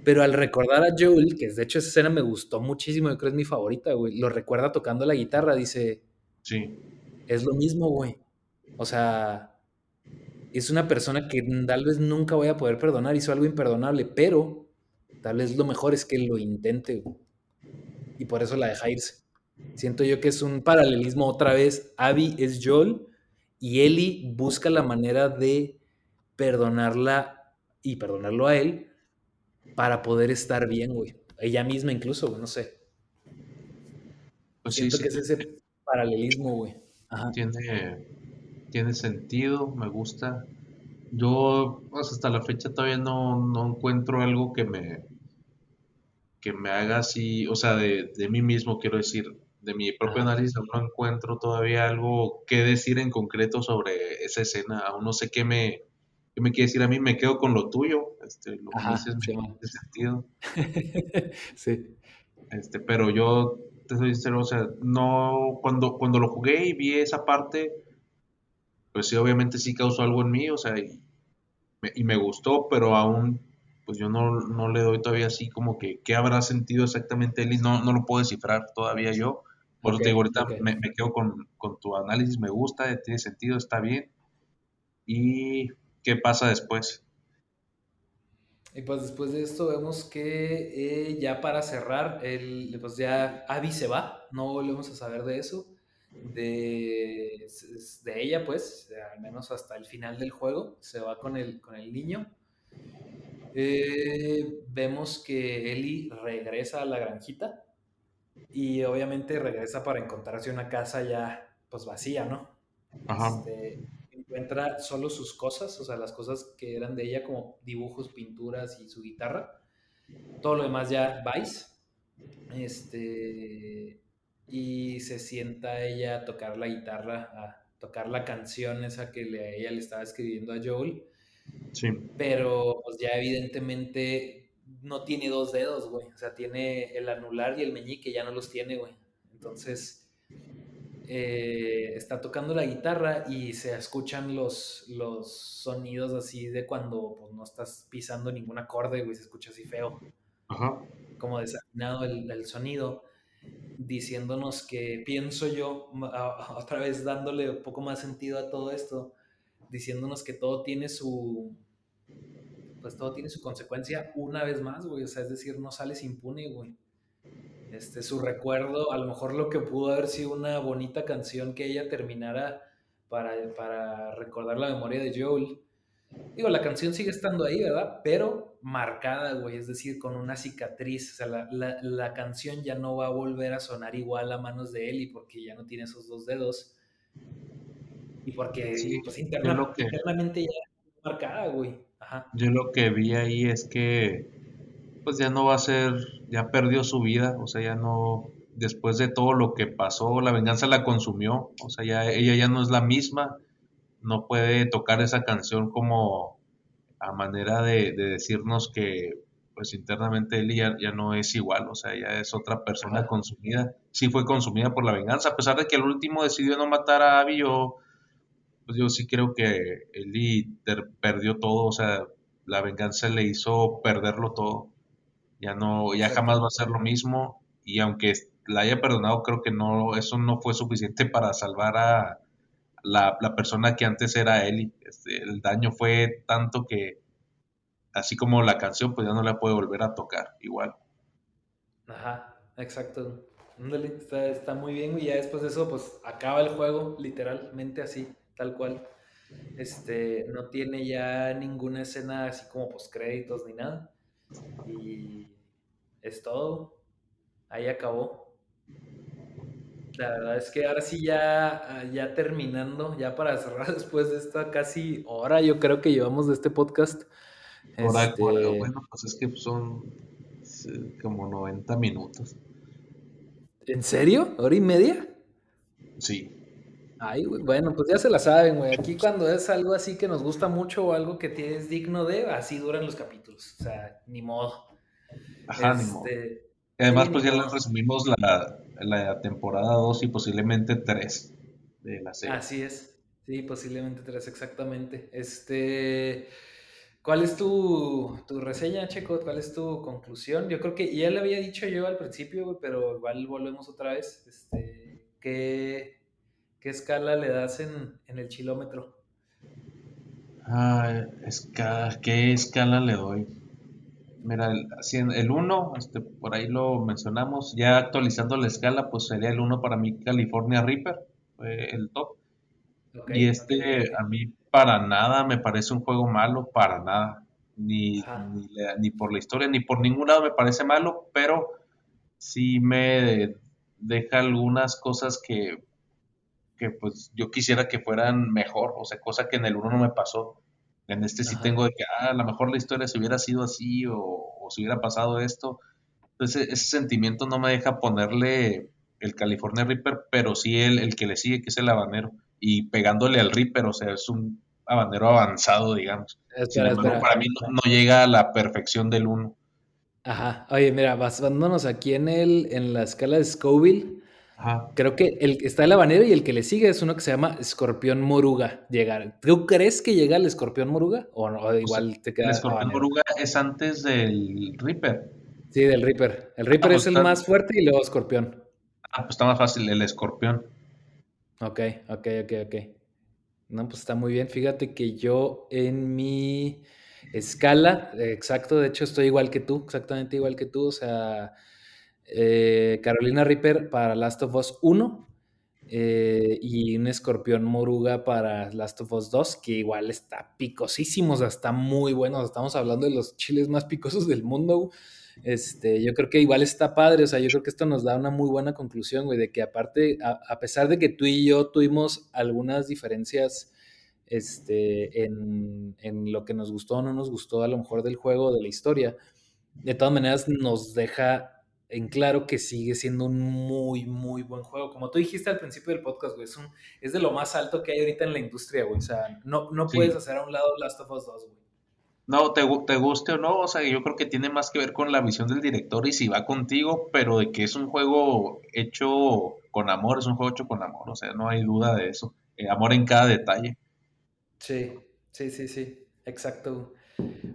Pero al recordar a Joel, que de hecho esa escena me gustó muchísimo, yo creo que es mi favorita, güey. Lo recuerda tocando la guitarra, dice. Sí. Es lo mismo, güey. O sea, es una persona que tal vez nunca voy a poder perdonar, hizo algo imperdonable, pero tal vez lo mejor es que lo intente, güey. Y por eso la deja irse. Siento yo que es un paralelismo otra vez. Abby es Joel y Ellie busca la manera de perdonarla y perdonarlo a él para poder estar bien, güey. Ella misma incluso, güey, no sé. Pues Siento que es ese paralelismo, güey. Tiene, tiene sentido, me gusta. Yo pues, hasta la fecha todavía no, no, encuentro algo que me que me haga así, o sea, de, de mí mismo, quiero decir, de mi propio análisis no encuentro todavía algo que decir en concreto sobre esa escena. Aún no sé qué me, qué me quiere decir a mí. Me quedo con lo tuyo. Este, lo que dices sí. me sentido. sí. Este, pero yo te soy sincero, o sea, no, cuando, cuando lo jugué y vi esa parte, pues sí, obviamente sí causó algo en mí, o sea, y me, y me gustó, pero aún, pues yo no, no, le doy todavía así como que, ¿qué habrá sentido exactamente él? Y no, no lo puedo descifrar todavía yo. Por eso te digo, ahorita me, quedo con, tu análisis, me gusta, tiene sentido, está bien. ¿Y qué pasa después? Y pues después de esto vemos que eh, ya para cerrar, el, pues ya Abby se va, no volvemos a saber de eso, de, de ella pues, al menos hasta el final del juego, se va con el, con el niño. Eh, vemos que Ellie regresa a la granjita y obviamente regresa para encontrarse una casa ya pues vacía, ¿no? Ajá. Este, encuentra solo sus cosas, o sea, las cosas que eran de ella como dibujos, pinturas y su guitarra. Todo lo demás ya vais. Este y se sienta ella a tocar la guitarra, a tocar la canción esa que le, ella le estaba escribiendo a Joel. Sí. Pero pues ya evidentemente no tiene dos dedos, güey. O sea, tiene el anular y el meñique, ya no los tiene, güey. Entonces, eh, está tocando la guitarra y se escuchan los, los sonidos así de cuando pues, no estás pisando ningún acorde, güey. Se escucha así feo. Ajá. Como desafinado el, el sonido diciéndonos que pienso yo, otra vez dándole un poco más sentido a todo esto, diciéndonos que todo tiene su, pues todo tiene su consecuencia una vez más, güey. O sea, es decir, no sales impune, güey. Este, su recuerdo, a lo mejor lo que pudo haber sido una bonita canción que ella terminara para, para recordar la memoria de Joel. Digo, la canción sigue estando ahí, ¿verdad? Pero marcada, güey, es decir, con una cicatriz. O sea, la, la, la, canción ya no va a volver a sonar igual a manos de Ellie porque ya no tiene esos dos dedos. Y porque, pues, internamente ya marcada, güey. Yo lo que vi ahí es que pues ya no va a ser, ya perdió su vida, o sea, ya no, después de todo lo que pasó, la venganza la consumió, o sea, ya ella ya no es la misma, no puede tocar esa canción como a manera de, decirnos que pues internamente Eli ya, no es igual, o sea, ya es otra persona consumida. Sí fue consumida por la venganza, a pesar de que el último decidió no matar a Abby, yo, pues yo sí creo que Eli perdió todo, o sea, la venganza le hizo perderlo todo. Ya no, ya jamás va a ser lo mismo. Y aunque la haya perdonado, creo que no, eso no fue suficiente para salvar a la, persona que antes era Eli. Este, el daño fue tanto que, así como la canción, pues ya no la puede volver a tocar igual. Ajá, exacto. está, está muy bien, y ya después de eso, pues acaba el juego, literalmente así, tal cual. Este, no tiene ya ninguna escena así como créditos ni nada. Y es todo. Ahí acabó. La verdad es que ahora sí ya, ya terminando, ya para cerrar después de esta casi hora, yo creo que llevamos de este podcast. Este bueno, pues es que son como 90 minutos. ¿En serio? ¿Hora y media? Sí. Ay, Bueno, pues ya se la saben, güey. Aquí cuando es algo así que nos gusta mucho o algo que es digno de, así duran los capítulos. O sea, ni modo. Ajá. Este, además, pues ya les resumimos la, la temporada 2 y posiblemente 3 de la serie. Así es. Sí, posiblemente 3, exactamente. Este. ¿Cuál es tu, tu, reseña, Checo? ¿Cuál es tu conclusión? Yo creo que ya le había dicho yo al principio, pero igual volvemos otra vez. Este, ¿qué, ¿Qué escala le das en, el chilómetro? Ah, ¿qué escala le doy? Mira, el, el 1, este, por ahí lo mencionamos, ya actualizando la escala, pues sería el 1 para mí California Reaper, el top. y este a mí para nada me parece un juego malo, para nada. Ni, ni, ni, por la historia, ni por ningún lado me parece malo, pero sí me deja algunas cosas que que pues yo quisiera que fueran mejor, o sea, cosa que en el 1 no me pasó. En este sí tengo de que, ah, a lo mejor la historia se hubiera sido así o, o si hubiera pasado esto. Entonces ese sentimiento no me deja ponerle el California Reaper, pero sí el, el que le sigue, que es el habanero. Y pegándole al Reaper, o sea, es un habanero avanzado, digamos. para mí no, llega a la perfección del 1. Ajá. Oye, mira, basándonos aquí en el, en la escala de Scoville, Creo que el, está el habanero y el que le sigue es uno que se llama Escorpión Moruga. Llegar. ¿Tú crees que llega el Escorpión Moruga? ¿O, no, igual te queda? El Escorpión Moruga es antes del Reaper. Sí, del Reaper. El Reaper ah, es pues el más fuerte y luego Escorpión. Ah, pues está más fácil el Escorpión. Ok, ok, ok, ok. No, pues está muy bien. Fíjate que yo en mi escala, exacto, de hecho estoy igual que tú, exactamente igual que tú, o sea eh, Carolina Reaper para Last of Us 1 eh, y un escorpión moruga para Last of Us 2, que igual está picosísimo, o sea, está muy bueno. Estamos hablando de los chiles más picosos del mundo. Este, yo creo que igual está padre, o sea, yo creo que esto nos da una muy buena conclusión, güey, de que aparte, a, pesar de que tú y yo tuvimos algunas diferencias este, en, en, lo que nos gustó o no nos gustó a lo mejor del juego, de la historia, de todas maneras nos deja en claro que sigue siendo un muy, muy buen juego. Como tú dijiste al principio del podcast, güey, es, es de lo más alto que hay ahorita en la industria, güey. O sea, no, no puedes hacer a un lado Last of Us 2, güey. No, te, te, guste o no, o sea, yo creo que tiene más que ver con la visión del director y si va contigo, pero de que es un juego hecho con amor, es un juego hecho con amor, o sea, no hay duda de eso. Eh, amor en cada detalle. Sí, sí, sí, sí, exacto.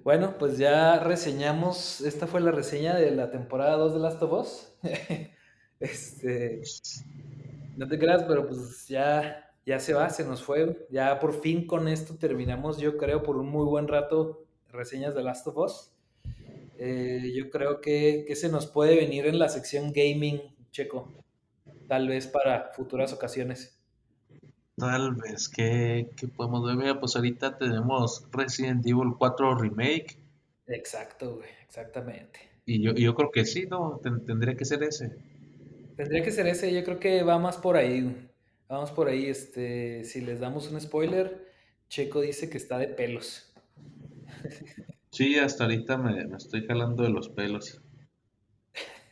Bueno, pues ya reseñamos, esta fue la reseña de la temporada 2 de Last of Us. este, no te creas, pero pues ya, ya se va, se nos fue. Ya por fin con esto terminamos, yo creo, por un muy buen rato reseñas de Last of Us. Eh, yo creo que, que se nos puede venir en la sección gaming, Checo, tal vez para futuras ocasiones. Tal vez, ¿qué, podemos ver? pues ahorita tenemos Resident Evil 4 Remake. Exacto, güey, exactamente. Y yo, yo creo que sí, ¿no? tendría que ser ese. Tendría que ser ese, yo creo que va más por ahí. Vamos por ahí, este, si les damos un spoiler, Checo dice que está de pelos. Sí, hasta ahorita me, me estoy jalando de los pelos.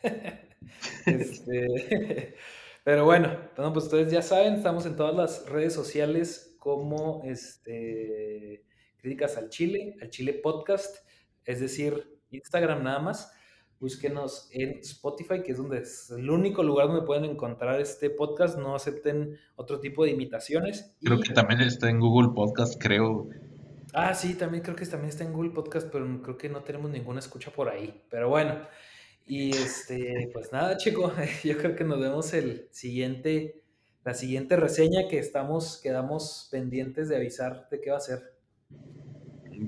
este, pero bueno, pues ustedes ya saben, estamos en todas las redes sociales como este, Críticas al Chile, al Chile Podcast, es decir, Instagram nada más. Búsquenos en Spotify, que es donde es el único lugar donde pueden encontrar este podcast. No acepten otro tipo de imitaciones. Creo que también está en Google Podcast, creo. Ah, sí, también creo que también está en Google Podcast, pero creo que no tenemos ninguna escucha por ahí. Pero bueno, y este, pues nada, chico, yo creo que nos vemos el siguiente, la siguiente reseña que estamos, quedamos pendientes de avisar de qué va a ser.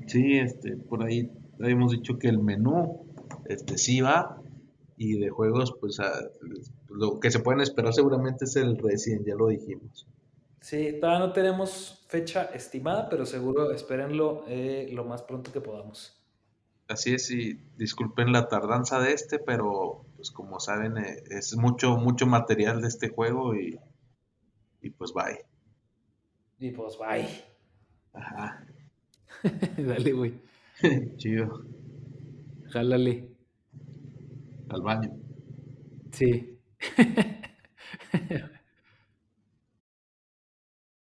Sí, este, por ahí habíamos dicho que el menú, este, sí va, y de juegos, pues lo que se pueden esperar seguramente es el Resident, ya lo dijimos. Sí, todavía no tenemos fecha estimada, pero seguro espérenlo eh, lo más pronto que podamos. Así es, y disculpen la tardanza de este, pero pues como saben, eh, es mucho, mucho material de este juego y, y pues bye. Y pues bye. Ajá. Dale, güey. Chido. Jálale. Al baño. Sí.